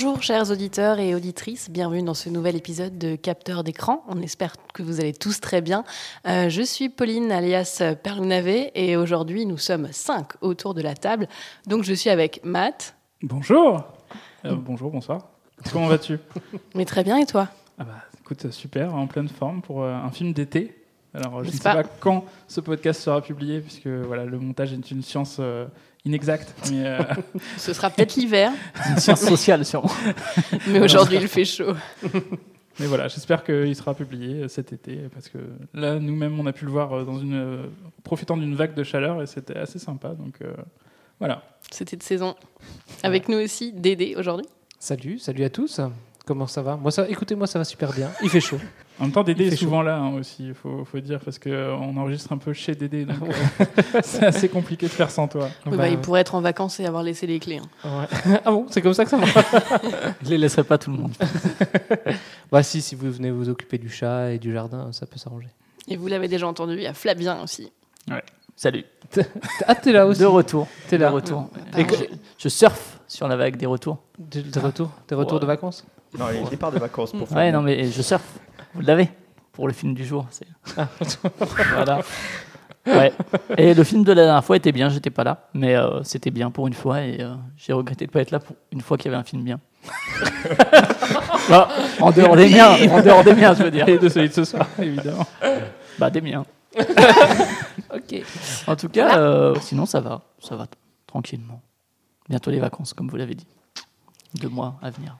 Bonjour chers auditeurs et auditrices, bienvenue dans ce nouvel épisode de Capteur d'écran. On espère que vous allez tous très bien. Euh, je suis Pauline alias Perlounavé et aujourd'hui nous sommes cinq autour de la table. Donc je suis avec Matt. Bonjour. Euh, bonjour, bonsoir. Comment vas-tu? Mais très bien et toi? Ah bah écoute, super, en pleine forme pour euh, un film d'été. Alors je ne sais pas? pas quand ce podcast sera publié puisque voilà, le montage est une science euh, inexacte. Mais, euh, Ce sera peut-être l'hiver, Une science sociale, sûrement. mais aujourd'hui il fait chaud. mais voilà, j'espère qu'il sera publié euh, cet été parce que là, nous-mêmes, on a pu le voir euh, dans une, profitant d'une vague de chaleur et c'était assez sympa. Donc euh, voilà. C'était de saison. Avec nous aussi Dédé aujourd'hui. Salut, salut à tous. Comment ça va Moi, ça, écoutez, moi, ça va super bien. Il fait chaud. En même temps, Dédé est chaud. souvent là hein, aussi, il faut, faut dire, parce qu'on enregistre un peu chez Dédé. donc, euh, c'est assez compliqué de faire sans toi. Oui, Bah, bah, il pourrait être en vacances et avoir laissé les clés. hein. ouais. ah bon, c'est comme ça que ça marche Je les laisserai pas tout le monde. Bah si, si vous venez vous occuper du chat et du jardin, ça peut s'arranger. Et vous l'avez déjà entendu, il y a Flavien aussi. Salut. Ah, t'es là aussi De retour. T'es De là. retour. Et que- je, je surfe sur la vague des retours. De retour T'es retour Ouais. de vacances? Non, les départs de vacances pour Ouais, non, mais je surfe. Vous l'avez pour le film du jour. c'est- voilà. Ouais. Et le film de la dernière fois était bien, j'étais pas là, mais euh, c'était bien pour une fois et euh, j'ai regretté de pas être là pour une fois qu'il y avait un film bien. Bah, en dehors des miens, en dehors des miens, je veux dire. Et de celui de ce soir, évidemment. Bah des miens. ok. En tout cas, euh, sinon ça va, ça va t- tranquillement. Bientôt les vacances, comme vous l'avez dit. Deux mois à venir.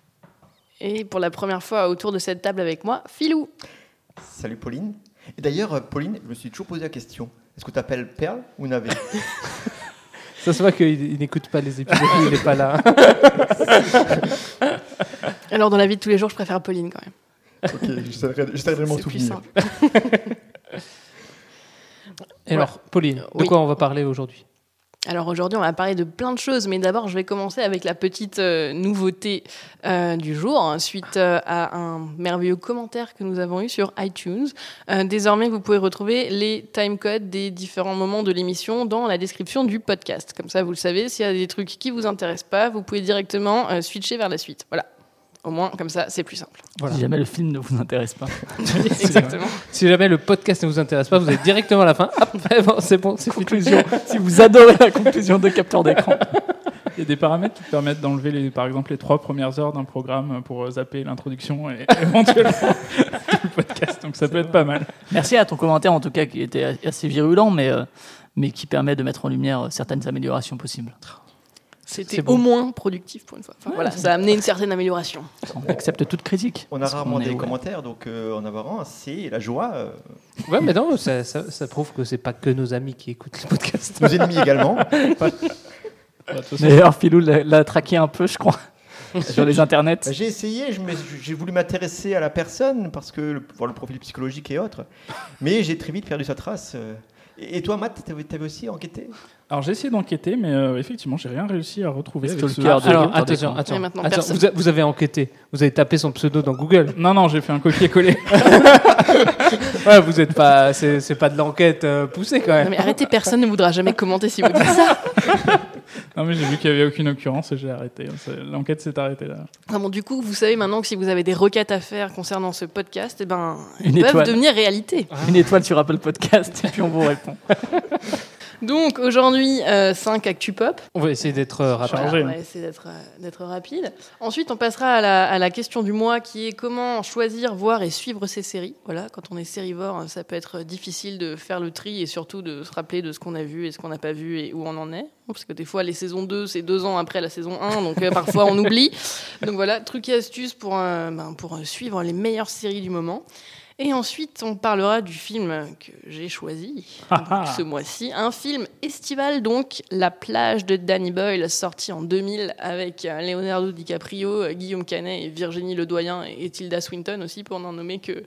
Et pour la première fois autour de cette table avec moi, Philou. Salut Pauline. Et d'ailleurs, euh, Pauline, je me suis toujours posé la question. Est-ce que tu t'appelles Perle ou Navet? Ça se voit qu'il il n'écoute pas les épisodes, il n'est pas là. Alors dans la vie de tous les jours, je préfère Pauline quand même. Ok, j'essaierai de m'en C'est plus simple. Et alors, Pauline, de Oui. quoi on va parler aujourd'hui? Alors aujourd'hui, on va parler de plein de choses, mais d'abord, je vais commencer avec la petite euh, nouveauté euh, du jour, hein, suite euh, à un merveilleux commentaire que nous avons eu sur iTunes. Désormais, vous pouvez retrouver les timecodes des différents moments de l'émission dans la description du podcast. Comme ça, vous le savez, s'il y a des trucs qui vous intéressent pas, vous pouvez directement switcher vers la suite. Voilà. Au moins, comme ça, c'est plus simple. Voilà. Si jamais le film ne vous intéresse pas. Exactement. Si jamais le podcast ne vous intéresse pas, vous allez directement à la fin. Hop, bon, c'est bon, c'est Conclusion. si vous adorez la conclusion de capteur d'écran. Il y a des paramètres qui te permettent d'enlever, les, par exemple, les trois premières heures d'un programme pour euh, zapper l'introduction et éventuellement tout le podcast. Donc ça peut être pas mal. Merci à ton commentaire, en tout cas, qui était assez virulent, mais, euh, mais qui permet de mettre en lumière certaines améliorations possibles. C'était bon. au moins productif pour une fois. Enfin, voilà, ça a amené une certaine amélioration. On accepte toute critique. On a parce rarement des commentaires, donc euh, en avoir un, c'est la joie. euh, Ouais, mais non, ça, ça- ça prouve que c'est pas que nos amis qui écoutent le podcast. nos ennemis également. Bah, D'ailleurs, Philou l'a traqué un peu, je crois, sur les internets. Bah, J'ai essayé, j'ai voulu m'intéresser à la personne parce que le, voir le profil psychologique et autres, mais j'ai très vite perdu sa trace. euh. Et toi, Matt, t'avais t'avais aussi enquêté? Alors j'ai essayé d'enquêter, mais euh, effectivement, j'ai rien réussi à retrouver. avec ce- de- Alors, attention, attention. Personne. vous, a- vous avez enquêté, vous avez tapé son pseudo dans Google. Non, non, j'ai fait un copier-coller. Ouais, vous êtes pas, c'est c'est pas de l'enquête euh, poussée quand Non, même. mais arrêtez, personne ne voudra jamais commenter si vous dites ça. non, mais j'ai vu qu'il n'y avait aucune occurrence et j'ai arrêté. L'enquête s'est arrêtée là. Ah bon, du coup, vous savez maintenant que si vous avez des requêtes à faire concernant ce podcast, eh ben, Une ils peuvent étoile. devenir réalité. Une étoile sur Apple Podcast, et puis on vous répond. Donc aujourd'hui, 5 actu pop. On va essayer d'être euh, rapide. On va essayer d'être euh, d'être rapide. Ensuite, on passera à la, à la question du mois qui est comment choisir, voir et suivre ses séries. Voilà, quand on est sérivore, ça peut être difficile de faire le tri et surtout de se rappeler de ce qu'on a vu et ce qu'on n'a pas vu et où on en est. Parce que des fois, les saisons 2, c'est deux ans après la saison 1, donc euh, parfois on oublie. Donc voilà, trucs et astuces pour, euh, ben, pour euh, suivre les meilleures séries du moment. Et ensuite, on parlera du film que j'ai choisi Ah, ce mois-ci. Un film estival, donc, La plage de Danny Boyle, sorti en 2000 avec euh, Leonardo DiCaprio, Guillaume Canet et Virginie Ledoyen et Tilda Swinton aussi, pour n'en nommer que,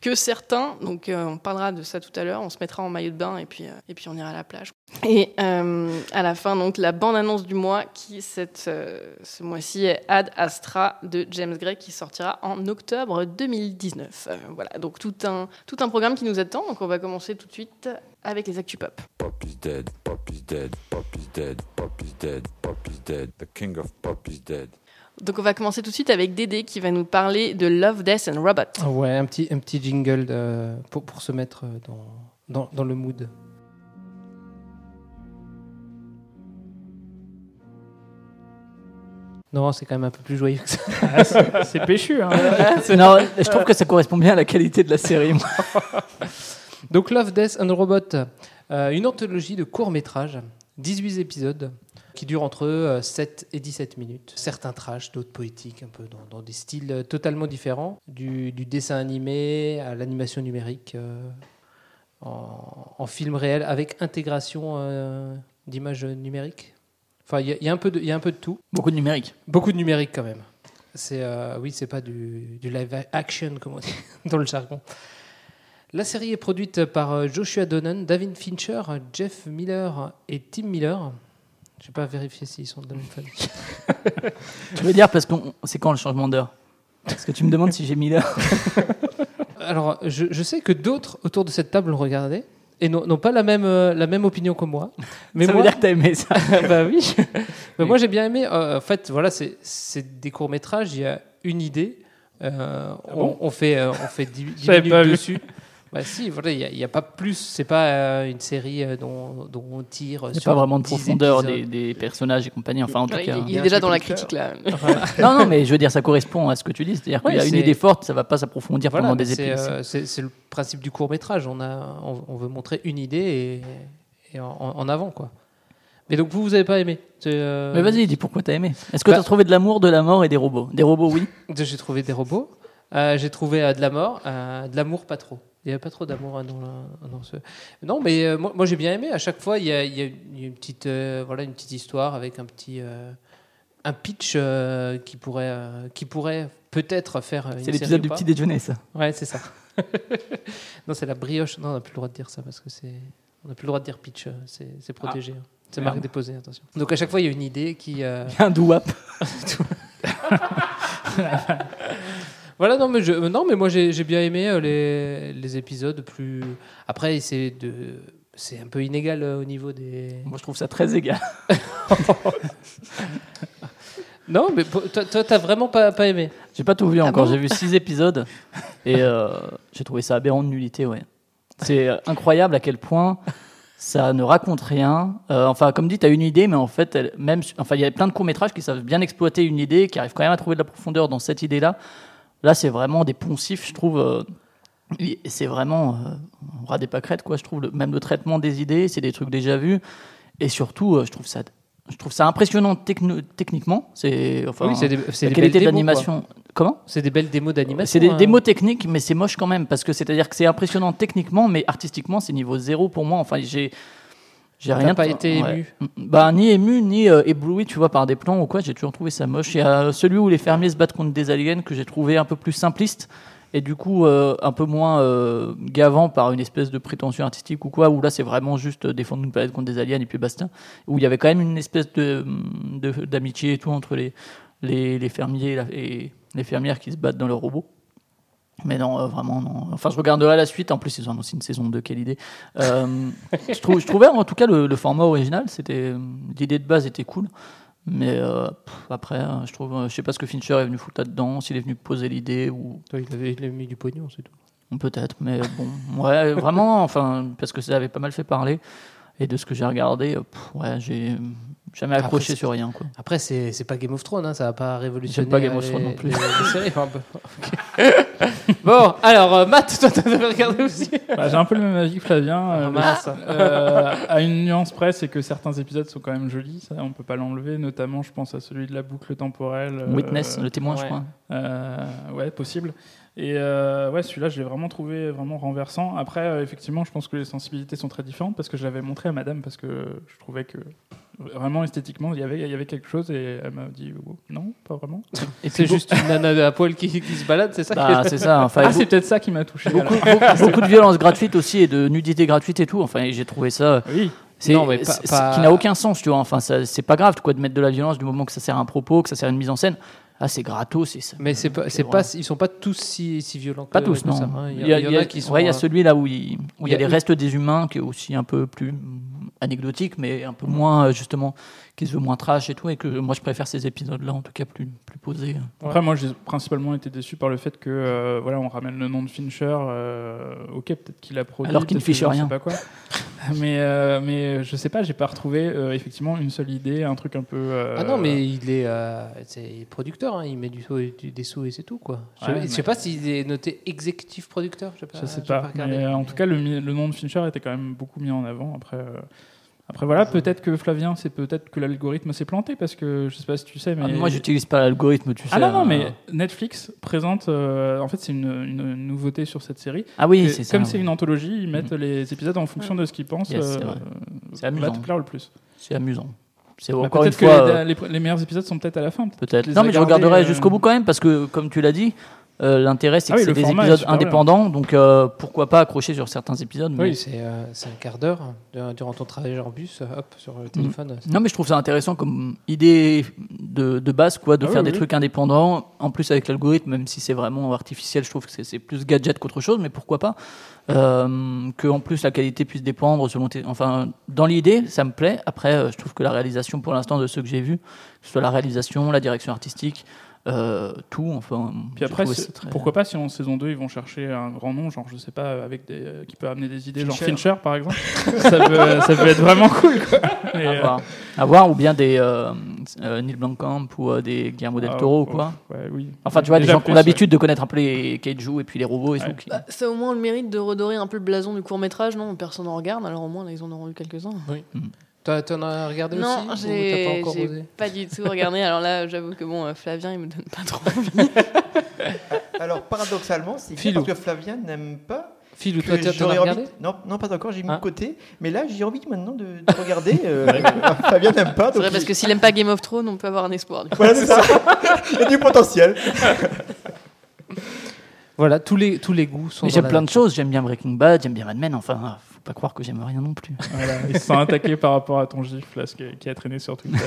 que certains. Donc, euh, on parlera de ça tout à l'heure. On se mettra en maillot de bain et puis, euh, et puis on ira à la plage. Et euh, à la fin, donc, la bande-annonce du mois qui, cette, ce mois-ci, est Ad Astra de James Gray qui sortira en octobre 2019. Euh, voilà, donc tout un, tout un programme qui nous attend. Donc, on va commencer tout de suite avec les Actu Pop. Pop is dead, Pop is dead, Pop is dead, Pop is dead, Pop is dead. The king of pop is dead. Donc, on va commencer tout de suite avec Dédé qui va nous parler de Love, Death and Robot. Ouais, un petit, un petit jingle de- pour, pour se mettre euh, dans, dans, dans le mood. Non, c'est quand même un peu plus joyeux que ça. Ah, c'est péchu. Hein. Non, je trouve que ça correspond bien à la qualité de la série. moi. Donc Love, Death and Robot, euh, une anthologie de courts-métrages, 18 épisodes, qui durent entre euh, 7 et 17 minutes. Certains trash, d'autres poétiques, un peu dans, dans des styles euh, totalement différents, du, du dessin animé à l'animation numérique, euh, en, en film réel, avec intégration euh, d'images numériques. Enfin, il y, a- il y a un peu de- il y a un peu de tout. Beaucoup de numérique. Beaucoup de numérique quand même. C'est euh, oui, c'est pas du, du live action comme on dit dans le jargon. La série est produite par euh, Joshua Donnan, David Fincher, Jeff Miller et Tim Miller. Je vais pas vérifier s'ils sont de la même famille. Tu veux dire parce que c'est quand le changement d'heure? Parce que tu me demandes si j'ai mis l'heure. Alors, je, je sais que d'autres autour de cette table l'ont regardé et n'ont pas la même, euh, la même opinion que moi. Mais ça moi, veut dire que t'as aimé ça. bah oui. Mais moi j'ai bien aimé. Euh, en fait, voilà, c'est des courts métrages. Il y a une idée. Euh, on, bon on fait euh, on fait 10, 10 J'avais minutes dessus. Bah si, voilà, il n'y a, il y a pas plus. C'est pas euh, une série euh, dont, dont on tire. Il n'y a pas vraiment de 10 profondeur des, personnages et compagnie. Enfin, en tout Ouais, cas. il, il y a est déjà dans la critique là. Non, non, mais je veux dire, ça correspond à ce que tu dis. C'est-à-dire qu'il y Ouais, a une idée forte, ça va pas s'approfondir Voilà, pendant des c'est épisodes. euh, c'est le principe du court métrage. On a on, on veut montrer une idée et, et en, en avant quoi. Mais donc vous vous avez pas aimé euh, Mais vas-y, dis pourquoi t'as aimé. Est-ce que Bah- t'as trouvé de l'amour, de la mort et des robots? Des robots, oui. J'ai trouvé des robots. Euh, j'ai trouvé euh, de la mort, euh, de l'amour pas trop. Il n'y avait pas trop d'amour hein, dans, la- dans ce. Non, mais euh, moi, moi, j'ai bien aimé. À chaque fois, il y a, il y a une- il y a petite, euh, voilà, une petite histoire avec un petit, euh, un pitch qui pourrait, qui pourrait peut-être faire. C'est l'épisode du petit déjeuner, ça. Ouais, c'est ça. non, c'est la brioche. Non, on n'a plus le droit de dire ça parce que c'est. On n'a plus le droit de dire pitch. C'est protégé. hein. C'est Merde. marque déposée, attention. Donc à chaque fois, il y a une idée qui. euh, Un douap. Voilà, non, mais, je, euh, non, mais moi j'ai bien aimé euh, les, les épisodes plus. Après, c'est de. C'est un peu inégal euh, au niveau des. Moi, je trouve ça très égal. Non, mais toi, t'as vraiment pas, pas aimé. J'ai pas tout vu Ah encore. bon j'ai vu six épisodes et euh, j'ai trouvé ça aberrant de nullité. Ouais. C'est incroyable à quel point ça ne raconte rien. Euh, enfin, comme dit, tu as une idée, mais en fait, elle- même, enfin, il y a plein de courts métrages qui savent bien exploiter une idée, qui arrivent quand même à trouver de la profondeur dans cette idée-là. Là, c'est vraiment des poncifs, je trouve. euh, c'est vraiment euh, on rat des pâquerettes, quoi. Je trouve le- même le traitement des idées, c'est des trucs déjà vus, et surtout, euh, je trouve ça, je trouve ça impressionnant techno- techniquement. C'est enfin, oui, c'est des, la des qualité l'animation. Comment? C'est des belles démos d'animation. c'est des hein. démos techniques, mais c'est moche quand même, parce que c'est-à-dire que c'est impressionnant techniquement, mais artistiquement, c'est niveau zéro pour moi. Enfin, j'ai. J'ai rien pas été ouais. ému Bah, ni ému, ni euh, ébloui, tu vois, par des plans ou quoi. J'ai toujours trouvé ça moche. Il y a celui où les fermiers se battent contre des aliens que j'ai trouvé un peu plus simpliste et du coup euh, un peu moins euh, gavant par une espèce de prétention artistique ou quoi. Où là, c'est vraiment juste défendre une planète contre des aliens et puis basta. Où il y avait quand même une espèce de de- d'amitié et tout entre les, les, les fermiers et, la- et les fermières qui se battent dans leurs robots. Mais non, euh, vraiment, non. Enfin, je regarderai la suite. En plus, ils ont annoncé une saison 2, quelle idée. Euh, je, trouve, je trouvais en tout cas le, le format original, c'était l'idée de base était cool. Mais euh, pff, après, euh, je trouve, euh, je sais pas ce que Fincher est venu foutre là-dedans, s'il est venu poser l'idée ou il avait, il avait mis du pognon, c'est tout. peut-être. Mais bon, ouais, vraiment, enfin, parce que ça avait pas mal fait parler. Et de ce que j'ai regardé, euh, pff, ouais, j'ai jamais accroché c'est- sur rien, quoi. Après, c'est c'est pas Game of Thrones, hein, ça va pas révolutionner. J'aime pas Game of Thrones les- non plus. les- les séries. Enfin, ok. bon, alors, euh, Matt, toi, t'avais regardé aussi? Bah, J'ai un peu le même avis que Flavien. euh, Ah, euh, à une nuance près, c'est que certains épisodes sont quand même jolis, ça on peut pas l'enlever, notamment je pense à celui de la boucle temporelle. euh, Witness, le témoin, je crois. euh, ouais, possible. Et euh, ouais, celui-là, je l'ai vraiment trouvé vraiment renversant. Après, euh, effectivement, je pense que les sensibilités sont très différentes parce que je l'avais montré à madame parce que je trouvais que vraiment esthétiquement, il y avait, il y avait quelque chose et elle m'a dit oh, non, pas vraiment. Et C'est juste une nana à poil qui, qui se balade, c'est ça Bah, c'est ça. Enfin, Ah, c'est peut-être ça qui m'a touché. beaucoup, alors. beaucoup- beaucoup de violence gratuite aussi et de nudité gratuite et tout. Enfin, j'ai trouvé ça. Oui, C'est, Non, mais pas- qui n'a aucun sens, tu vois. Enfin, ça- c'est pas grave, quoi, de mettre de la violence du moment que ça sert à un propos, que ça sert à une mise en scène. Ah, c'est gratos, et ça. Mais c'est pas, c'est voilà. pas, ils sont pas tous si, si violents. que- Pas tous, non. ça, hein. Il y, a, il y en il y a- qui sont. ouais, il y a euh, celui là où il, où il y a il y a- les restes des humains, qui est aussi un peu plus anecdotique, mais un peu moins, euh, justement, qui se veut moins trash et tout. Et que moi, je préfère ces épisodes-là, en tout cas, plus, plus posés. Après, moi, j'ai principalement été déçu par le fait que, euh, voilà, on ramène le nom de Fincher. euh, ok, peut-être qu'il a produit. Alors qu'il ne fiche je rien. sais pas quoi. mais, euh, mais je sais pas, j'ai pas retrouvé euh, effectivement une seule idée, un truc un peu. euh, Ah non, mais il est, euh, c'est producteur, hein, il met du, sou- du- des sous et c'est tout quoi. Je, Ouais, je sais mais- pas s'il est noté exécutif producteur. Je sais pas. Je sais pas. mais euh, en tout cas, le, le nom de Fincher était quand même beaucoup mis en avant. Après, euh, après voilà, peut-être que Flavien, c'est peut-être que l'algorithme s'est planté parce que je sais pas si tu sais, mais. Ah, moi, j'utilise pas l'algorithme, tu sais. Ah non, non, euh, mais Netflix présente. euh, en fait, c'est une, une nouveauté sur cette série. Ah oui, c'est ça. comme c'est une anthologie, ils mettent les épisodes en fonction de ce qu'ils pensent. Yes, c'est euh, vrai. C'est va amusant. te plaire le plus. C'est amusant. C'est Bah, encore une peut-être que fois. euh, les, les- les meilleurs épisodes sont peut-être à la fin. Peut-être. Non, mais je regarderai euh, jusqu'au bout quand même parce que, comme tu l'as dit, euh, l'intérêt c'est Ah que oui, c'est des est épisodes bien. indépendants, donc euh, pourquoi pas accrocher sur certains épisodes. mais- Oui, c'est euh, c'est un quart d'heure durant ton travail en bus, hop, sur le téléphone. Non, mais je trouve ça intéressant comme idée de, de base, quoi, de Ah faire oui, des oui. trucs indépendants. En plus, avec l'algorithme, même si c'est vraiment artificiel, je trouve que c'est- plus gadget qu'autre chose, mais pourquoi pas Que en plus la qualité puisse dépendre selon. tes- Enfin, dans l'idée, ça me plaît. Après, je trouve que la réalisation, pour l'instant, de ceux que j'ai vus, que ce soit la réalisation, la direction artistique, tout, enfin. Puis après, très- pourquoi pas si en saison 2 ils vont chercher un grand nom, genre je sais pas, avec des, euh, qui peut amener des idées, genre Fincher. Par exemple, ça, peut, ça peut être vraiment cool. Quoi. Mais, à euh, voir. À voir, ou bien des euh, euh, Neil Blomkamp ou euh, des Guillermo del ah, Toro, oh, quoi. ouais, oui. Enfin, tu vois, des gens qui ont l'habitude de connaître un peu les kaiju et puis les robots et Ouais. tout. qui- Bah, ça a au moins le mérite de redorer un peu le blason du court métrage, non? Personne n'en regarde, alors au moins là ils en auront eu quelques-uns. Toi, t'en as regardé Non, aussi j'ai pas encore j'ai osé pas du tout regardé. Alors là, j'avoue que bon, euh, Flavien, il me donne pas trop envie. Alors, paradoxalement, c'est parce que Flavien n'aime pas. Phil, toi, t'as- regardé envie. Non, non, pas encore, j'ai mis Ah. de côté. Mais là, j'ai envie maintenant de, de regarder. euh, Flavien n'aime pas. C'est vrai, parce que s'il aime pas Game of Thrones, on peut avoir un espoir. du coup. Voilà, c'est ça. Il y a du potentiel. Voilà, tous les, tous les goûts sont. J'aime la plein de choses. J'aime bien Breaking Bad, j'aime bien Mad Men. Enfin, faut pas croire que j'aime rien non plus. Voilà, ils se sont attaqués par rapport à ton gif là, ce qui, qui a traîné sur Twitter.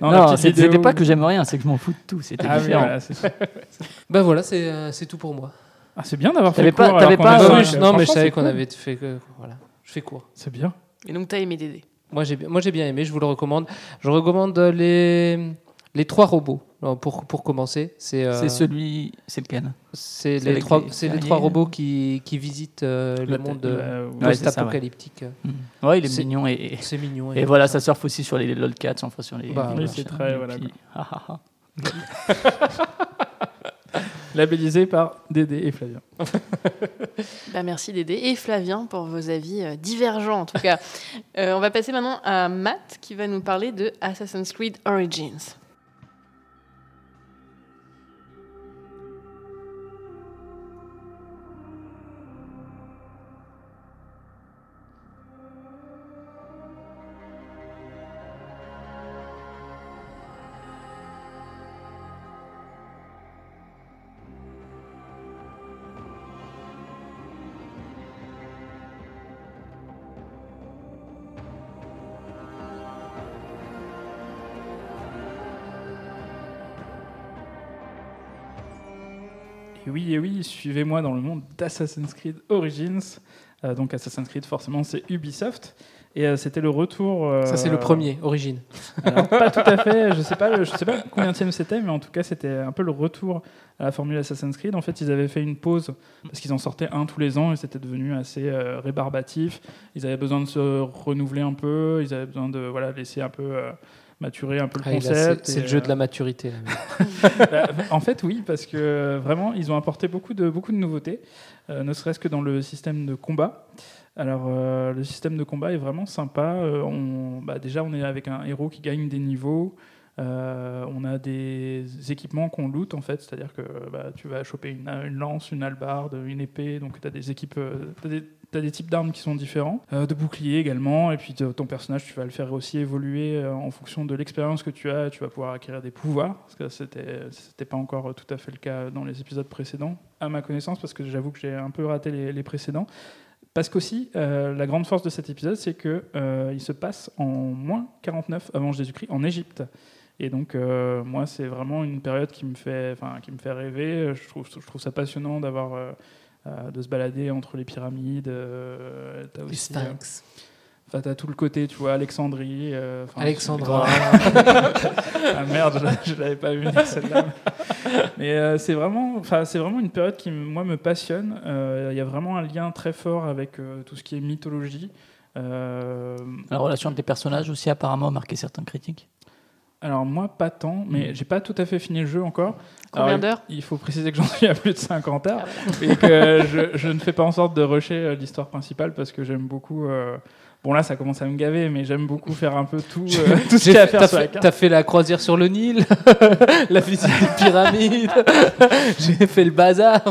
ou- Non, c'était pas que j'aime rien, c'est que je m'en fous de tout. C'était Ah, oui, différent. voilà. Bah voilà, c'est euh, c'est tout pour moi. Ah, c'est bien d'avoir fait T'avais pas- court. qu'on pas, euh, cinq. non, mais je, savais qu'on cool. avait fait. Voilà, je fais court. C'est bien. Et donc, t'as aimé Dédé? Moi j'ai bien- moi j'ai bien aimé, je vous le recommande. Je recommande les les trois robots pour pour commencer. C'est euh, C'est celui. C'est lequel? c'est c'est les trois les c'est les trois robots qui qui visitent euh, le monde euh, ouais, c'est ça, post-apocalyptique. Mm. Ouais, il est, C'est- mignon et, et, C'est mignon. et voilà, ça surfe aussi sur les lolcats, enfin sur les. Bah, les oui, très, et voilà, puis- ah, ah, ah. Labellisé par Dédé et Flavien. Bah, merci Dédé et Flavien pour vos avis euh, divergents en tout cas. Euh, on va passer maintenant à Matt qui va nous parler de Assassin's Creed Origins. Oui, et oui, suivez-moi dans le monde d'Assassin's Creed Origins. Euh, donc Assassin's Creed, forcément, c'est Ubisoft. Et euh, c'était le retour. euh, Ça c'est le premier, Origine. Alors, pas tout à fait. Je sais pas, je sais pas combien c'était, mais en tout cas, c'était un peu le retour à la formule Assassin's Creed. En fait, ils avaient fait une pause parce qu'ils en sortaient un tous les ans et c'était devenu assez rébarbatif. Ils avaient besoin de se renouveler un peu. Ils avaient besoin de voilà laisser un peu maturer un peu le Ah, concept. c'est le jeu de euh, la maturité. là. bah, en fait, oui, parce que euh, vraiment, ils ont apporté beaucoup de, beaucoup de nouveautés, euh, ne serait-ce que dans le système de combat. Alors, euh, le système de combat est vraiment sympa. Euh, on, bah, déjà, on est avec un héros qui gagne des niveaux. Euh, on a des équipements qu'on loot en fait, c'est-à-dire que bah, tu vas choper une, une lance, une hallebarde, une épée, donc tu as des équipes, euh, des, t'as des types d'armes qui sont différents, euh, de boucliers également, et puis ton personnage tu vas le faire aussi évoluer euh, en fonction de l'expérience que tu as, tu vas pouvoir acquérir des pouvoirs, parce que c'était pas encore tout à fait le cas dans les épisodes précédents, à ma connaissance, parce que j'avoue que j'ai un peu raté les, précédents. Parce qu'aussi, euh, la grande force de cet épisode, c'est euh, il se passe en moins 49 avant Jésus-Christ en Égypte. Et donc, euh, moi, c'est vraiment une période qui me fait, qui me fait rêver. Je trouve, ça passionnant d'avoir, euh, euh, de se balader entre les pyramides. Euh, t'as Les aussi, euh, Sphinx. Enfin, t'as tout le côté, tu vois, Alexandrie. euh, Alexandra. ah merde, je, je l'avais pas vu celle-là. Mais euh, c'est vraiment, enfin, c'est vraiment une période qui, moi, me passionne. Euh, Il y a vraiment un lien très fort avec euh, tout ce qui est mythologie. Euh, La relation avec les personnages aussi apparemment a marqué certains critiques. Alors moi, pas tant, mais j'ai pas tout à fait fini le jeu encore. Combien d'heures? Il faut préciser que j'en suis à plus de 50 heures et que je, je ne fais pas en sorte de rusher euh, l'histoire principale parce que j'aime beaucoup. euh, Bon là, ça commence à me gaver, mais j'aime beaucoup faire un peu tout, euh, tout ce qu'il y a à faire T'as sur la fait, carte. t'as fait la croisière sur le Nil, la visite des pyramides, j'ai fait le bazar.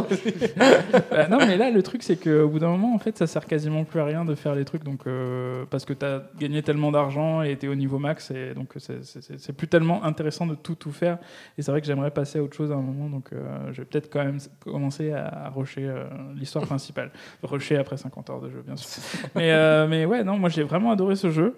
Euh, non, mais là, le truc, c'est qu'au bout d'un moment, en fait, ça sert quasiment plus à rien de faire les trucs, donc euh, parce que tu as gagné tellement d'argent et tu es au niveau max, et donc c'est- c'est plus tellement intéressant de tout tout faire. Et c'est vrai que j'aimerais passer à autre chose à un moment, donc euh, je vais peut-être quand même commencer à rusher euh, l'histoire principale. Rusher après 50 heures de jeu, bien sûr. mais, euh, mais ouais, non, moi j'ai vraiment adoré ce jeu.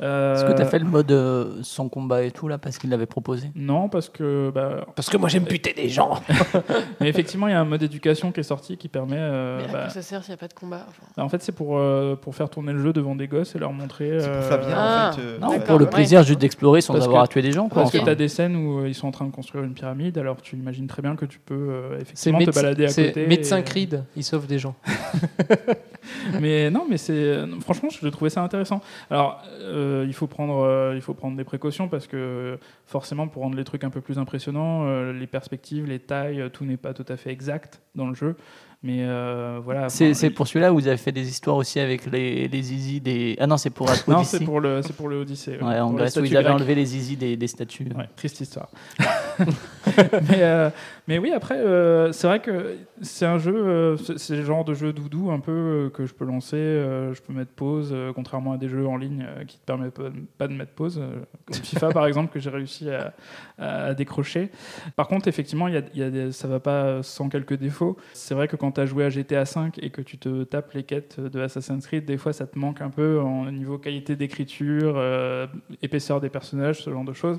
Euh, Est-ce que tu as fait le mode euh, sans combat et tout là parce qu'il l'avait proposé? Non, parce que. Bah, Parce que moi j'aime buter des gens. mais effectivement, il y a un mode éducation qui est sorti qui permet. euh, Mais à bah, quoi ça sert s'il n'y a pas de combat enfin? Bah, En fait, c'est pour, euh, pour faire tourner le jeu devant des gosses et leur montrer. C'est pour euh, Fabien, Ah. en fait. euh, Non, pour le Ouais. plaisir juste d'explorer sans Parce avoir que- à tuer des gens. Quoi, Parce que enfin. tu as des scènes où ils sont en train de construire une pyramide, alors tu imagines très bien que tu peux euh, C'est effectivement te balader à c'est côté. médecin et- Creed, il sauve des gens. Mais non, mais c'est franchement, je trouvais ça intéressant. Alors, euh, il faut prendre, euh, il faut prendre des précautions parce que forcément, pour rendre les trucs un peu plus impressionnants, euh, les perspectives, les tailles, tout n'est pas tout à fait exact dans le jeu. Mais euh, voilà. C'est enfin, pour celui-là où vous avez fait des histoires aussi avec les, les zizi des. Ah non, c'est pour Odyssey. Non, c'est pour le, c'est pour le Odyssey. Ouais, en Grèce où ils avaient enlevé les zizi des, des statues. Ouais, triste histoire. mais, euh, mais oui, après, euh, c'est vrai que c'est un jeu, euh, c'est le genre de jeu doudou un peu que je peux lancer, je peux mettre pause, contrairement à des jeux en ligne qui te permettent pas, de mettre pause, comme FIFA par exemple, que j'ai réussi à, à décrocher. Par contre, effectivement, il y a, il y a des- ça va pas sans quelques défauts. C'est vrai que quand tu as joué à GTA V et que tu te tapes les quêtes de Assassin's Creed, des fois ça te manque un peu en niveau qualité d'écriture, euh, épaisseur des personnages, ce genre de choses.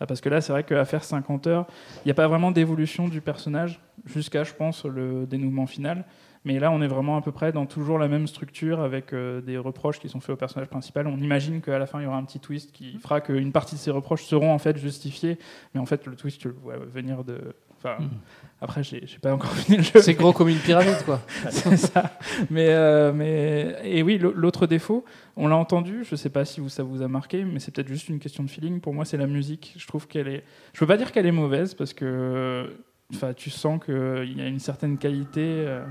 Ah, Parce que là, c'est vrai qu'à faire 50 heures, il n'y a pas vraiment d'évolution du personnage jusqu'à, je pense, le dénouement final. Mais là, on est vraiment à peu près dans toujours la même structure avec euh, des reproches qui sont faits au personnage principal. On imagine qu'à la fin, il y aura un petit twist qui fera qu'une partie de ces reproches seront en fait justifiés. Mais en fait, le twist, tu le vois venir de. Enfin, Mhm. Après, j'ai j'ai pas encore fini le jeu. C'est gros comme une pyramide, quoi. C'est ça. Mais, euh, mais et oui, l'au- l'autre défaut, on l'a entendu. Je sais pas si vous, ça vous a marqué, mais c'est peut-être juste une question de feeling. Pour moi, c'est la musique. Je trouve qu'elle est. Je peux pas dire qu'elle est mauvaise parce que, enfin, tu sens qu'il y a une certaine qualité. euh,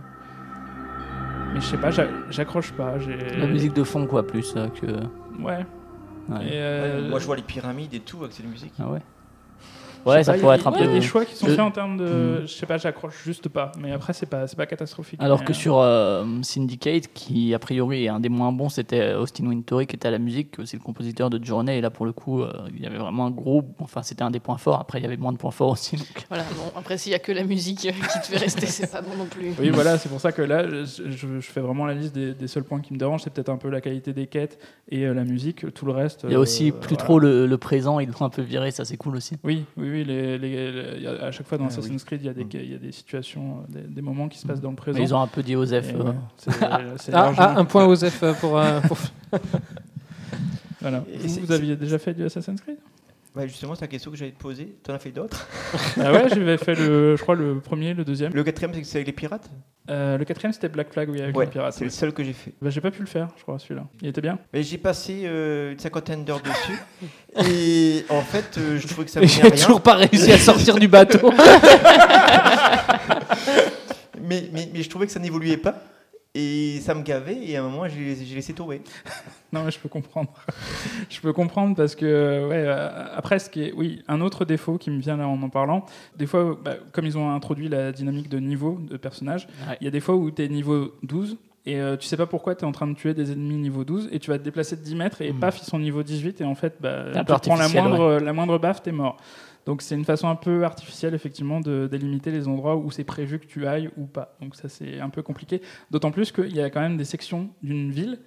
Mais je sais pas, j'a- j'accroche pas. La musique de fond, quoi, plus euh, que. Ouais. Ouais. Et, euh, Ouais, Moi, je vois les pyramides et tout avec cette musique. Ah ouais. Ouais, ça pas, y pourrait être un Il y a peu. des choix qui sont faits en termes de. Mm. Je sais pas, j'accroche juste pas. Mais après, c'est pas, c'est pas catastrophique. Alors que euh, sur euh, Syndicate, qui a priori est un des moins bons, c'était Austin Wintory qui était à la musique, c'est le compositeur de Journey, et là pour le coup, euh, il y avait vraiment un gros. Enfin, c'était un des points forts, après il y avait moins de points forts aussi. donc. Voilà, bon, après, s'il n'y a que la musique qui te fait rester, c'est pas bon non plus. Oui, voilà, c'est pour ça que là, je, je- je fais vraiment la liste des, des seuls points qui me dérangent. C'est peut-être un peu la qualité des quêtes et euh, la musique. Tout le reste. Il y a euh, aussi plus voilà. trop le, le présent, ils l'ont un peu viré, ça c'est cool aussi. Oui, oui, oui. Les- les- les- il y a- à chaque fois dans Ah, Assassin's Creed, il y, a des, Mm. il y a des situations, des, des moments qui se passent dans le présent. Mais ils ont un peu dit Joseph. Et euh, Ah, ah, un point Osef euh, pour, euh, pour- Voilà. Et Vous, vous aviez déjà fait du Assassin's Creed? Ouais, justement, c'est la question que j'allais te poser. T'en as fait d'autres Ah ouais, j'avais fait le, je crois le premier, le deuxième. Le quatrième, c'est que c'est avec les pirates Euh, le quatrième, c'était Black Flag, oui, avec Ouais, les pirates. c'est le seul que j'ai fait. Bah, j'ai pas pu le faire, je crois, celui-là. Il était bien. Mais j'ai passé euh, une cinquantaine d'heures dessus. et en fait, euh, je trouvais que ça venait J'ai toujours pas réussi à sortir du bateau. Mais, mais, mais je trouvais que ça n'évoluait pas. Et ça me gavait, et à un moment, j'ai laissé tomber. Non, mais je peux comprendre. je peux comprendre parce que, ouais, euh, après, ce qui est, oui, un autre défaut qui me vient là en en parlant, des fois, bah, comme ils ont introduit la dynamique de niveau de personnage, Ouais. il y a des fois où tu es niveau 12 et euh, tu sais pas pourquoi tu es en train de tuer des ennemis niveau 12 et tu vas te déplacer de 10 mètres et Mm. paf, ils sont niveau 18 et en fait, bah, tu prends la moindre, la moindre baffe, t'es mort. Donc c'est une façon un peu artificielle effectivement de délimiter les endroits où c'est prévu que tu ailles ou pas. Donc ça c'est un peu compliqué. D'autant plus qu'il y a quand même des sections d'une ville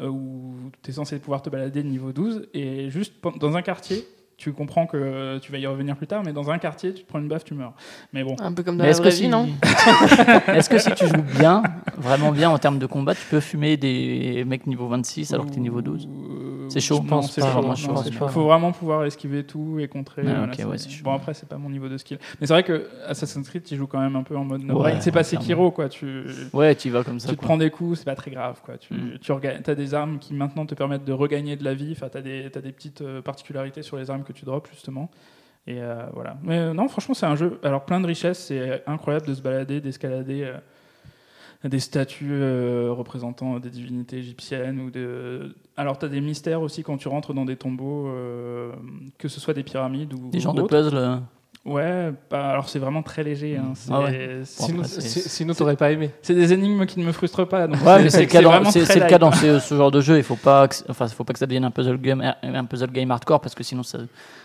euh, où tu es censé pouvoir te balader de niveau 12 et juste dans un quartier, tu comprends que tu vas y revenir plus tard, mais dans un quartier, tu te prends une baffe, tu meurs. Mais bon. Un peu comme dans Mais la est-ce que, vraie si... vie, non est-ce que si tu joues bien, vraiment bien en termes de combat, tu peux fumer des mecs niveau 26 alors que tu es niveau 12 Euh, C'est chaud. Je pense c'est pas, chaud. moi, Non, je c'est pense chaud. pas. faut vraiment pouvoir esquiver tout et contrer. Ah, ouais, bon après c'est pas mon niveau de skill. Mais c'est vrai que Assassin's Creed, tu joues quand même un peu en mode no Ouais, brain. C'est pas. Sekiro quoi. Tu Ouais, tu y vas comme ça. tu te quoi. prends des coups, c'est pas très grave quoi. Tu, Mm. tu as des armes qui maintenant te permettent de regagner de la vie. Enfin, t'as des t'as des petites euh, particularités sur les armes que tu drops justement. Et euh, voilà. Mais euh, non, franchement, c'est un jeu. Alors plein de richesses. C'est incroyable de se balader, d'escalader. euh, des statues euh, représentant des divinités égyptiennes ou de alors tu as des mystères aussi quand tu rentres dans des tombeaux euh, que ce soit des pyramides ou Des genres de puzzles. euh, ouais bah, alors c'est vraiment très léger hein. c'est Ah ouais. Sinon, t'aurais pas aimé. c'est des énigmes qui ne me frustrent pas donc Ouais, mais c'est le cas dans, le cas ce, ce genre de jeu. Il faut pas, que, enfin, faut pas que ça devienne un puzzle game, un puzzle game hardcore parce que sinon ça,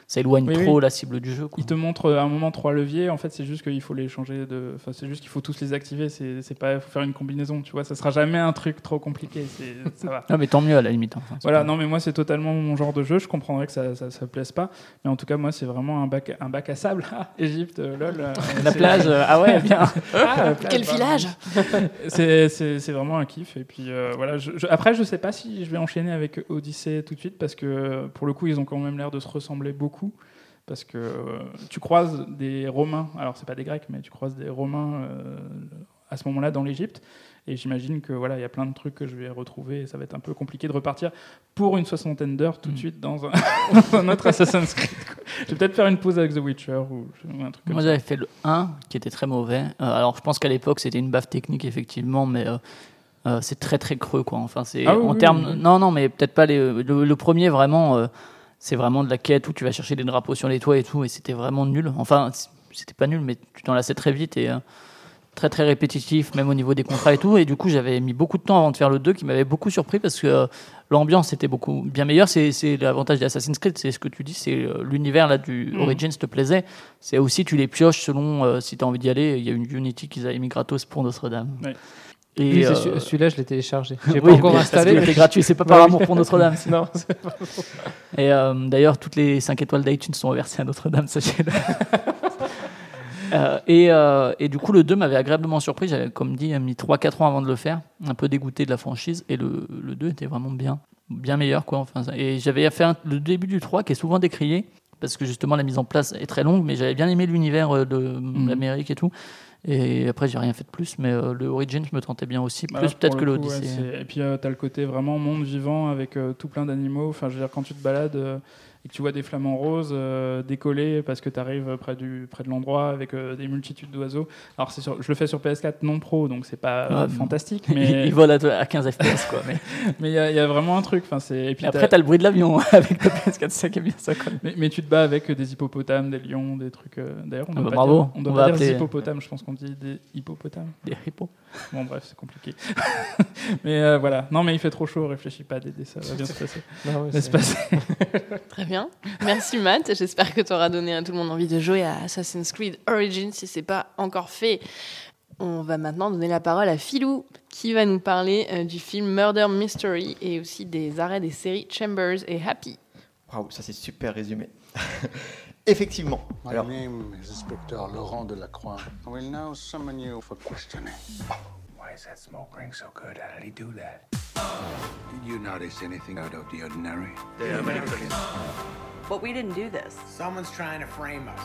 ça éloigne Oui, trop oui. la cible du jeu. quoi. Il te montre à un moment trois leviers. En fait, c'est juste qu'il faut les changer de. Enfin, c'est juste qu'il faut tous les activer. C'est pas. Il faut faire une combinaison. Tu vois, ça sera jamais un truc trop compliqué. Ça va. Ah, mais tant mieux à la limite. hein. Enfin, Voilà, pas- non, mais moi, c'est totalement mon genre de jeu. Je comprendrais que ça, ça, ça plaise pas. Mais en tout cas, moi, c'est vraiment un bac, un bac à sable. Égypte, euh, lol. euh, La plage, euh, ah ouais, bien. Ah, la plage, Quel bah, village C'est c'est- c'est vraiment un kiff. Et puis euh, voilà. je- je- après, je sais pas si je vais enchaîner avec Odyssey tout de suite parce que pour le coup, ils ont quand même l'air de se ressembler beaucoup. Parce que euh, tu croises des Romains, alors c'est pas des Grecs, mais tu croises des Romains euh, à ce moment-là dans l'Égypte. Et j'imagine que voilà, il y a plein de trucs que je vais retrouver. Et ça va être un peu compliqué de repartir pour une soixantaine d'heures tout de Mm. suite dans un, dans un autre Assassin's Creed. quoi. Je vais peut-être faire une pause avec The Witcher ou un truc comme Moi, j'avais fait le 1 qui était très mauvais. Euh, alors, je pense qu'à l'époque, c'était une baffe technique, effectivement, mais c'est très très creux, quoi. Enfin, c'est Ah oui, en oui, termes. oui. Non, non, mais peut-être pas les. Le, le premier, vraiment, c'est vraiment de la quête où tu vas chercher des drapeaux sur les toits et tout, et c'était vraiment nul. Enfin, c'était pas nul, mais tu t'en lassais très vite et. euh, très très répétitif, même au niveau des contrats et tout. Et du coup, j'avais mis beaucoup de temps avant de faire le 2 qui m'avait beaucoup surpris parce que euh, l'ambiance était beaucoup bien meilleure. C'est, c'est l'avantage d'Assassin's Creed, c'est ce que tu dis, c'est euh, l'univers là du Mm. Origins te plaisait. C'est aussi, tu les pioches selon si tu as envie d'y aller. Il y a une Unity qu'ils avaient mis gratos pour Notre-Dame. Ouais. Et, Oui, c'est euh, celui- celui-là, je l'ai téléchargé. J'ai oui, pas encore installé. Parce mais- était gratuit, c'est pas Bah par oui. amour pour Notre-Dame. c'est- Non, c'est pas- Et euh, d'ailleurs, toutes les 5 étoiles d'iTunes sont reversées à Notre-Dame, sachez-le. Euh, et, euh, et du coup, le 2 m'avait agréablement surpris. J'avais, comme dit, mis 3-4 ans avant de le faire, un peu dégoûté de la franchise. Et le, le 2 était vraiment bien, bien meilleur. Quoi, enfin, et j'avais fait un- le début du 3 qui est souvent décrié, parce que justement la mise en place est très longue, mais j'avais bien aimé l'univers de Mhm. l'Amérique et tout. Et après, j'ai rien fait de plus, mais euh, le Origins me tentait bien aussi, plus peut-être que l'Odyssée. ouais, et puis, tu as le côté vraiment monde vivant avec euh, tout plein d'animaux. Enfin, je veux dire, quand tu te balades euh, et que tu vois des flamants roses euh, décoller parce que tu arrives près, du, près de l'endroit avec euh, des multitudes d'oiseaux. Alors, sur- je le fais sur PS4 non pro, donc c'est pas euh, Ah, fantastique, mais il vole à, à 15 FPS, quoi. Mais, mais il y, a- il y a vraiment un truc. Enfin, et puis, après, t'as- t'as le bruit de l'avion avec le PS4, c'est ça qui est bien, ça colle. mais, mais tu te bats avec des hippopotames, des lions, des trucs. euh, D'ailleurs, on Ah doit bah pas bravo, dire, on doit on pas va dire des appeler- hippopotames, je pense qu'on dit des hippopotames. Des hippos. Bon, bref, c'est compliqué. mais euh, voilà. Non, mais il fait trop chaud, réfléchis pas, Dédé, ça va bien se passer. Non, ouais, Laisse c'est- passer. Très bien. Merci Matt. J'espère que tu auras donné à tout le monde envie de jouer à Assassin's Creed Origins si c'est pas encore fait. On va maintenant donner la parole à Philou qui va nous parler euh, du film Murder Mystery et aussi des arrêts des séries Chambers et Happy. Waouh, ça c'est super résumé. Effectivement. My Alors, name is Inspector Laurent Delacroix. I will now summon you for questioning. Why is that smoke ring so good? How did he do that? Did you notice anything out of the ordinary? But we didn't do this. Someone's trying to frame us.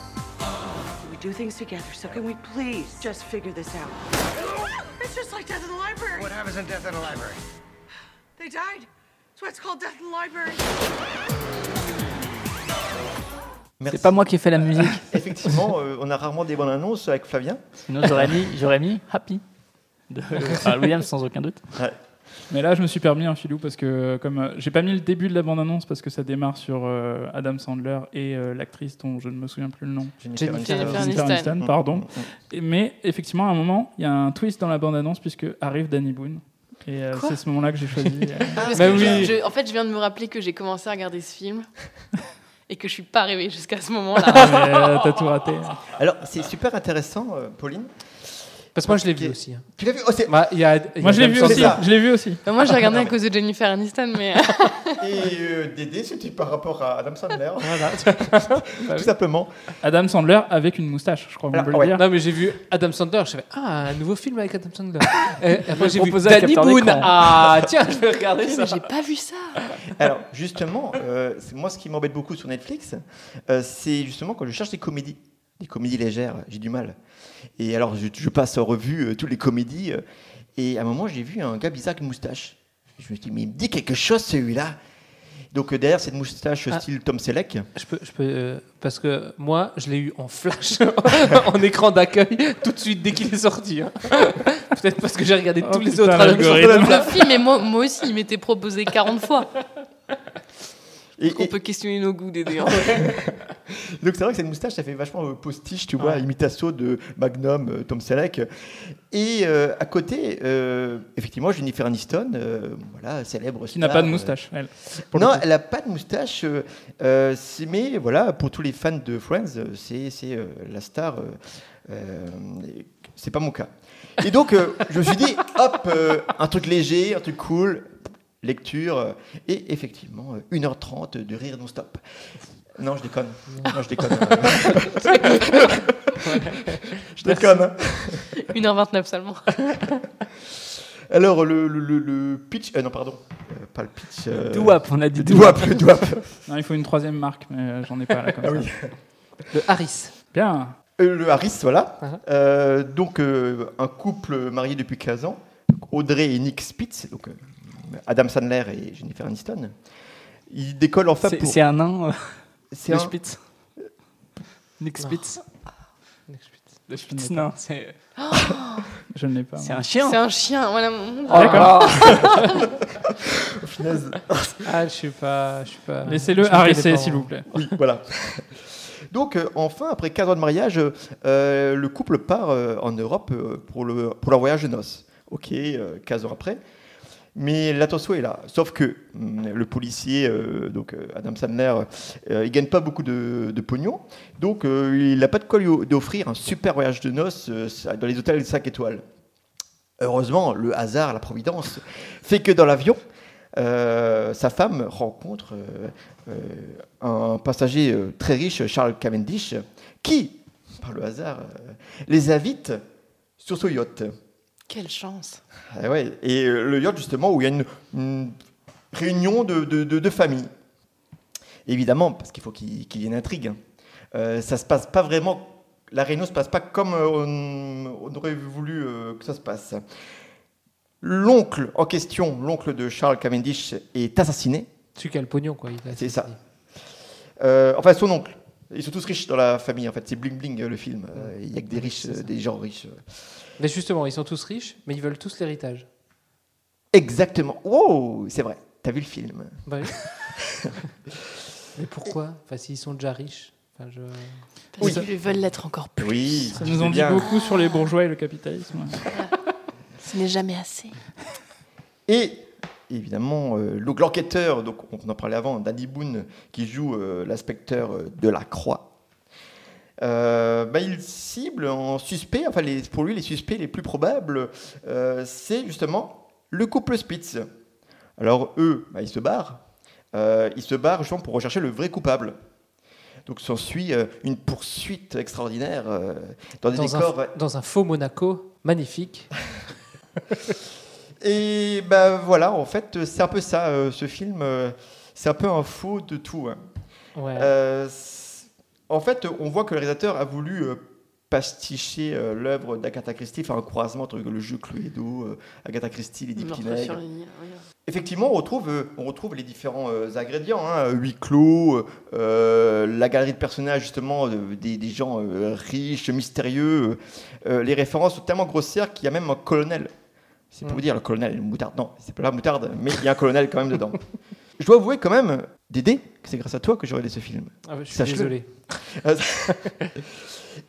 We do things together, so can we please just figure this out? It's just like death in the library. What happens in Death in the Library? They died. That's why it's called death in the library. C'est pas moi qui ai fait la musique, Effectivement, euh, on a rarement des bonnes annonces avec Flavien. sinon j'aurais mis, j'aurais mis Happy. De Pharrell Williams, sans aucun doute. Mais là, je me suis permis un filou parce que, comme euh, j'ai pas mis le début de la bande-annonce parce que ça démarre sur euh, Adam Sandler et euh, l'actrice dont je ne me souviens plus le nom. Jennifer Jennifer Aniston. Aniston. Jennifer Aniston, pardon. Mm, Et- Mais effectivement, à un moment, il y a un twist dans la bande-annonce puisque arrive Danny Boone. Et euh, c'est ce moment-là que j'ai choisi. Parce Bah que je- oui. je- en fait, je viens de me rappeler que j'ai commencé à regarder ce film et que je suis pas arrivée jusqu'à ce moment-là. ah, T'as tout raté. Alors, c'est super intéressant, euh, Pauline. Parce que moi, je l'ai vu aussi. hein. Tu l'as vu? Oh, Bah, il y a- il y a Moi, je l'ai Adam vu Sandler. aussi. Je l'ai vu aussi. Bah, moi, j'ai regardé à cause de Jennifer Aniston, mais Et euh, Dédé, c'était par rapport à Adam Sandler. Voilà. Tout simplement. Adam Sandler avec une moustache, je crois qu'on Alors, peut le ouais. dire. Non, mais j'ai vu Adam Sandler, je fais Ah, un nouveau film avec Adam Sandler. Et après, j'ai vu Danny capteur Boone. d'écran. Ah, tiens, je vais regarder mais ça. j'ai pas vu ça. Alors, justement, euh, c'est- moi, ce qui m'embête beaucoup sur Netflix, euh, c'est justement quand je cherche des comédies, des comédies légères, j'ai du mal. Et alors, je, je passe en revue euh, toutes les comédies, euh, et à un moment, j'ai vu un gars bizarre avec une moustache. Je me suis dit, mais il me dit quelque chose, celui-là. Donc, euh, derrière cette moustache Ah. style Tom Selleck, Je peux, je peux, euh, parce que moi, je l'ai eu en flash, en écran d'accueil, tout de suite dès qu'il est sorti. hein. Peut-être parce que j'ai regardé Oh, tous les putain, autres à la même l'algorithme. chose. Le film, et moi, moi aussi, il m'était proposé 40 fois. Et, On et- peut questionner nos goûts des deux. hein. donc c'est vrai que cette moustache, ça fait vachement euh, postiche, tu vois, imitation de Magnum, euh, Tom Selleck. Et euh, à côté, euh, effectivement, Jennifer Aniston, euh, voilà, célèbre Qui n'a pas de moustache, elle. Non, elle n'a pas de moustache. euh, euh, mais voilà, pour tous les fans de Friends, c'est c'est, euh, la star. euh, euh, c'est pas mon cas. Et donc, euh, je me suis dit, hop, euh, un truc léger, un truc cool, lecture, euh, et effectivement, euh, 1h30 de rire non-stop. Non, je déconne. Non, je déconne. je déconne. hein. 1h29 seulement. Alors, le, le- le- le pitch. euh, non, pardon. Euh, pas le pitch. Euh, Douap, on a dit Douap, le Douap. Non, il faut une troisième marque, mais euh, j'en ai pas là comme Ah ça. oui. Le Harris. Bien. Euh, le Harris, voilà. Uh-huh. Euh, donc, euh, un couple marié depuis 15 ans, Audrey et Nick Spitz, donc euh, Adam Sandler et Jennifer Aniston. Ils décollent enfin C'est pour. c'est un nain, euh, c'est le un- Spitz. Nick Spitz. Le Spitz Je n'ai pas. nain, c'est Je ne l'ai pas. c'est un chien. C'est un chien. Voilà. mon- Oh, D'accord. Punaise. Ah, je suis pas. Je suis pas Laissez-le pas s'il en- vous plaît. Oui, voilà. Donc, euh, enfin, après 15 ans de mariage, euh, le couple part euh, en Europe euh, pour, le, pour leur voyage de noces. Ok, euh, 15 ans après. Mais l'attention est là. Sauf que hum, le policier, euh, donc euh, Adam Sandler, euh, il gagne pas beaucoup de, pognon. Donc, euh, il n'a pas de quoi lui o- d'offrir un super voyage de noces dans les hôtels 5 étoiles. Heureusement, le hasard, la providence, fait que dans l'avion, sa femme rencontre un passager très riche, Charles Cavendish, qui, par le hasard, les invite sur son yacht. Quelle chance. Ouais, et euh, le yacht, justement, où il y a une, une réunion de, de, de- de famille. Évidemment, parce qu'il faut qu'il y ait une intrigue. hein. Euh, ça se passe pas vraiment. La réunion se passe pas comme euh, on, on aurait voulu euh, que ça se passe. L'oncle en question, l'oncle de Charles Cavendish, est assassiné. Celui qui a le pognon, quoi. C'est ça. Euh, enfin, son oncle. Ils sont tous riches dans la famille, en fait. C'est bling bling, euh, le film. Euh, Il y a que des riches, euh, des gens riches. Mais justement, ils sont tous riches, mais ils veulent tous l'héritage. Exactement. Wow, c'est vrai. T'as vu le film Bah oui. mais pourquoi? Enfin, s'ils sont déjà riches. Enfin, je... Parce qu'ils veulent l'être encore plus. Oui. Ça nous en dit bien. beaucoup sur les bourgeois et le capitalisme. Ce n'est jamais assez. Et évidemment, euh, donc l'enquêteur, donc on en parlait avant, Danny Boone, qui joue euh, l'inspecteur euh, de la Croix. euh, bah, il cible en suspect, enfin les- pour lui les suspects les plus probables, euh, c'est justement le couple Spitz. Alors eux, bah, ils se barrent, Euh, ils se barrent justement pour rechercher le vrai coupable. Donc s'ensuit une poursuite extraordinaire dans des dans, décors un, dans un faux Monaco magnifique. Et ben voilà, en fait, c'est un peu ça, euh, ce film, euh, c'est un peu un faux de tout. hein. Ouais. Euh, en fait, on voit que le réalisateur a voulu euh, pasticher euh, l'œuvre d'Agatha Christie, enfin un croisement entre le jeu Cluedo, euh, Agatha Christie, Nil, oui. Effectivement, on retrouve, euh, on retrouve les différents euh, ingrédients, hein, huis clos, euh, la galerie de personnages justement, euh, des, des gens euh, riches, mystérieux. euh, les références sont tellement grossières qu'il y a même un colonel C'est pour vous dire, le colonel, une moutarde. Non, c'est pas la moutarde, mais il y a un colonel quand même dedans. Je dois avouer quand même, Dédé, que c'est grâce à toi que j'ai regardé ce film. Ah, je suis Sache-le. désolé.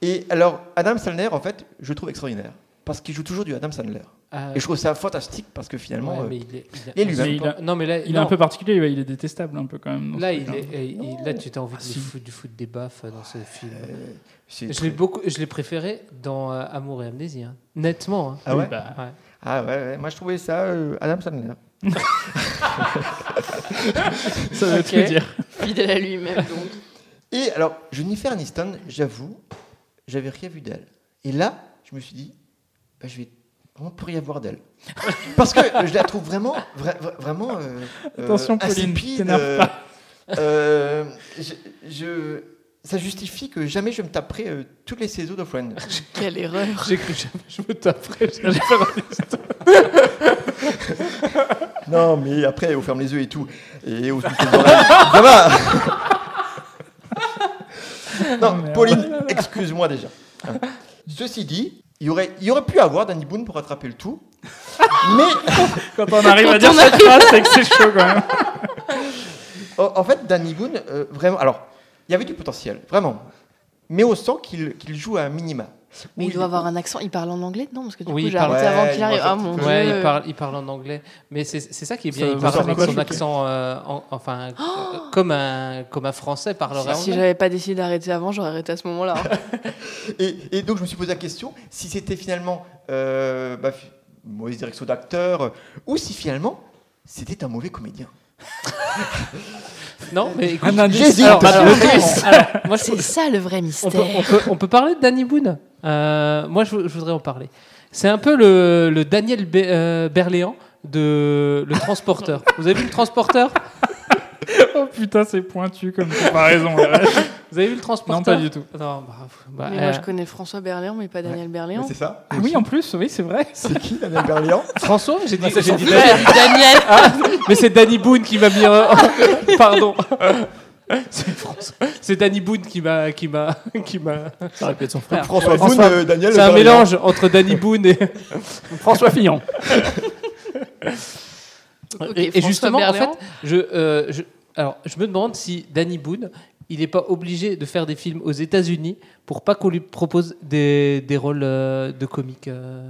Et alors, Adam Sandler, en fait, je le trouve extraordinaire. Parce qu'il joue toujours du Adam Sandler. Ah, Et je trouve ça fantastique parce que finalement. ouais, euh, mais il est, il est- et lui-même. Mais il a- Non, mais là, Il est un peu particulier, il est détestable un peu quand même. Là, il est, tu as envie de si. foutre, des baffes euh, dans ce film. c'est Je très- l'ai beaucoup, je l'ai préféré dans euh, Amour et Amnésie, hein. nettement. hein. Ah ouais Bah, Ouais. Ah ouais, ouais, moi je trouvais ça euh, Adam Sandler. ça veut tout dire. Fidèle à lui-même, donc. Et alors, Jennifer Aniston, j'avoue, j'avais rien vu d'elle. Et là, je me suis dit, bah, je vais vraiment plus rien voir d'elle. Parce que je la trouve vraiment, vra- vra- vraiment. euh, euh, Attention, Pauline, euh, pas. euh, je, je- ça justifie que jamais je me taperai euh, toutes les saisons de Friends. Quelle erreur. J'ai cru jamais je me faire un- Non, mais après, on ferme les yeux et tout. Et on se les oreilles. Ça va Non, merde. Pauline, excuse-moi déjà. Hein. Ceci dit, il y aurait, il y aurait pu avoir Danny Boone pour rattraper le tout. Mais Quand on arrive à dire cette phrase, c'est que c'est chaud quand même. en, en fait, Danny Boone, euh, vraiment. Alors, y avait du potentiel, vraiment. Mais on sent qu'il joue à un minima. Mais il doit avoir un accent. Il parle en anglais Non, parce que du Oui, coup, il j'ai parle- arrêté avant Ouais, qu'il il arrive. Ah mon dieu. Ouais, il parle, il parle en anglais. Mais c'est ça qui est bien. Ça- il parle avec son accent, euh, en- enfin, euh, comme, un, comme un français parlerait Si anglais. j'avais pas décidé d'arrêter avant, j'aurais arrêté à ce moment-là. hein. Et, et donc, je me suis posé la question si c'était finalement euh, bah, mauvaise direction d'acteur, ou si finalement c'était un mauvais comédien. Non, mais écoute, Un indice. J'hésite. alors, moi, je- C'est ça le vrai on, mystère. peut, on, peut, on peut parler de Danny Boone Euh, Moi, je, je voudrais en parler. C'est un peu le, le Daniel Be- euh, Berléand de Le Transporteur. Vous avez vu Le Transporteur? Oh putain, c'est pointu comme comparaison. ouais. Vous avez vu Le Transporteur Non, pas du tout. Non, bah, bah, Mais euh, moi, je connais François Berléand, mais pas Daniel Berléand. C'est ça Ah oui, en plus, oui, c'est vrai. C'est qui, Daniel Berlian François J'ai dit, son dit frère. Daniel. Ah, mais c'est Danny Boone qui m'a mis. en- Pardon. C'est François- C'est Danny Boone qui m'a qui m'a qui m'a. Ça aurait pu être son frère. François Boone, François- euh, Daniel C'est un mélange entre Danny Boone et. François Fillon. Et, justement, en fait, je, euh, je, alors, je me demande si Danny Boone, il n'est pas obligé de faire des films aux États-Unis pour pas qu'on lui propose des, des rôles euh, de comique. euh.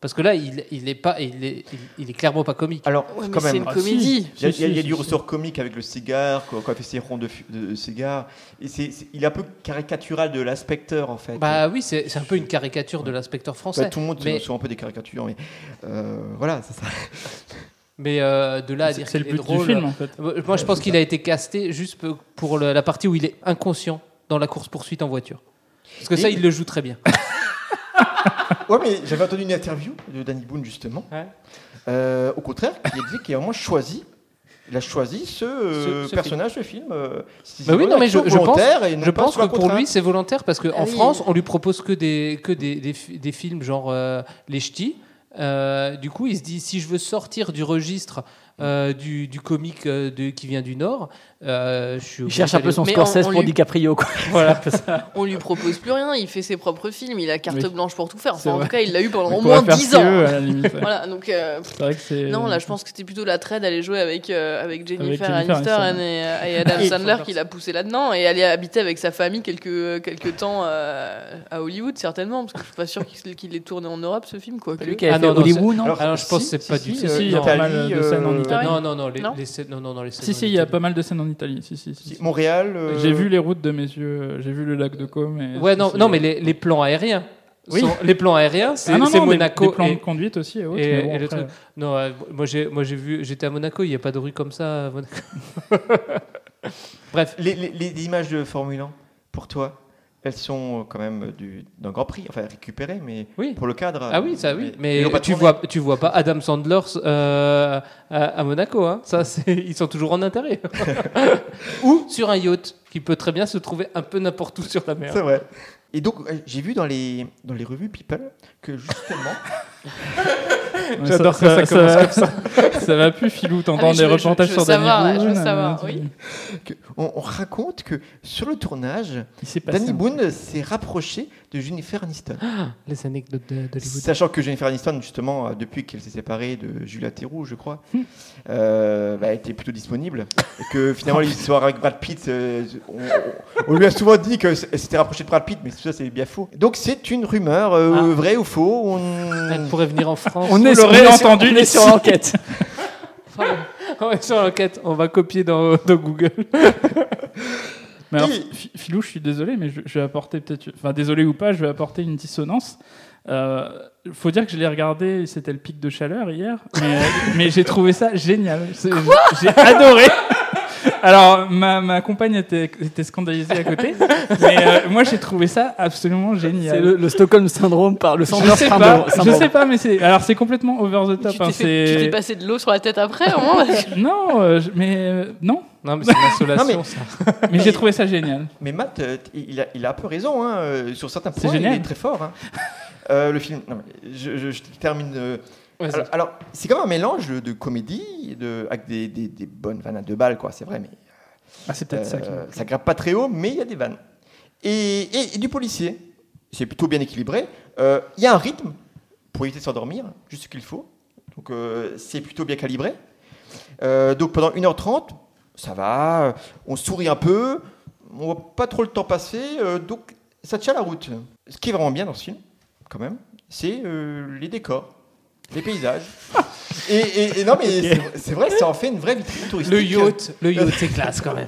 Parce que là, il, il est pas, il est, il, il est clairement pas comique. Alors, Ouais, mais quand c'est même. une Ah, comédie. Il y a, Si, il y a- il y a si, du si, ressort comique avec le cigare, quand, quand il fait ses ronds de, fu- de cigare. Et c'est, c'est- il est un peu caricatural de l'inspecteur, en fait. Bah oui, c'est c'est un peu une caricature de l'inspecteur Bah, français. tout le monde mais- sont un peu des caricatures, mais euh, voilà, c'est ça. Mais euh, de là à C'est dire c'est le qu'il est but drôle. du film en fait. Moi, moi, je pense qu'il a été casté juste pour le- la partie où il est inconscient dans la course-poursuite en voiture. Parce que ça, il le joue très bien. Ouais, mais j'avais entendu une interview de Danny Boone, justement. Ouais. Euh, au contraire, qui a dit qu'il a vraiment choisi. Il a choisi ce, euh, Ce- ce personnage, ce film. euh, c'est Bah oui, non, mais je, pense, je pense que pour lui, c'est volontaire parce qu'en Ah oui. France, on lui propose que des, que des, des, fi- des films genre euh, Les Ch'tis. Euh, du coup, il se dit si je veux sortir du registre euh, du, du comique euh, qui vient du Nord, euh, je Il cherche un peu son Mais Scorsese on- on pour lui- DiCaprio. Quoi. Voilà. On lui propose plus rien, il fait ses propres films, il a carte Oui. blanche pour tout faire. Enfin, en vrai. tout cas, il l'a eu pendant au moins faire 10 ce qu'il ans. veut, à la limite, ouais. Voilà, donc euh, C'est vrai que c'est. non, là je pense que c'était plutôt la trade d'aller jouer avec, euh, avec Jennifer, Jennifer Aniston et, euh, et Adam Et- Sandler qui l'a poussé là-dedans et aller habiter avec sa famille quelques, quelques temps euh, à Hollywood certainement parce que je suis pas sûr qu'il qu'il ait tourné en Europe ce film quoi. que- Lui qui Ah fait Hollywood, non Alors, je pense que c'est pas du tout. Si, il y a non. pas mal de scènes en Italie. Non, non, non, les, scènes- non, non, non, les scènes Si, si, il y a pas mal de scènes en Italie. Si, si, si. Si, Montréal. euh, J'ai vu les routes de mes yeux, euh, j'ai vu le lac de Côme. et- Ouais, non, non, mais les, les plans aériens. Oui. sont- les plans aériens, c'est Ah Monaco. Des plans et- de conduite aussi et autres. et- bon, et le après, truc. Non, euh, moi j'ai moi j'ai vu, j'étais à Monaco, il n'y a pas de rue comme ça à Monaco. Bref, Les, les- les images de Formule 1, pour toi, elles sont euh, quand même du- d'un Grand Prix, enfin récupérées, mais Oui. pour le cadre. ah oui, ça oui, mais tu vois tu vois pas Adam Sandler euh, à, à Monaco, hein. Ça c'est ils sont toujours en intérêt. Ou sur un yacht qui peut très bien se trouver un peu n'importe où sur la mer. C'est vrai. Et donc, euh, j'ai vu dans les, dans les revues People que justement. J'adore quand ça commence comme ça. Ça va plus, Filou, t'entends Ah, des je- reportages je sur Danny là, je veux Boone, savoir, oui. Que- on, on raconte que sur le tournage, Danny Boone s'est rapproché de Jennifer Aniston. Les anecdotes de- d'Hollywood. Sachant que Jennifer Aniston, justement, euh, depuis qu'elle s'est séparée de Julia Theroux, je crois, Hmm. euh, bah, était plutôt disponible. Et que finalement, l'histoire avec Brad Pitt, euh, on, on- on lui a souvent dit qu'elle s'était rapprochée de Brad Pitt, mais tout ça, c'est bien faux. Donc, c'est une rumeur, euh, Ah. vraie ou faux. On... Pourrait venir en France. On est sur- entendu on est sur l'enquête. On est sur l'enquête. On va copier dans, dans Google. Mais alors, Filou, je suis désolé, mais je, je vais apporter peut-être. Enfin, désolé ou pas, je vais apporter une dissonance. Euh, faut dire que je l'ai regardé, c'était le pic de chaleur hier, mais, mais j'ai trouvé ça génial. J'ai adoré. Alors, ma, ma compagne était, était scandalisée à côté, mais euh, moi j'ai trouvé ça absolument génial. C'est le, le Stockholm Syndrome par le je Sandler sais Syndrome. pas, je sais pas, mais c'est alors c'est complètement over the top. Tu t'es hein, fait- tu t'es c'est passé de l'eau sur la tête après, au moins non, euh, je- mais euh, non, Non, mais c'est une Non, mais- ça. mais j'ai trouvé ça génial. Mais Matt, euh, il a, il a un peu raison. hein, euh, sur certains C'est points, il génial. est très fort. hein. Euh, le film. non, mais je, je- je termine. Euh, alors, alors, c'est comme un mélange de comédie de, avec des, des- des bonnes vannes à deux balles, quoi. C'est vrai, mais Ah, c'est peut-être ça. qui- euh, ça grimpe pas très haut, mais il y a des vannes. Et, et- et du policier. C'est plutôt bien équilibré. Euh, Il y a un rythme pour éviter de s'endormir, juste ce qu'il faut. Donc euh, c'est plutôt bien calibré. Euh, donc pendant 1h30, ça va, euh, on sourit un peu, on voit pas trop le temps passer, euh, donc ça tient la route. Ce qui est vraiment bien dans ce film, quand même, c'est euh, les décors, les paysages. et, et- et non mais c'est- c'est vrai, ça en fait une vraie vitrine touristique. Le yacht, le yacht, c'est classe quand même.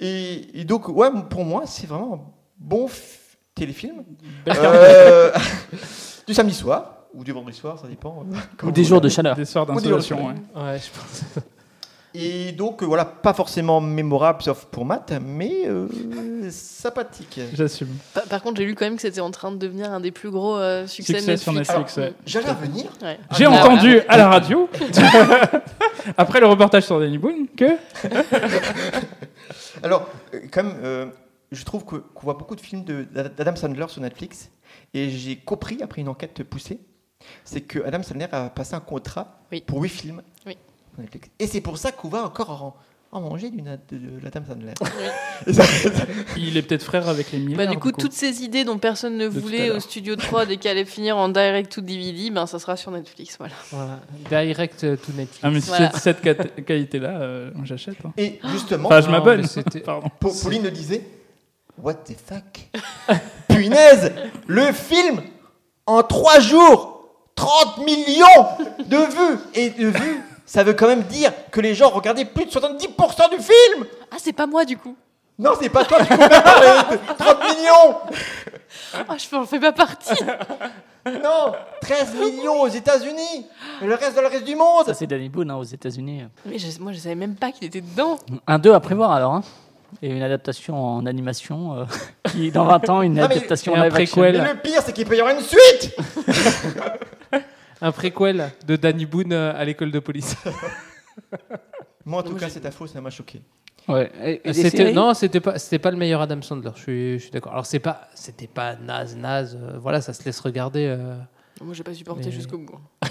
Et, et donc, ouais, pour moi, c'est vraiment un bon téléfilm. Euh, du samedi soir, ou du vendredi soir, ça dépend. euh, Ou des jours de chaleur. Des soirs des d'insolation. ouais. Ouais, je pense. Et donc, euh, voilà, pas forcément mémorable, sauf pour Matt, mais euh, sympathique. J'assume. Par, par contre, j'ai lu quand même que c'était en train de devenir un des plus gros euh, succès, Succès de sur Netflix. Netflix, ouais. J'allais revenir. Ouais. J'ai Ah, entendu voilà. à la radio, après le reportage sur Danny Boone, que Alors, quand même, euh, je trouve qu'on voit beaucoup de films de- d'Adam Sandler sur Netflix, et j'ai compris, après une enquête poussée, c'est que Adam Sandler a passé un contrat Oui. pour 8 films Oui. Et c'est pour ça qu'on va encore en, en manger d'une de, de l'Adam Sandler. Ça- il est peut-être frère avec les Miller. Bah, du coup, toutes ces idées dont personne ne voulait au studio de prod et qui allaient finir en direct to DVD, ben, ça sera sur Netflix. Voilà. Voilà. Direct to Netflix. Ah, mais si Voilà. c'est cette qualité-là, euh, j'achète. hein. Et justement, Enfin, je m'abonne. Pauline le disait What the fuck? Punaise Le film, en 3 jours, 30 millions de vues Et de vues, ça veut quand même dire que les gens regardaient plus de 70% du film Ah, c'est pas moi du coup. Non, c'est pas toi, parler de 30 millions Ah, je n'en fais pas partie. Non 13 millions aux États-Unis Et le reste le reste du monde Ça, c'est Danny Boone hein, aux États-Unis. Mais je- moi, je savais même pas qu'il était dedans. Un 2 à prévoir alors. hein. Et une adaptation en animation. euh, qui, dans 20 ans, une mais- adaptation et un live action. préquel. Mais le pire, c'est qu'il peut y avoir une suite Un préquel de Danny Boone euh, à l'école de police. Moi, en tout cas, cette info, ça m'a choqué. Ouais. Et- et des C'était séries non, c'était pas c'était pas le meilleur Adam Sandler. Je suis, je suis d'accord. Alors c'est pas c'était pas naze naze. euh, voilà, ça se laisse regarder. euh. Moi, j'ai pas supporté Mais- jusqu'au bout.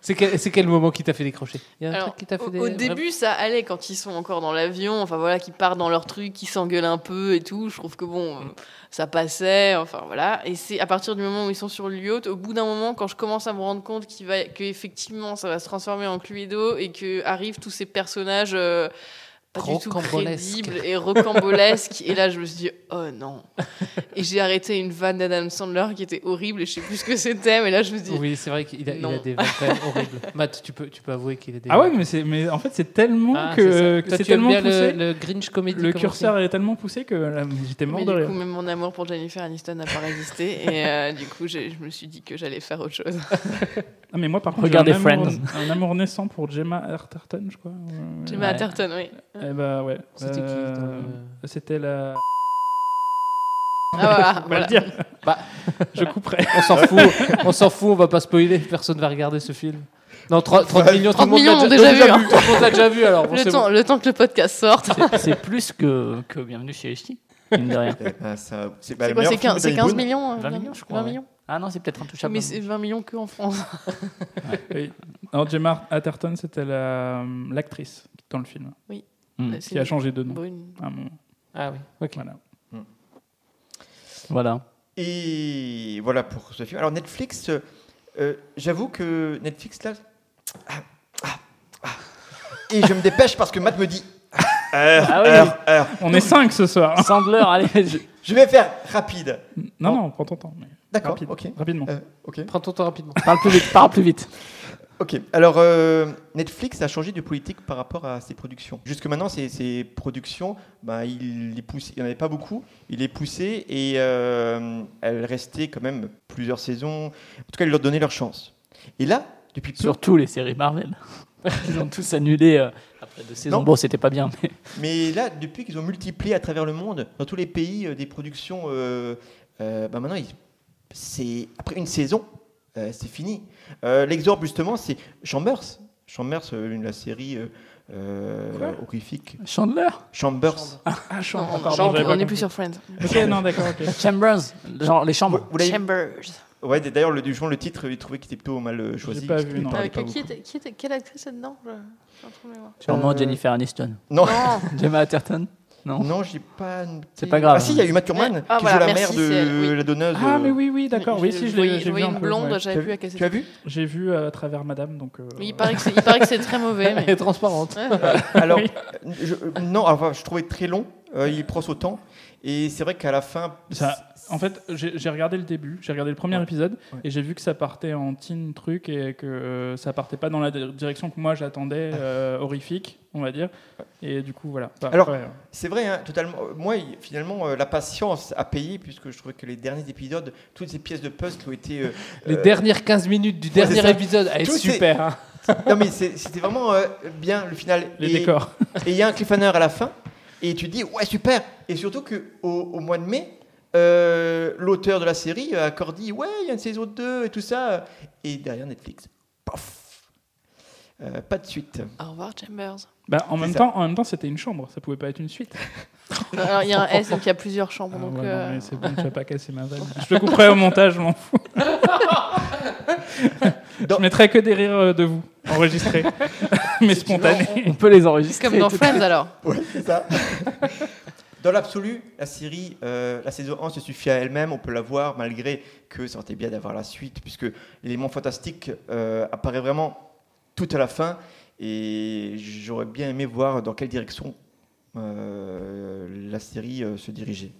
C'est quel, c'est quel moment qui t'a fait décrocher? Il y a un Alors, truc qui t'a fait au, dé- au début, ça allait quand ils sont encore dans l'avion, enfin voilà, qu'ils partent dans leur truc, qu'ils s'engueulent un peu et tout. Je trouve que bon, euh, ça passait, enfin voilà. Et c'est à partir du moment où ils sont sur le yacht, au bout d'un moment, quand je commence à me rendre compte qu'il va, que effectivement, ça va se transformer en Cluedo et que arrivent tous ces personnages. euh, pas du tout crédibles et rocambolesques. et là, je me suis dit, oh non. Et j'ai arrêté une vanne d'Adam Sandler qui était horrible et je sais plus ce que c'était. Mais là, je me suis dit, Oui, c'est vrai qu'il a, il a Non. des vannes quand même horribles. Matt, tu peux, tu peux avouer qu'il a des. Ah ouais, mais, c'est- mais en fait, c'est tellement Ah, que, c'est tellement bien poussé. le, le Grinch comédie. Le curseur est tellement poussé que là, j'étais mort Mais de du rire. coup, même mon amour pour Jennifer Aniston n'a pas résisté. et euh, du coup, j'ai- je me suis dit que j'allais faire autre chose. Ah, mais moi, par contre, Regardez j'ai un amour, Friends. un amour naissant pour Gemma Arterton, je crois. Ouais, Gemma Ouais. Atherton, oui. Eh bah ouais. C'était qui, Euh, le- C'était la. Ah, voilà, On va voilà. le dire. Bah. je couperai. On s'en fout, on s'en fout, on va pas spoiler, personne va regarder ce film. Non, 30, 30 millions, tout 30 le monde millions l'a ont déjà vu, hein. Tout le monde l'a déjà vu alors. bon, Le temps, bon. le temps que le podcast sorte. C'est- plus que, que Bienvenue chez les Ch'tis. Mine de rien. Ben, ça- c'est bah, quoi C'est film 15, de c'est Danny 15 Boone. millions euh, 20 millions, je crois. 20 ouais. millions Ah non, c'est peut-être intouchable. Mais c'est 20 millions que en France. Oui. Alors, Gemma Atherton, c'était la- l'actrice dans le film, Oui. Bah, qui a changé de nom Brune. Ah oui, ok. Voilà. Voilà. Et voilà pour ce film. Alors Netflix, euh, euh, j'avoue que Netflix là. Ah, ah, ah. Et je me dépêche parce que Matt me dit. Heure, Ah oui. heure, heure. On est cinq ce soir. Sandler, allez. je- Je vais faire rapide. Non, non, prends ton temps. mais D'accord, rapide, ok. Rapidement. Euh, ok. Prends ton temps rapidement. Parle plus vite, parle plus vite. Ok. Alors euh, Netflix a changé de politique par rapport à ses productions. Jusque maintenant, ses, ses productions, bah, il les pousse. Il n'y en avait pas beaucoup. Il les poussait et euh, elles restaient quand même plusieurs saisons. En tout cas, il leur donnait leur chance. Et là, depuis peu, Surtout les séries Marvel. Ils ont tous annulé euh, après deux saisons. Non. Bon, c'était pas bien, mais Mais là, depuis qu'ils ont multiplié à travers le monde, dans tous les pays, euh, des productions, euh, euh, bah maintenant, ils- c'est après une saison, c'est fini. Euh, L'exemple justement, c'est Chambers. Chambers, euh, la série euh, euh, horrifique. Chandler, Chambers. Ah, pas on est compris. plus sur Friends. Ok, non, d'accord, ok. Chambers, genre les chambres. Vous l'avez- Chambers. Ouais, d'ailleurs, le, du le titre, il trouvait qu'il était plutôt mal euh, choisi. pas vu, non. Avec pas qui était, qui était, quelle actrice est dedans? J'ai. Sûrement Euh, Jennifer Aniston. Non, Non. Gemma Atherton Non. non, j'ai pas. noté. C'est pas grave. Ah si, il y a eu Matt Thurman Ouais. Ah, qui voilà, joue la merci, mère de oui. la donneuse. Ah, euh, mais oui, oui, d'accord. Oui, si, je l'ai vu une blonde, ouais. j'avais as à Tu as vu J'ai vu euh, à travers Madame, donc. euh, Il paraît que c'est, il paraît que c'est très mauvais. Elle Mais... est transparente. Ouais. Alors, euh, non, enfin, je trouvais très long. euh, il prend son temps. Et c'est vrai qu'à la fin. Ça- En fait, j'ai regardé le début, j'ai regardé le premier Ouais. épisode Ouais. et j'ai vu que ça partait en teen truc et que euh, ça partait pas dans la di- direction que moi j'attendais, euh, horrifique, on va dire. Et du coup, voilà. Bah, Alors, ouais. C'est vrai, hein, totalement. Euh, Moi, finalement, euh, la patience a payé, puisque je trouvais que les derniers épisodes, toutes ces pièces de puzzle ont été. Les dernières 15 minutes du dernier épisode, elle est Tout c'est- super. hein. Non, mais c'était vraiment bien le final. les Et- décors. Et il y a un cliffhanger à la fin, et tu te dis, ouais, super. Et surtout qu'au au mois de mai, euh, l'auteur de la série a encore dit, ouais, il y a une saison 2 et tout ça. Et derrière Netflix, paf Euh, Pas de suite. Au revoir, Chambers. Bah, en même ça. temps, en même temps, c'était une chambre, ça pouvait pas être une suite. Alors, il y a un S, donc il y a plusieurs chambres. Ah, donc, ouais, euh, non, mais c'est bon, tu vas pas casser ma vanne. Je le couperai au montage, je m'en fous. Dans- Je mettrai que des rires euh, de vous, enregistrés, mais spontanés. On peut les enregistrer. Comme dans Friends, alors. Ouais, c'est ça. Dans l'absolu, la série, euh, la saison 1 se suffit à elle-même, on peut la voir malgré que ça aurait été bien d'avoir la suite, puisque l'élément fantastique euh, apparaît vraiment tout à la fin, et j'aurais bien aimé voir dans quelle direction euh, la série se dirigeait.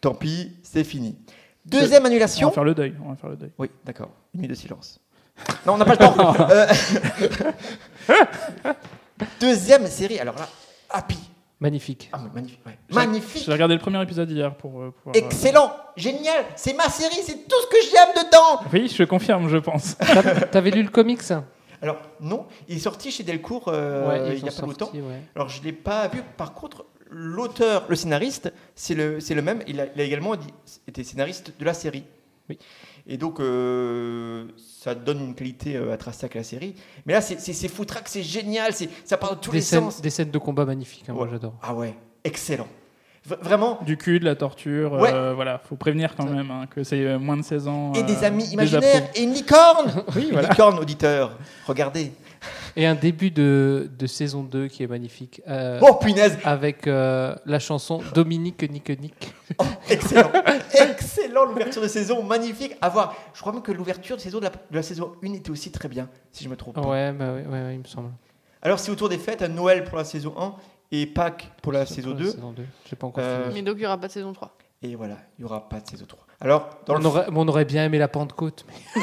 Tant pis, c'est fini. Deuxième On annulation. va faire le deuil. On va faire le deuil. Oui, d'accord. Une minute de silence. Non, on n'a pas le temps. Deuxième série, alors là, Happy. Magnifique. Ah, mais magnifique. ouais. J'ai- Magnifique. J'ai regardé le premier épisode hier pour euh, euh, Excellent, génial, c'est ma série, c'est tout ce que j'aime dedans. Oui, je confirme, je pense. T'avais lu le comics Alors non, il est sorti chez Delcourt euh, Ouais, il n'y a pas longtemps. ouais. Alors je l'ai pas vu. Par contre, l'auteur, le scénariste, c'est le, c'est le même. Il a, il a également dit- été scénariste de la série. Oui. Et donc euh, ça donne une qualité euh, à la série. Mais là, c'est, foutraque, c'est génial, c'est, ça part dans tous Des les scènes, sens. des scènes de combat magnifiques, hein, moi j'adore. Ah ouais, excellent. V- vraiment. Du cul, de la torture, Ouais. euh, voilà, faut prévenir quand même hein, que c'est euh, moins de 16 ans. Et euh, des amis imaginaires et une licorne. Oui, Une voilà. licorne, auditeur. Regardez. Et un début de, de saison 2 qui est magnifique. euh, Oh punaise, Avec euh, la chanson Dominique Nique Nique. Oh, excellent, excellent l'ouverture de saison, magnifique. À voir. Je crois même que l'ouverture de, saison de, la, de la saison 1 était aussi très bien, si je me trompe. Ouais, bah ouais, ouais, ouais, il me semble. Alors c'est autour des fêtes, à Noël pour la saison 1 et Pâques pour la saison pour 2. la saison 2. J'ai pas encore Euh. Mais donc, il n'y aura pas de saison 3. Et voilà, il n'y aura pas de saison 3. Alors, dans On le aurait, on aurait bien aimé la Pentecôte. Mais...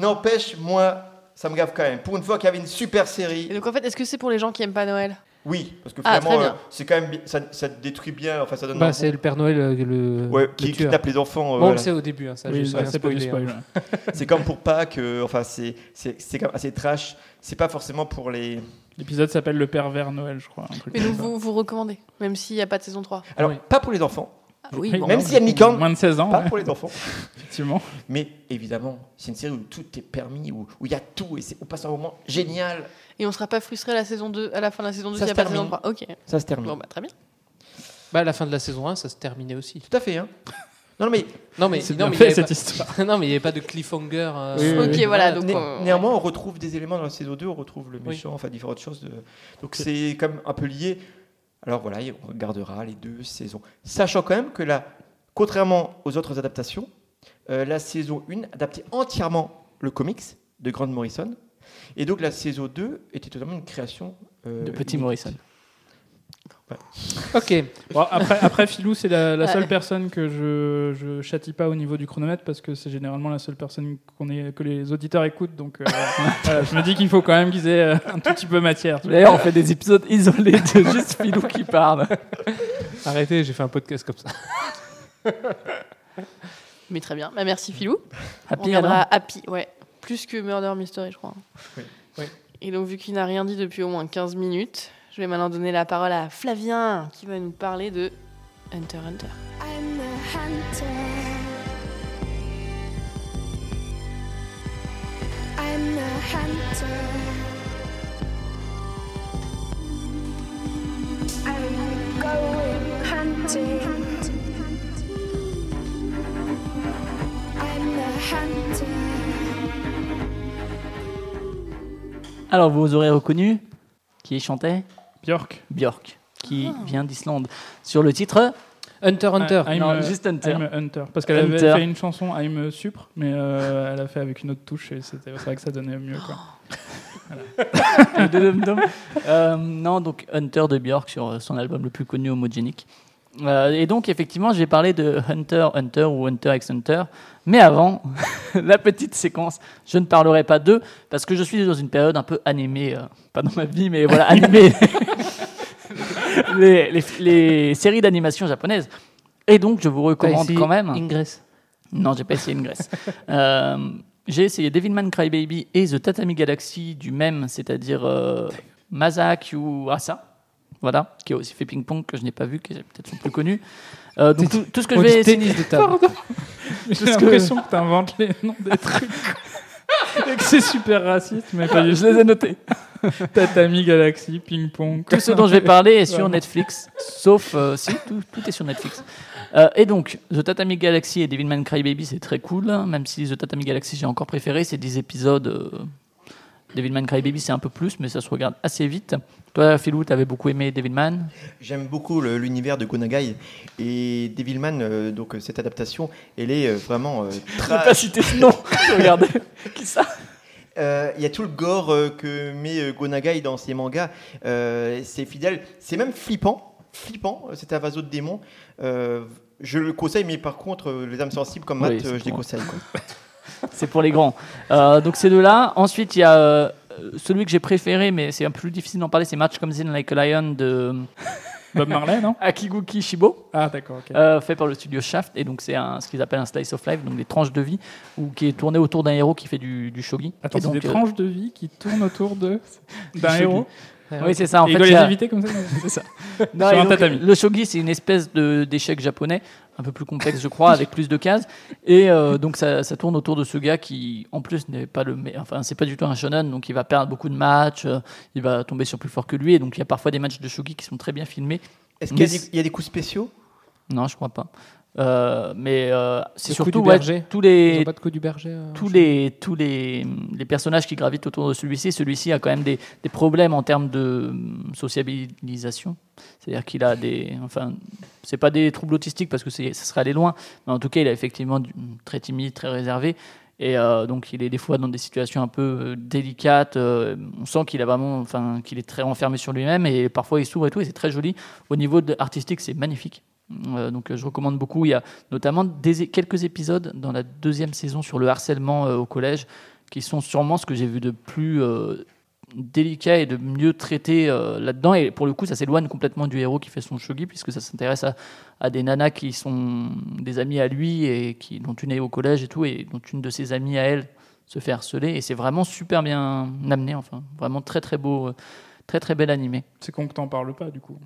N'empêche, moi, ça me gave quand même. Pour une fois qu'il y avait une super série, Et donc, en fait, est-ce que c'est pour les gens qui aiment pas Noël? Oui, parce que Ah, finalement, très euh, c'est quand même, ça, ça détruit bien, enfin ça donne Bah, c'est le Père Noël euh, le, ouais, le qui kidnappe les enfants. euh, Bon, on le voilà. sait au début, hein, ça, Oui, c'est hein. ouais. C'est comme pour Pâques, euh, enfin c'est c'est c'est quand même assez trash. C'est pas forcément pour les. L'épisode s'appelle Le pervers Noël, je crois. un truc Mais ça. vous, vous recommandez, même s'il n'y a pas de saison 3. Alors Oui. pas pour les enfants, Ah, oui, Oui, bon. même s'il y a une licorne, Moins de 16 ans, pas ouais, pour les enfants. effectivement. Mais évidemment, c'est une série où tout est permis, où il y a tout et c'est- on passe un moment génial. Et on sera pas frustré à la saison 2, à la fin de la saison 2 Ça s'il n'y a pas de saison termine. 3. Ok. Ça se termine. Bon, bah, très bien. Bah, à la fin de la saison 1, ça se terminait aussi. Tout à fait. Hein. Non, mais Non, mais C'est non, mais fait, cette pas- histoire. non, mais il n'y avait pas de cliffhanger. euh, Oui, oui, Ok, oui. voilà. Donc, Né- on- néanmoins, on retrouve des éléments dans la saison 2, on retrouve le Oui. méchant, enfin différentes choses. De... Donc c'est quand même un peu lié. Alors voilà, on regardera les deux saisons. Sachant quand même que là, contrairement aux autres adaptations, euh, la saison 1 adaptait entièrement le comics de Grant Morrison. Et donc la saison 2 était totalement une création euh, De Petit unique. Morrison. Ok. Bon, après, après, Philou, c'est la, la seule Ouais. personne que je, je châtie pas au niveau du chronomètre parce que c'est généralement la seule personne qu'on est, que les auditeurs écoutent. Donc, euh, voilà, je me dis qu'il faut quand même qu'ils aient euh, un tout petit peu matière. D'ailleurs, on fait des épisodes isolés de juste Philou qui parle. Arrêtez, j'ai fait un podcast comme ça. Mais très bien. Bah, merci Philou. On Happy à Happy, ouais. Plus que Murder Mystery, je crois. Oui. Oui. Et donc, vu qu'il n'a rien dit depuis au moins 15 minutes, je vais maintenant donner la parole à Flavien, qui va nous parler de Hunter x Hunter. I'm a hunter. I'm a hunter. I'm going hunting. I'm a hunter. Alors, vous aurez reconnu qui chantait? Björk. Björk, qui vient d'Islande. Sur le titre Hunter Hunter. I'm Non, a- juste Hunter. I'm a Hunter. Parce qu'elle avait fait une chanson I'm a Supre, mais euh, elle a fait avec une autre touche et c'était- c'est vrai que ça donnait mieux. Quoi. Euh, non, donc Hunter de Björk sur euh, son album le plus connu, Homogenic. Euh, et donc, effectivement, je vais parler de Hunter, Hunter ou Hunter x Hunter. Mais avant, la petite séquence, je ne parlerai pas d'eux parce que je suis dans une période un peu animée, euh, pas dans ma vie, mais voilà, animée. les, les- les séries d'animation japonaises. Et donc, je vous recommande quand même. Ingress. Non, j'ai pas essayé Ingress. euh, j'ai essayé Devilman Crybaby et The Tatami Galaxy du même, c'est-à-dire Masaki Asa, voilà, qui a aussi fait Ping Pong que je n'ai pas vu, qui est peut-être plus connu. Euh, donc tout, tout ce que je vais tennis de table. J'ai Parce que- l'impression que tu inventes les noms des trucs. et que c'est super raciste, mais pas du je les ai notés. Tatami Galaxy, Ping Pong. Tout ce dont je vais parler est sur. Netflix, sauf euh, si tout, tout est sur Netflix. Euh, et donc, The Tatami Galaxy et Devilman Crybaby, c'est très cool, hein, même si The Tatami Galaxy j'ai encore préféré, c'est 10 épisodes. Devilman Crybaby, c'est un peu plus, mais ça se regarde assez vite. Toi, Philou, t'avais beaucoup aimé Devilman J'aime beaucoup l'univers de Gonagai et Devilman, euh, donc euh, cette adaptation, elle est euh, vraiment euh, tra- pas citer ce nom. Regardez. Qui ça? Euh, Il y a tout le gore que met Gonagai dans ses mangas. C'est fidèle, c'est même flippant. Flippant, euh, c'est un vaso de démons. Euh, je le conseille, mais par contre, les âmes sensibles comme Matt, Oui, je les conseille. quoi. C'est pour les grands. Euh, donc ces deux-là. Ensuite, il y a euh, celui que j'ai préféré, mais c'est un peu plus difficile d'en parler, c'est Match Comes In Like a Lion de Bob Marley, non? Akiguchi Shibo. Ah, d'accord, ok. Euh, fait par le studio Shaft et donc c'est un, ce qu'ils appellent un slice of life donc des tranches de vie ou qui est tourné autour d'un héros qui fait du, du shogi Attends, c'est donc, des euh, tranches de vie qui tournent autour de d'un héros? Oui c'est ça en Et il fait doit les a- éviter comme ça c'est ça. Non, Sur et un donc, tatami. le shogi c'est une espèce de d'échec japonais un peu plus complexe je crois avec plus de cases. Et euh, donc ça, ça tourne autour de ce gars qui en plus n'est pas le enfin c'est pas du tout un shonen donc il va perdre beaucoup de matchs euh, il va tomber sur plus fort que lui et donc il y a parfois des matchs de shogi qui sont très bien filmés. Est-ce qu'il y, y a des coups spéciaux? Non je crois pas Euh, mais euh, c'est surtout ouais, tous les pas de coup du berger. euh, tous les tous les, les personnages qui gravitent autour de celui-ci, celui-ci a quand même des, des problèmes en termes de hum, sociabilisation. C'est-à-dire qu'il a des, enfin, c'est pas des troubles autistiques parce que ça serait aller loin, mais en tout cas, il est effectivement du- très timide, très réservé. Et donc, il est des fois dans des situations un peu délicates. on sent qu'il a vraiment, enfin, qu'il est très renfermé sur lui-même et parfois il s'ouvre et tout. Et c'est très joli. Au niveau de, artistique, c'est magnifique. Euh, donc, euh, je recommande beaucoup. Il y a notamment des, quelques épisodes dans la deuxième saison sur le harcèlement euh, au collège qui sont sûrement ce que j'ai vu de plus délicat et de mieux traité là-dedans. Et pour le coup, ça s'éloigne complètement du héros qui fait son shogi, puisque ça s'intéresse à, des nanas qui sont des amies à lui et qui, dont une est au collège et tout, et dont une de ses amies à elle se fait harceler. Et c'est vraiment super bien amené, enfin, vraiment très très beau, très très bel animé. C'est con que t'en parles pas, du coup.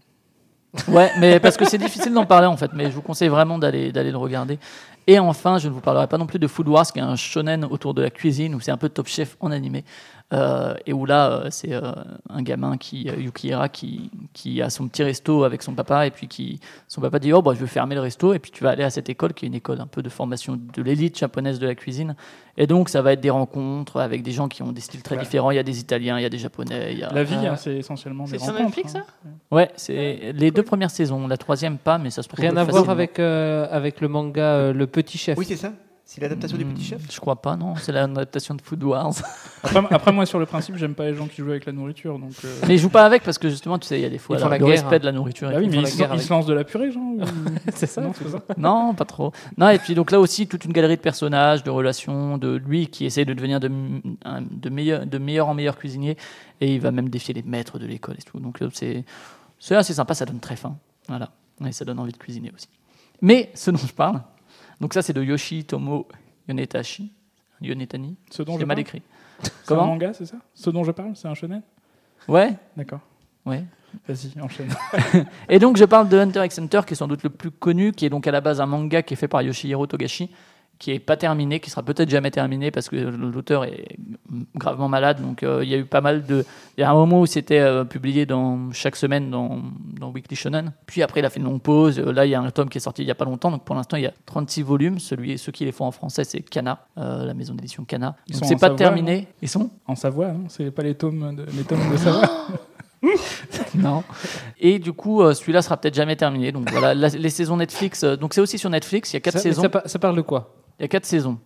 Ouais, mais parce que c'est difficile d'en parler en fait, mais je vous conseille vraiment d'aller d'aller le regarder. Et enfin, je ne vous parlerai pas non plus de Food Wars, qui est un shonen autour de la cuisine, où c'est un peu Top Chef en animé. Euh, et où là, euh, c'est euh, un gamin qui, euh, Yukihira, qui, qui a son petit resto avec son papa, et puis qui, son papa dit Oh, bah, je vais fermer le resto, et puis tu vas aller à cette école, qui est une école un peu de formation de l'élite japonaise de la cuisine. Et donc, ça va être des rencontres avec des gens qui ont des styles très Ouais. différents. Il y a des Italiens, il y a des Japonais. Il y a... La vie, hein, c'est essentiellement des C'est sur rencontres. Netflix, hein. ça? Ouais, c'est les deux premières saisons. La troisième, pas, mais ça se trouve Rien à voir avec, euh, avec le manga euh, Le Petit Chef. Oui, c'est ça. C'est l'adaptation du Hmm, Petit Chef. Je crois pas, non. C'est l'adaptation de Food Wars. Après, après, moi, sur le principe, j'aime pas les gens qui jouent avec la nourriture. Donc, euh, mais ils jouent pas avec parce que justement, tu sais, il y a des fois Ils font là, la le guerre, respect hein. de la nourriture. Bah oui, mais ils, la se- avec. lancent de la purée, genre ou- c'est ça. Non, c'est ça. Non, pas trop. Non, et puis donc là aussi, toute une galerie de personnages, de relations, de lui qui essaie de devenir de, meilleur, de meilleur en meilleur cuisinier, et il va même défier les maîtres de l'école et tout. Donc c'est c'est assez sympa, ça donne très faim. Voilà. Et ça donne envie de cuisiner aussi. Mais ce dont je parle, donc ça c'est de Yoshitomo Yonetashi, Yonetani, Ce dont j'ai je mal écrit. C'est un Comment manga, c'est ça Ce dont je parle, c'est un shonen Ouais, D'accord. ouais. Vas-y, enchaîne. Et donc je parle de Hunter x Hunter, qui est sans doute le plus connu, qui est donc à la base un manga qui est fait par Yoshihiro Togashi, qui est pas terminé, qui sera peut-être jamais terminé parce que l'auteur est gravement malade. Donc euh, il y a eu pas mal de. Il y a un moment où c'était euh, publié dans chaque semaine dans, dans Weekly Shonen. Puis après il a fait une longue pause. Euh, Là il y a un tome qui est sorti il y a pas longtemps. Donc pour l'instant il y a 36 volumes. Celui, ceux qui les font en français c'est Kana, euh, la maison d'édition Kana. Ils Donc sont c'est pas Savoie, terminé. Ils sont? En Savoie, non C'est pas les tomes de, les tomes de Savoie Non. Et du coup, euh, celui-là sera peut-être jamais terminé. Donc voilà, la- les saisons Netflix. euh, donc c'est aussi sur Netflix. Il y a quatre Ça, saisons. ça, pa- ça parle de quoi? Il y a quatre saisons.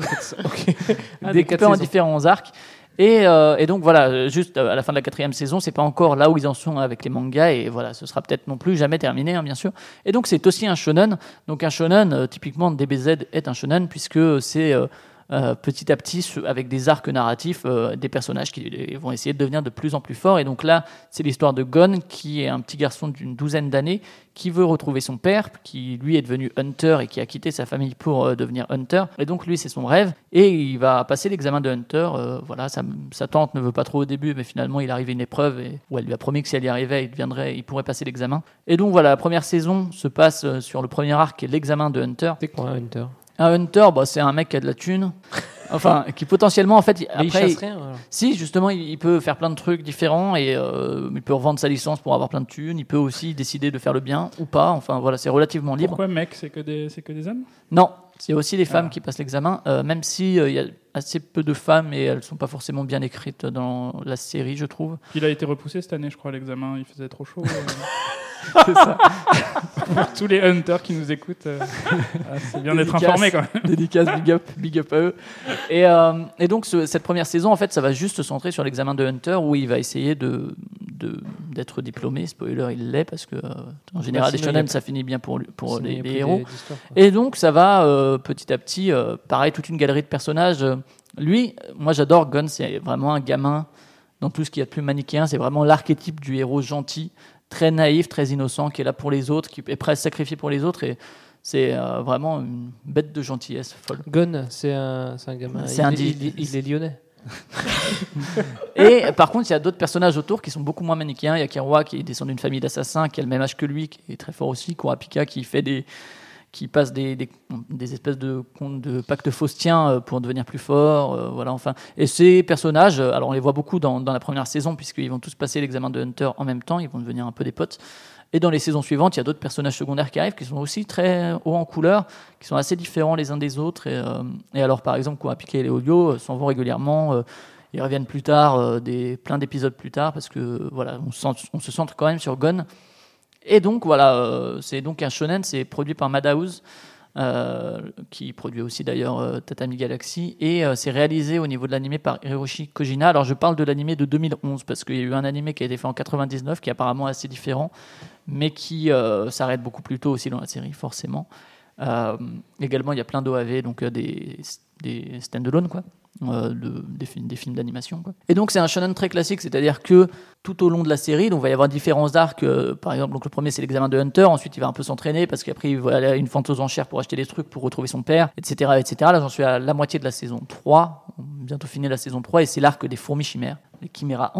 Ok. Ah, des quatre en saisons. différents arcs. Et, euh, et donc voilà, juste à la fin de la quatrième saison, c'est pas encore là où ils en sont avec les mangas et voilà, ce sera peut-être non plus jamais terminé, hein, bien sûr. Et donc c'est aussi un shonen. Donc un shonen, euh, typiquement DBZ est un shonen puisque c'est euh, euh, petit à petit avec des arcs narratifs, euh, des personnages qui vont essayer de devenir de plus en plus forts. Et donc là, c'est l'histoire de Gon qui est un petit garçon d'une douzaine d'années qui veut retrouver son père, qui lui est devenu hunter et qui a quitté sa famille pour euh, devenir hunter. Et donc lui, c'est son rêve. Et il va passer l'examen de hunter. voilà, sa, tante ne veut pas trop au début, mais finalement, il arrive à une épreuve et, où elle lui a promis que si elle y arrivait, il, il pourrait passer l'examen. Et donc voilà, la première saison se passe sur le premier arc, l'examen de hunter. C'est quoi un Hunter? Un hunter, bah, c'est un mec qui a de la thune. Enfin, qui potentiellement, en fait, il- rien. alors. si, justement, il, il peut faire plein de trucs différents et euh, il peut revendre sa licence pour avoir plein de thunes. Il peut aussi décider de faire le bien ou pas. Enfin, voilà, c'est relativement libre. Pourquoi, mec C'est que, des- c'est que des hommes? Non, il y a aussi les femmes Ah. qui passent l'examen, euh, même si euh, il y a assez peu de femmes et elles sont pas forcément bien écrites dans la série, je trouve. Il a été repoussé cette année, je crois, l'examen. Il faisait trop chaud. euh. C'est ça. Pour tous les hunters qui nous écoutent, euh, c'est bien d'être informé quand même. Dédicace, big up, big up à eux. Et, euh, et donc, ce- cette première saison, en fait, ça va juste se centrer sur l'examen de Hunter où il va essayer de d'être diplômé. Spoiler, il l'est parce que, euh, en général, les shonen, pas- ça finit bien pour, les, les héros. des-. Et donc, ça va petit à petit, pareil, toute une galerie de personnages. Lui, moi, j'adore Gon, c'est vraiment un gamin dans tout ce qu'il y a de plus manichéen. C'est vraiment l'archétype du héros gentil, très naïf, très innocent, qui est là pour les autres, qui est prêt à se sacrifier pour les autres. Et c'est euh, vraiment une bête de gentillesse folle. Gon, c'est un, un gamin. C'est il, un est- il, il est lyonnais. Et par contre, il y a d'autres personnages autour qui sont beaucoup moins manichéens. Il y a Kiroi qui descend d'une famille d'assassins, qui a le même âge que lui, qui est très fort aussi. Kurapika qui fait des qui passe des, des, espèces de, de pactes faustiens euh, pour devenir plus fort. euh, voilà, enfin. Et ces personnages, euh, alors on les voit beaucoup dans, la première saison, puisqu'ils vont tous passer l'examen de Hunter en même temps, ils vont devenir un peu des potes. Et dans les saisons suivantes, il y a d'autres personnages secondaires qui arrivent, qui sont aussi très hauts en couleur, qui sont assez différents les uns des autres. Et, et alors, par exemple, Kurapika et les Olio euh, s'en vont régulièrement. ils reviennent plus tard, des, plein d'épisodes plus tard, parce que voilà, on, se centre- on se centre quand même sur Gon. Et donc voilà, euh, c'est donc un shonen, c'est produit par Madhouse, euh, qui produit aussi d'ailleurs euh, Tatami Galaxy, et c'est réalisé au niveau de l'animé par Hiroshi Kojina. Alors je parle de l'animé de 2011 parce qu'il y a eu un animé qui a été fait en 99 qui est apparemment assez différent, mais qui s'arrête beaucoup plus tôt aussi dans la série forcément. Euh, également, il y a plein d'OAV, donc euh, des, des stand-alone, quoi, euh, de- des, films- d'animation. Et donc, c'est un shonen très classique, c'est-à-dire que tout au long de la série, donc, il va y avoir différents arcs. par exemple, donc, le premier, c'est l'examen de Hunter, ensuite, il va un peu s'entraîner parce qu'après, il va aller à une vente aux enchères pour acheter des trucs pour retrouver son père, etc. etc. Là, j'en suis à la moitié de la saison 3, bientôt fini la saison 3, et c'est l'arc des fourmis chimères, les Chimera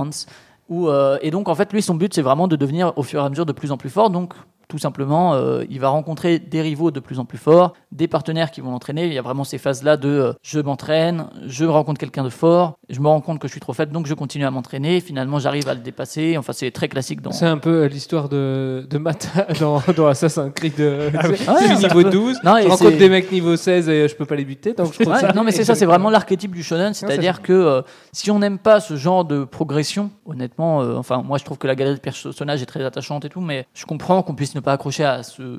euh, et donc, en fait, lui, son but, c'est vraiment de devenir au fur et à mesure de plus en plus fort. Donc, Tout simplement, euh, il va rencontrer des rivaux de plus en plus forts, des partenaires qui vont l'entraîner. Il y a vraiment ces phases-là de euh, je m'entraîne, je rencontre quelqu'un de fort, je me rends compte que je suis trop faible, donc je continue à m'entraîner. Finalement, j'arrive à le dépasser. Enfin, c'est très classique dans. C'est un peu l'histoire de, de Matt dans, dans Assassin's Creed. euh, Ah oui. je Ouais, suis c'est un niveau peu- 12, Non, et je rencontre des mecs niveau 16 et je peux pas les buter, donc je trouve Ouais, ça. non mais c'est ça, c'est vraiment l'archétype du shonen, c'est c'est-à-dire que euh, si on n'aime pas ce genre de progression, honnêtement, euh, enfin moi je trouve que la galerie de personnages est très attachante et tout, mais je comprends qu'on puisse ne pas accrocher à ce,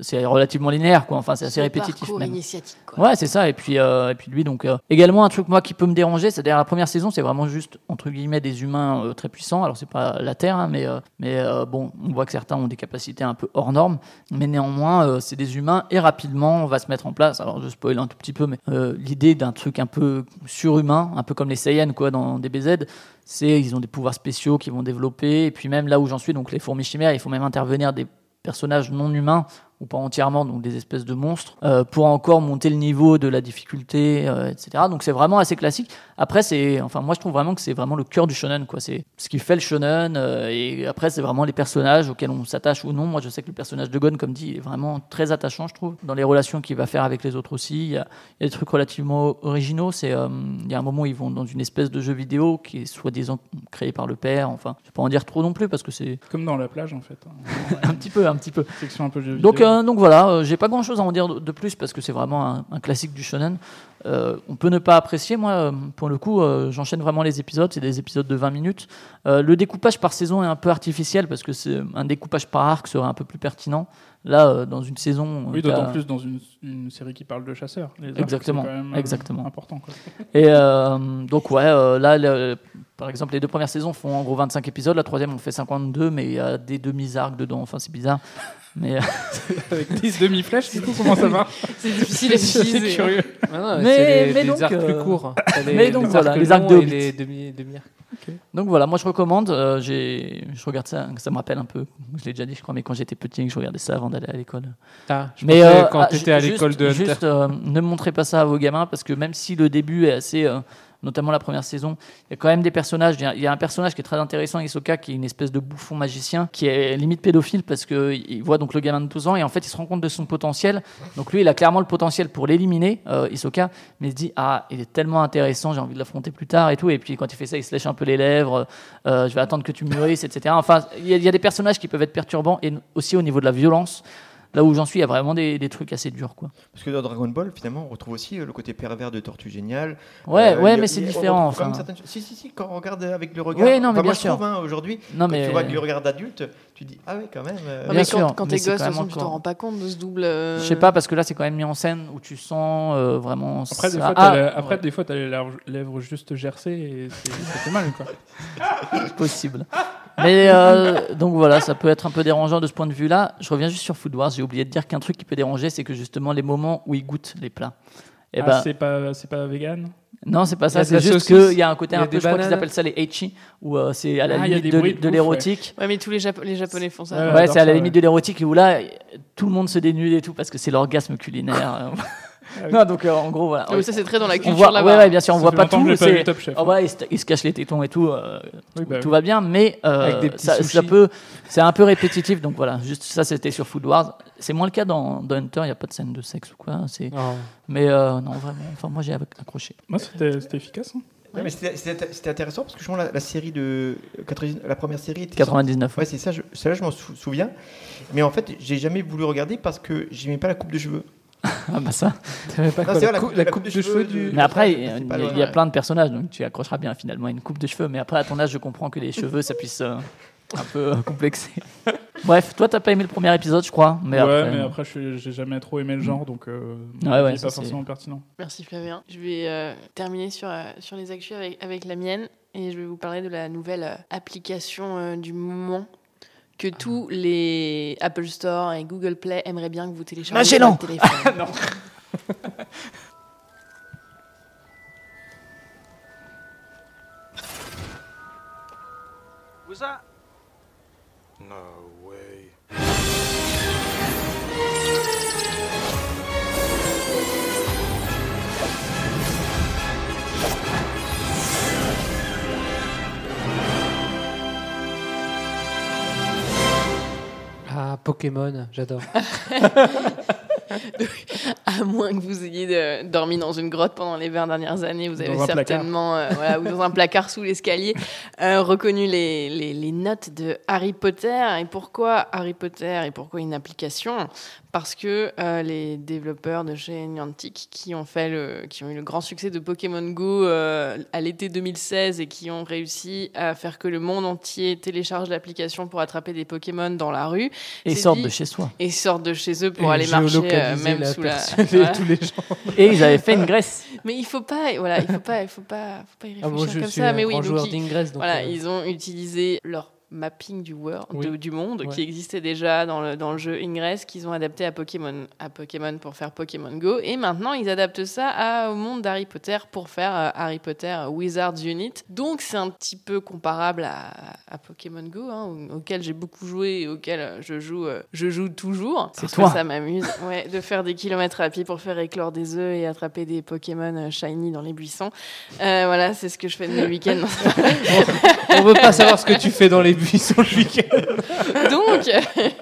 c'est relativement linéaire quoi, enfin c'est assez répétitif même. initiatique, quoi. Ouais c'est ça et puis euh, et puis lui donc euh, également un truc moi qui peut me déranger, c'est-à-dire la première saison c'est vraiment juste entre guillemets des humains euh, très puissants, alors c'est pas la Terre hein, mais mais bon on voit que certains ont des capacités un peu hors normes, mais néanmoins c'est des humains et rapidement on va se mettre en place. Alors je spoil un tout petit peu, mais l'idée d'un truc un peu surhumain, un peu comme les Saiyans quoi dans DBZ, c'est ils ont des pouvoirs spéciaux qu'ils vont développer et puis même là où j'en suis donc les fourmis chimères, il faut même intervenir des personnages non humains ou pas entièrement, donc des espèces de monstres, euh, pour encore monter le niveau de la difficulté, euh, etc. Donc c'est vraiment assez classique. Après, c'est, enfin moi je trouve vraiment que c'est vraiment le cœur du shonen, quoi. C'est ce qui fait le shonen. euh, et après, c'est vraiment les personnages auxquels on s'attache ou non. Moi, je sais que le personnage de Gon, comme dit, est vraiment très attachant, je trouve, dans les relations qu'il va faire avec les autres aussi. Il y a, il y a des trucs relativement originaux. C'est, euh, il y a un moment où ils vont dans une espèce de jeu vidéo qui est soi-disant créé par le père. Enfin, je vais pas en dire trop non plus parce que c'est Comme dans la plage, en fait. un petit peu, un petit peu. Section un peu jeux Donc, euh, donc voilà, euh, j'ai pas grand chose à en dire de de plus parce que c'est vraiment un, un classique du shonen. Euh, on peut ne pas apprécier, moi, euh, pour le coup, euh, j'enchaîne vraiment les épisodes, c'est des épisodes de 20 minutes. Euh, le découpage par saison est un peu artificiel parce que c'est un découpage par arc serait un peu plus pertinent. Là, dans une saison. Oui, d'autant plus dans une, une série qui parle de chasseurs. Les arcs, Exactement, c'est quand même, exactement. important. Quoi. Et donc, ouais, là, le- par exemple, les deux premières saisons font en gros 25 épisodes, la troisième, on fait 52, mais il y a des demi-arcs dedans, enfin, c'est bizarre. Mais, euh, Avec 10 demi-flèches, du coup, comment ça marche C'est difficile à C'est utiliser. curieux. Ah non, Mais- c'est les, mais les donc, arcs euh, plus courts. T'as Les, mais donc les voilà, arcs les arcs de et les demi, demi arcs. Donc voilà, moi je recommande. euh, j'ai, je regarde ça, ça me rappelle un peu. Je l'ai déjà dit, je crois, mais quand j'étais petit, je regardais ça avant d'aller à l'école. Ah, je mais euh, quand ah, t'étais à ju- l'école de Hunter. Juste, euh, ne montrez pas ça à vos gamins parce que même si le début est assez, euh, notamment la première saison, il y a quand même des personnages. Il y a- un personnage qui est très intéressant, Hisoka, qui est une espèce de bouffon magicien, qui est limite pédophile parce que il voit donc le gamin de 12 ans et en fait il se rend compte de son potentiel. Donc lui, il a clairement le potentiel pour l'éliminer, euh, Hisoka, mais il se dit ah, il est tellement intéressant, j'ai envie de l'affronter plus tard et tout. Et puis quand il fait ça, il se lèche un peu les lèvres. euh, je vais attendre que tu mûrisses, etc. Enfin, il y a des personnages qui peuvent être perturbants et aussi au niveau de la violence. Là où j'en suis, il y a vraiment des, des trucs assez durs, quoi. Parce que dans Dragon Ball, finalement, on retrouve aussi euh, le côté pervers de Tortue Géniale. Ouais, Euh, ouais, a- mais c'est différent, enfin. certaines Si, si, si, quand on regarde avec le regard. Oui, non, mais Enfin, bien moi, je sûr. trouve, hein, aujourd'hui, quand mais- tu vois avec le regard d'adulte, tu dis, ah oui, quand même. euh, Bien mais sûr, quand, t'es gosse, façon, tu t'en rends pas compte de ce double. euh, Je sais pas, parce que là, c'est quand même mis en scène où tu sens euh, vraiment. Après, des fois, Ah, t'as la- après ouais, des fois, t'as les lèvres, juste gercées et c'est- ça fait mal, quoi. c'est possible. Mais euh, donc voilà, ça peut être un peu dérangeant de ce point de vue-là. Je reviens juste sur Food Wars. J'ai oublié de dire qu'un truc qui peut déranger, c'est que justement les moments où ils goûtent les plats. Et Ah, ben, c'est pas, c'est pas vegan? Non, c'est pas ça. C'est juste qu'il y a un côté a un peu, je crois qu'ils appellent ça les eichi, où euh, c'est à la Ah, limite de, l'érotique. Ouais, mais tous les, Japo- les Japonais font ça. Ouais, c'est à la limite ouais. de l'érotique où là, tout le monde se dénude et tout parce que c'est l'orgasme culinaire. Ah non, donc euh, en gros, voilà. Ah oui, ça, c'est très dans la on culture voit, là-bas. ouais, ouais, bien sûr, on Ça voit pas tout. pas Top Chef. Ah ouais, il se, il se cache les tétons et tout, euh, Oui, bah tout oui. va bien, mais euh, Avec des petits ça, ça peut, c'est un peu répétitif, donc voilà. Juste ça, c'était sur Food Wars. C'est moins le cas dans, dans Hunter. Il n'y a pas de scène de sexe ou quoi. C'est, Oh. mais euh, non, vraiment. Enfin, moi, j'ai accroché. Moi, c'était c'était efficace. hein. ouais, mais c'était- C'était c'était intéressant parce que je la, la série de. 90 La première série était. 99. Ouais, c'est ça, je- celle-là, je m'en sou- souviens. Mais en fait, j'ai jamais voulu regarder parce que j'aimais pas la coupe de cheveux. Ah bah ça. T'avais pas Non, quoi, c'est la, la cou- coupe- la la coupe coupe de de cheveux cheveux du. Mais après, il y, c'est a- y plein de personnages, donc tu accrocheras bien finalement à une coupe de cheveux. Mais après, à ton âge, je comprends que les cheveux, ça puisse euh, un peu euh, complexer. Bref, toi, t'as pas aimé le premier épisode, je crois. Mais ouais, après, mais euh, après, j'ai jamais trop aimé le genre, donc euh, Ouais, mon ouais, avis est ça, pas c'est- forcément pertinent. Merci Flavien. Je vais euh, terminer sur, euh, sur les actus avec, avec la mienne et je vais vous parler de la nouvelle application euh, du moment que tous les Apple Store et Google Play aimeraient bien que vous téléchargez sur votre téléphone. non. Was that? No Ah, Pokémon, j'adore. À moins que vous ayez euh, dormi dans une grotte pendant les 20 dernières années, vous avez certainement, euh, voilà, ou dans un placard sous l'escalier, euh, reconnu les, les- les notes de Harry Potter. Et pourquoi Harry Potter et pourquoi une application? Parce que euh, les développeurs de chez Niantic, qui ont, fait le, qui ont eu le grand succès de Pokémon Go euh, à l'été 2016 et qui ont réussi à faire que le monde entier télécharge l'application pour attraper des Pokémon dans la rue. Et sortent dit- de chez soi. Et sortent de chez eux pour Et aller marcher, euh, même la sous la. Voilà. tous les gens. Et ils avaient fait une Grèce. Mais il faut pas, voilà, il faut pas, il faut pas, faut pas y Ah, réfléchir moi, je comme ça. un Mais oui, grand donc joueur ils- donc, voilà, euh, ils ont utilisé leur mapping du world, Oui. de- du monde, Ouais. qui existait déjà dans le, dans le jeu Ingress, qu'ils ont adapté à Pokémon, à Pokémon pour faire Pokémon Go. Et maintenant, ils adaptent ça à- au monde d'Harry Potter pour faire euh, Harry Potter Wizards Unit. Donc, c'est un petit peu comparable à, à Pokémon Go, hein, au- auquel j'ai beaucoup joué et auquel euh, je joue, euh, je joue toujours. C'est toi. que ça m'amuse ouais, de faire des kilomètres à pied pour faire éclore des œufs et attraper des Pokémon shiny dans les buissons. Euh, voilà, c'est ce que je fais de mes week-ends. On veut pas savoir ce que tu fais dans les buissons le week-end. donc,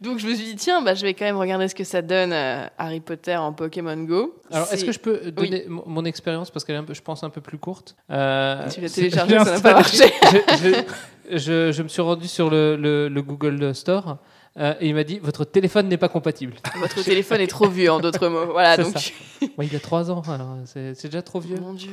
donc je me suis dit tiens, bah, je vais quand même regarder ce que ça donne euh, Harry Potter en Pokémon Go. Alors, est-ce que je peux donner mon, mon expérience parce qu'elle est, un peu, je pense, un peu plus courte Euh, Tu l'as téléchargé, ça n'a pas marché. je, je- je- je me suis rendu sur le, le- le Google Store euh, et il m'a dit votre téléphone n'est pas compatible. Votre téléphone est trop vieux, en d'autres mots. Voilà, donc ça. Ouais, il a 3 ans, alors c'est déjà trop vieux. mon Dieu.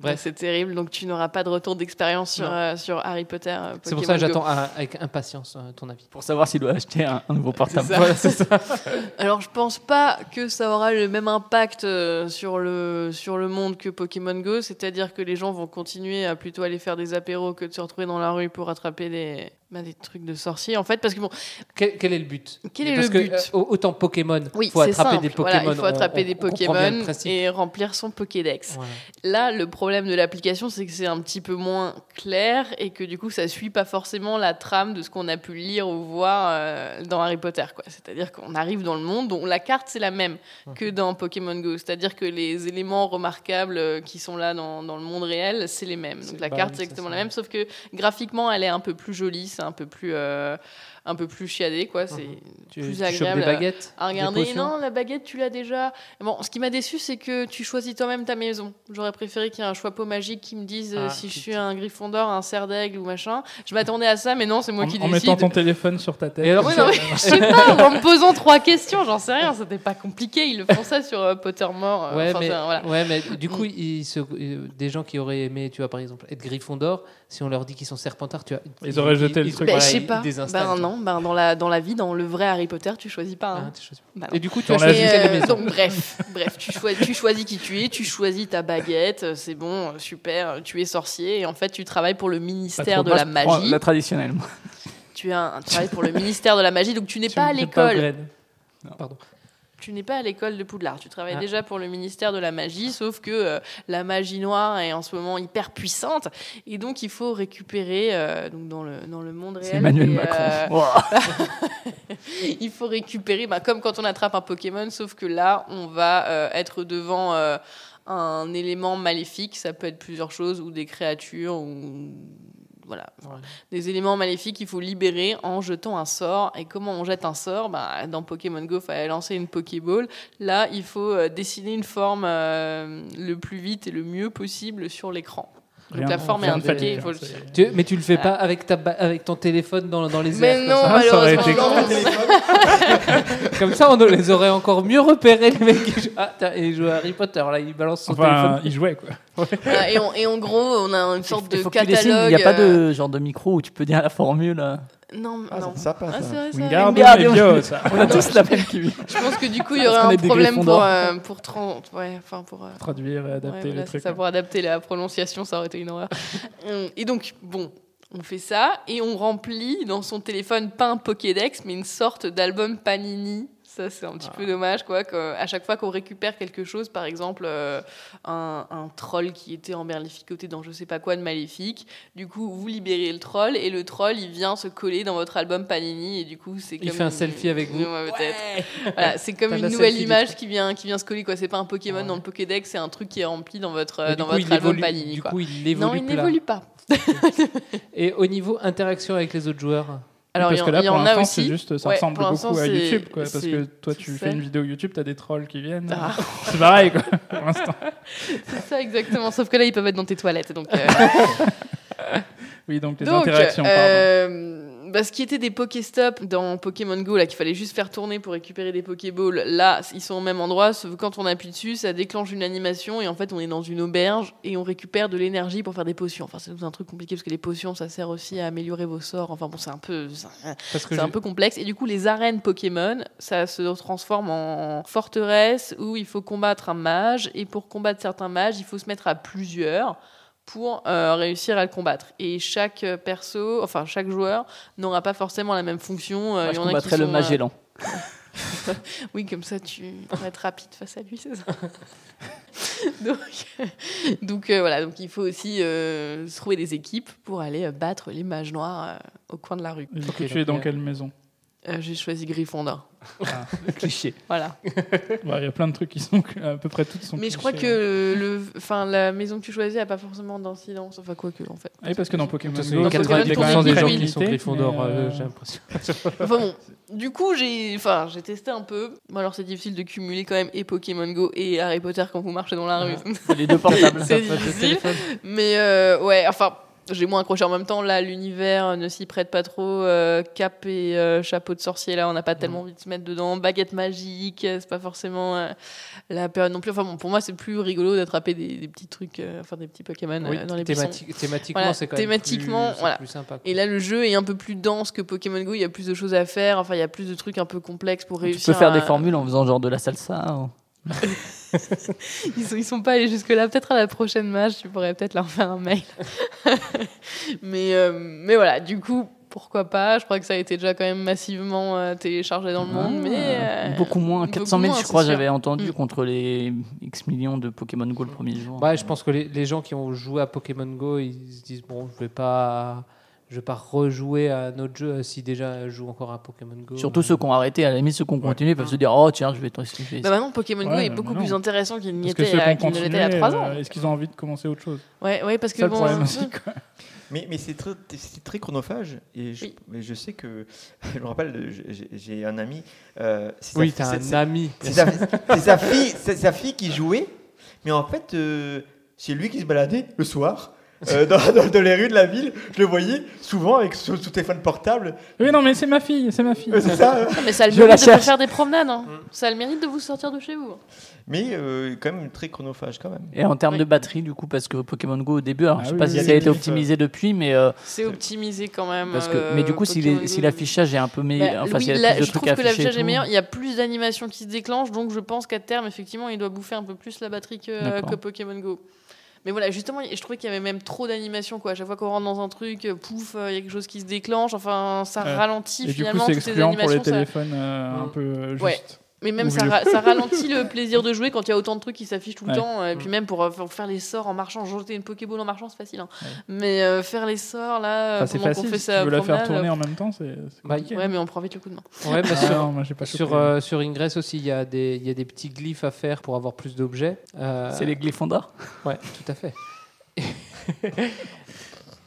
Ouais, Bref, c'est terrible, donc tu n'auras pas de retour d'expérience sur, euh, sur Harry Potter. euh, c'est pour ça que j'attends à- avec impatience euh, ton avis. Pour savoir s'il doit acheter un, un nouveau portable. ça. Voilà, c'est ça. Alors, je pense pas que ça aura le même impact euh, sur le, sur le monde que Pokémon Go, c'est-à-dire que les gens vont continuer à plutôt aller faire des apéros que de se retrouver dans la rue pour attraper des, bah, des trucs de sorciers, en fait, parce que bon, Quel, quel est le but? Quel est Parce le que, but? euh, autant Pokémon, il oui, faut attraper simple. des Pokémon. Voilà, il faut attraper on- des Pokémon et remplir son Pokédex. Voilà. Là, le problème de l'application, c'est que c'est un petit peu moins clair et que du coup, ça suit pas forcément la trame de ce qu'on a pu lire ou voir euh, dans Harry Potter. quoi. C'est-à-dire qu'on arrive dans le monde dont la carte c'est la même que dans Pokémon Go. C'est-à-dire que les éléments remarquables euh, qui sont là dans, dans le monde réel, c'est les mêmes. Donc la carte c'est exactement la même, sauf que graphiquement, elle est un peu plus jolie, un peu plus euh, un peu plus chiadé, quoi. C'est Tu, plus tu agréable. des à- baguettes à des regarder. potions Non, la baguette, tu l'as déjà. Bon, ce qui m'a déçu, c'est que tu choisis toi-même ta maison. J'aurais préféré qu'il y ait un choix magique qui me dise euh, Ah, si je tu- suis un Gryffondor, un cerf d'aigle ou machin. Je m'attendais à ça, mais non, c'est moi En, qui en décide. mettant ton téléphone sur ta tête. Et alors, Oui, tu- non, mais je sais pas, en me posant trois questions, j'en sais rien, c'était pas compliqué. Ils le font ça sur euh, Pottermore. euh, Ouais, mais, voilà. ouais, mais du coup, ils se- euh, des gens qui auraient aimé, tu vois, par exemple, être Gryffondor, si on leur dit qu'ils sont Serpentards, tu vois, Ils auraient jeté le truc. Ben, voilà, je sais ils- pas. ils Ben tu vois. non, ben dans la dans la vie, dans le vrai Harry Potter, tu choisis pas. hein. Ah, tu choisis. Bah non. Et du coup, tu as la choisi Euh, maison donc bref, bref, tu choisis, tu choisis qui tu es, tu choisis ta baguette, euh, c'est bon, euh, super, euh, tu es sorcier et en fait tu travailles pour le Pas ministère de la magie. La traditionnelle. moi. Tu as un, tu travailles pour le ministère de la magie, donc tu n'es pas à pas l'école. Pardon. Tu n'es pas à l'école de Poudlard. Tu travailles Ah. déjà pour le ministère de la magie, sauf que euh, la magie noire est en ce moment hyper puissante et donc il faut récupérer euh, donc dans le dans le monde réel. Emmanuel et, Macron. euh, il faut récupérer, bah, comme quand on attrape un Pokémon, sauf que là, on va être devant un élément maléfique. Ça peut être plusieurs choses, ou des créatures, ou voilà, Ouais. des éléments maléfiques qu'il faut libérer en jetant un sort. Et comment on jette un sort? Bah, Dans Pokémon Go, il fallait lancer une Pokéball. Là, il faut euh, dessiner une forme euh, le plus vite et le mieux possible sur l'écran. Donc Rien- la forme est indiquée. il faut hein, le- Tu- mais tu le fais pas avec, ta ba- avec ton téléphone dans, dans les Mais airs. non, comme, ça. ça aurait été malheureusement. Comme ça, on les aurait encore mieux repérés, les mecs. qui jouent- Ah, tiens, il joue à Harry Potter, là, il balance son Enfin, téléphone. il jouait quoi. Voilà, et, en, et en gros, on a une sorte de catalogue. Il n'y a pas euh, de genre de micro où tu peux dire la formule. Non, Ah, non. c'est sympa, Ah, ça. c'est vrai, c'est vrai. Wingardium Leviosa. On a tous la même qui vit. Je pense que du coup, il y aurait un problème pour, euh, pour 30. Ouais, enfin pour. euh, Traduire et ouais, adapter voilà, le c'est truc. ça, pour adapter la prononciation, ça aurait été une horreur. Et donc, bon, on fait ça et on remplit dans son téléphone pas un Pokédex, mais une sorte d'album Panini. Ça, c'est un petit peu dommage, quoi. que- à chaque fois qu'on récupère quelque chose, par exemple, euh, un, un troll qui était emberlificoté dans je sais pas quoi de maléfique, du coup, vous libérez le troll et le troll, il vient se coller dans votre album Panini et du coup, c'est Il comme fait un une- selfie avec vous. Ouais, peut-être. Voilà, c'est comme une nouvelle image qui vient, qui vient se coller. quoi. C'est pas un Pokémon Ouais. dans le Pokédex, c'est un truc qui est rempli dans votre, Mais dans coup, votre il album évolue, Panini. du quoi. coup, il évolue non, il n'évolue pas. Et au niveau interaction avec les autres joueurs Alors, parce que là, y pour l'instant, c'est juste, ça Ouais, ressemble beaucoup à YouTube, quoi. Parce que toi, tu fais une vidéo YouTube, t'as des trolls qui viennent. Ah. C'est pareil, quoi, pour l'instant. C'est ça exactement, sauf que là ils peuvent être dans tes toilettes. Donc, euh, Oui, donc les donc, interactions, pardon. Bah, ce qui était des Pokéstop dans Pokémon Go, là qu'il fallait juste faire tourner pour récupérer des Pokéballs, là ils sont au même endroit, sauf que quand on appuie dessus, ça déclenche une animation et en fait on est dans une auberge et on récupère de l'énergie pour faire des potions. Enfin c'est tout un truc compliqué parce que les potions ça sert aussi à améliorer vos sorts. Enfin bon c'est un peu c'est un peu complexe et du coup les arènes Pokémon ça se transforme en forteresse où il faut combattre un mage et pour combattre certains mages il faut se mettre à plusieurs pour euh, réussir à le combattre et chaque euh, perso enfin chaque joueur n'aura pas forcément la même fonction Euh, Moi, il je combattrais le sont, euh, Magellan. oui, comme ça, tu pourrais être rapide face à lui, c'est ça. donc, donc euh, voilà, donc il faut aussi euh, se trouver des équipes pour aller euh, battre les mages noirs euh, au coin de la rue. Et tu es dans quelle maison? Euh, J'ai choisi Gryffondor. Ah. Cliché. Voilà. Ouais, Il y a plein de trucs qui sont à peu près toutes sont. Mais je crois clichés, que le, enfin, la maison que tu choisis n'a pas forcément d'incidence. Enfin, quoi que, en fait. Ah oui, parce que dans Pokémon Go, façon, il y a Pokémon 90% Go, des gens qui sont Gryffondor, euh, euh, j'ai l'impression. Enfin bon, du coup, j'ai enfin, j'ai testé un peu. Bon, alors, c'est difficile de cumuler quand même et Pokémon Go et Harry Potter quand vous marchez dans la rue. Les deux portables. c'est difficile. Mais euh, ouais, enfin, j'ai moins accroché en même temps. Là, l'univers ne s'y prête pas trop. Euh, cap et euh, chapeau de sorcier, là, on n'a pas tellement envie de se mettre dedans. Baguette magique, euh, c'est pas forcément euh, la période non plus. Enfin bon, pour moi, c'est plus rigolo d'attraper des, des petits trucs, euh, enfin des petits Pokémon euh, Oui, dans les buissons. thémati- thématiquement, Voilà, c'est quand même thématiquement, plus, voilà. plus sympa. quoi. Et là, le jeu est un peu plus dense que Pokémon Go. Il y a plus de choses à faire. Enfin, il y a plus de trucs un peu complexes pour Tu réussir. peux faire à- des formules en faisant genre de la salsa. ou- ils, sont, ils sont pas allés jusque-là. Peut-être à la prochaine match, tu pourrais peut-être leur faire un mail. mais, euh, mais voilà, du coup, pourquoi pas? Je crois que ça a été déjà quand même massivement euh, téléchargé dans le monde. mais euh, beaucoup moins, beaucoup 400 000 moins, je crois, j'avais entendu Mm. contre les X millions de Pokémon Go le premier jour. Ouais, je pense que les, les gens qui ont joué à Pokémon Go, ils se disent bon, je vais pas, je vais pas rejouer à un autre jeu euh, si déjà je joue encore à Pokémon Go. Surtout ceux qui ont arrêté, à la limite ceux qui ont continué peuvent se dire oh tiens je vais vais Bah maintenant, Pokémon Go est beaucoup plus intéressant qu'il n'y était, il y a- ont qu'il ne l'était continué, il y a 3 ans. euh, est-ce qu'ils ont envie de commencer autre chose? Ouais, ouais, parce que C'est ça le bon, problème euh, aussi, quoi. Mais, mais c'est très, c'est très chronophage. Et je, mais je sais que. Je me rappelle, j'ai- un ami. euh, c'est sa Oui, t'as un ami. C'est sa, sa fille, c'est sa fille qui jouait. Mais en fait, euh, c'est lui qui se baladait le soir. Euh, dans, dans- dans les rues de la ville, je le voyais souvent avec son, son téléphone portable. Oui, non, mais c'est ma fille, c'est ma fille. C'est ça. Non, mais ça a le Je la mérite de faire des promenades. hein. Ça a le mérite de vous sortir de chez vous. Mais euh, quand même très chronophage quand même. Et en termes de batterie, du coup, parce que Pokémon Go au début, alors Ah je sais oui, pas oui, si ça a été optimisé depuis, mais euh, C'est optimisé quand même. parce que, mais du coup, si les- si l'affichage est un peu meilleur, Bah, enfin, oui, s'il y a là, plus de je trouve que l'affichage est meilleur. Il y a plus d'animations qui se déclenchent, donc je pense qu'à terme, effectivement, il doit bouffer un peu plus la batterie que Pokémon Go. Mais voilà, justement, je trouvais qu'il y avait même trop d'animations. quoi. À chaque fois qu'on rentre dans un truc, euh, pouf, euh, il y a quelque chose qui se déclenche. Enfin, ça Ouais. ralentit Et du coup, finalement c'est toutes ces excluant pour les ça- téléphones euh, un peu juste. Ouais. Mais même ça, ra- ça ralentit le plaisir de jouer quand il y a autant de trucs qui s'affichent tout le Ouais. temps. Et puis même pour, euh, pour faire les sorts en marchant, jeter une Pokéball en marchant, c'est facile. hein. Mais euh, faire les sorts là, Enfin, qu'on facile, fait si sa tu veux la faire tourner euh, en même temps, c'est Bah, compliqué. Ouais, mais on prend vite le coup de main. Ouais, mais Ah sur, non, moi, j'ai pas sur, chopé. euh, sur Ingress aussi, il y, a des- il y a des petits glyphes à faire pour avoir plus d'objets. Euh, C'est les Glyphondor Ouais, tout à fait.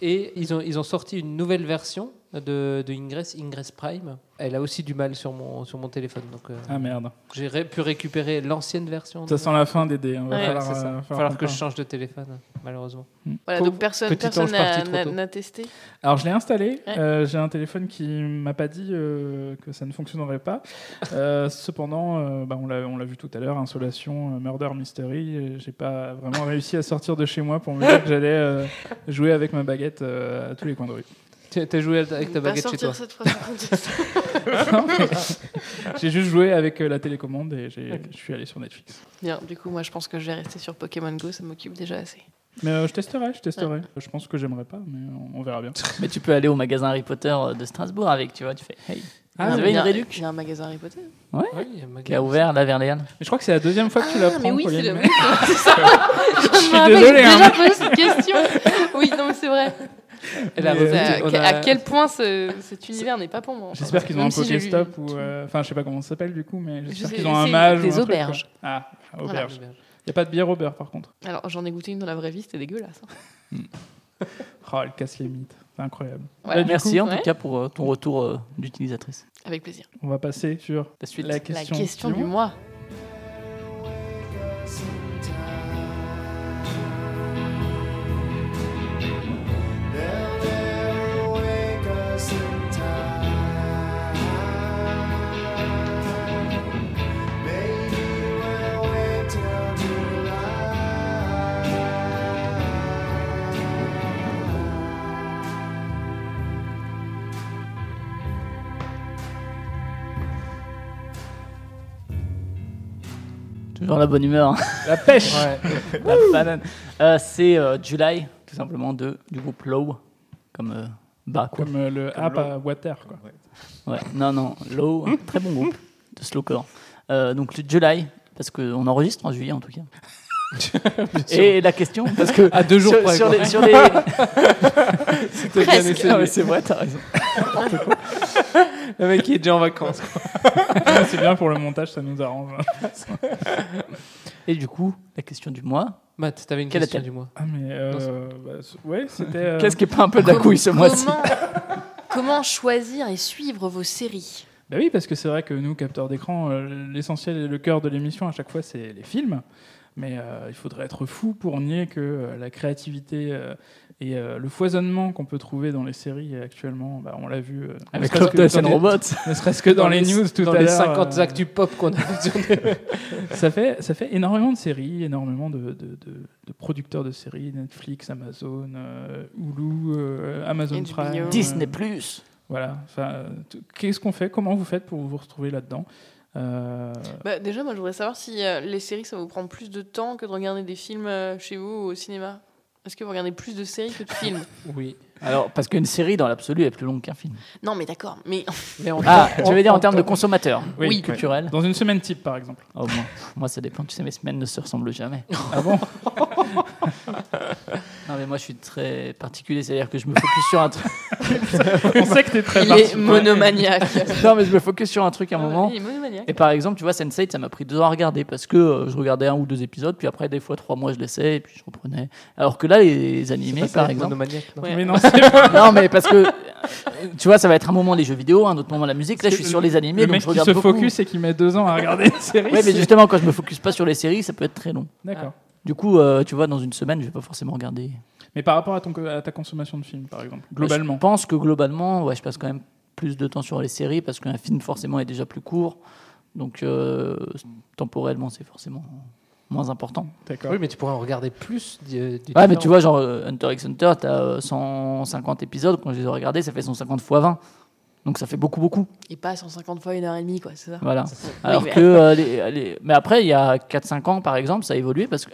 Et ils ont, ils ont sorti une nouvelle version de, de Ingress, Ingress Prime. Elle a aussi du mal sur mon, sur mon téléphone. Donc, euh, Ah merde. J'ai ré- pu récupérer l'ancienne version. Ça de- sent la fin des dés. hein. Va Ouais, falloir, c'est ça. euh, Il va falloir falloir que je change de téléphone, malheureusement. Voilà, Pauvre donc personne n'a testé. Alors je l'ai installé. Ouais. Euh, J'ai un téléphone qui m'a pas dit euh, que ça ne fonctionnerait pas. Euh, cependant, euh, bah, on l'a on l'a vu tout à l'heure, Insolation, euh, Murder Mystery. J'ai pas vraiment réussi à sortir de chez moi pour me dire que j'allais euh, jouer avec ma baguette euh, à tous les coins de rue. Tu as joué avec ta baguette chez toi cette phrase J'ai juste joué avec euh, la télécommande et j'ai- je suis allé sur Netflix. Bien, du coup, moi je pense que je vais rester sur Pokémon Go, ça m'occupe déjà assez. Mais euh, je testerai, je testerai. Je pense que j'aimerais pas, mais on, on verra bien. Mais tu peux aller au magasin Harry Potter de Strasbourg avec, tu vois, tu fais hey. Ah, vous il avez y une réduc Il y a un magasin Harry Potter. Ouais. Oui, il y a un magasin. Qui a ouvert là vers les Halles. Mais je crois que c'est la deuxième fois que tu la Ah, prends. mais oui, c'est c'est ça. Je suis me rappelle, désolé, j'ai hein. déjà posé cette question. Oui, non, mais c'est vrai. Elle a Mais, revu- À, on que- a- à quel point ce- cet univers n'est pas pour moi. J'espère qu'ils ont un si Pokéstop ou. euh, Enfin, je sais pas comment ça s'appelle du coup, mais j'espère qu'ils ont un mage. ou des un truc, quoi. auberges. Ah, Voilà. auberge. Il n'y a pas de bière au beurre par contre. Alors, j'en ai goûté une dans la vraie vie, c'était dégueulasse. hein. Oh, elle casse les mythes. C'est incroyable. Bah, Merci coup, en ouais. tout cas pour euh, ton retour euh, d'utilisatrice. Avec plaisir. On va passer sur La suite. la La question, question du mois. Toujours la bonne humeur. La pêche La banane. Euh, c'est euh, July, tout simplement, de, du groupe Low, comme euh, bas, quoi. Comme euh, le Comme app l'eau. à water, quoi. Ouais, non, non, Low, un très bon groupe de slowcore. Euh, donc le July, parce qu'on enregistre en juillet en tout cas. Et la question, parce que À deux jours sur, près, sur les, sur les- C'était bien essayé. Ah c'est vrai, t'as raison. Le mec qui est déjà en vacances. c'est bien pour le montage, ça nous arrange. Et du coup, la question du mois. Matt, t'avais une Quelle question du mois. Ah, mais. euh, bah, ouais, c'était. euh, Qu'est-ce qui est pas un peu de la couille ce mois-ci Comment, comment choisir et suivre vos séries Bah oui, parce que c'est vrai que nous, capteurs d'écran, euh, l'essentiel et le cœur de l'émission à chaque fois, c'est les films. Mais euh, il faudrait être fou pour nier que euh, la créativité euh, et euh, le foisonnement qu'on peut trouver dans les séries actuellement, bah, on l'a vu. euh, Avec Love, Death dans and les- Robots. Ne serait-ce que dans, les, news tout dans à les l'heure. 50 euh, actus pop qu'on a ça fait, ça fait énormément de séries, énormément de, de- de- de producteurs de séries, Netflix, Amazon, euh, Hulu, euh, Amazon HBO. Prime. Disney euh, Plus. Voilà. Euh, Qu'est-ce qu'on fait Comment vous faites pour vous retrouver là-dedans? Euh, Bah, Déjà, moi, je voudrais savoir si euh, les séries, ça vous prend plus de temps que de regarder des films euh, chez vous ou au cinéma. Est-ce que vous regardez plus de séries que de films? Oui. Alors, parce qu'une série dans l'absolu est plus longue qu'un film. Non, mais d'accord. Mais Ah, tu veux dire en termes de consommateur Oui. Oui, culturel. Dans une semaine type, par exemple. Oh, moi, moi, ça dépend. Tu sais, mes semaines ne se ressemblent jamais. Ah bon? mais moi, je suis très particulier. C'est-à-dire que je me focus sur un truc. On sait que t'es très il est monomaniaque. non, mais je me focus sur un truc à un moment. Il est monomaniaque. Et par exemple, tu vois, Sense8, ça m'a pris deux ans à regarder parce que euh, je regardais un ou deux épisodes, puis après, des fois, trois mois, je laissais, et puis je reprenais. Alors que là, les animés, par exemple. monomaniaque, non Ouais. Mais non, c'est pas- non, mais parce que, tu vois, ça va être un moment les jeux vidéo, un autre moment la musique. Là, je suis sur les animés, Le donc mec je qui regarde se beaucoup. focus et qui met deux ans à regarder une série. Ouais, mais justement, quand je me focus pas sur les séries, ça peut être très long. D'accord. Du coup, euh, tu vois, dans une semaine, je vais pas forcément regarder. Mais par rapport à, ton, à ta consommation de films, par exemple, globalement. Je pense que globalement, ouais, je passe quand même plus de temps sur les séries parce qu'un film forcément est déjà plus court. Donc euh, temporellement, c'est forcément moins important. D'accord. Oui, mais tu pourrais en regarder plus. du- du Ouais, mais tu vois, genre euh, Hunter x Hunter, t'as euh, 150 épisodes. Quand je les ai regardés, ça fait 150 fois 20. Donc ça fait beaucoup, beaucoup. Et pas 150 fois une heure et demie, quoi, c'est ça? Voilà. Alors mais- que euh, les, les- Mais après, il y a 4-5 ans, par exemple, ça a évolué parce que.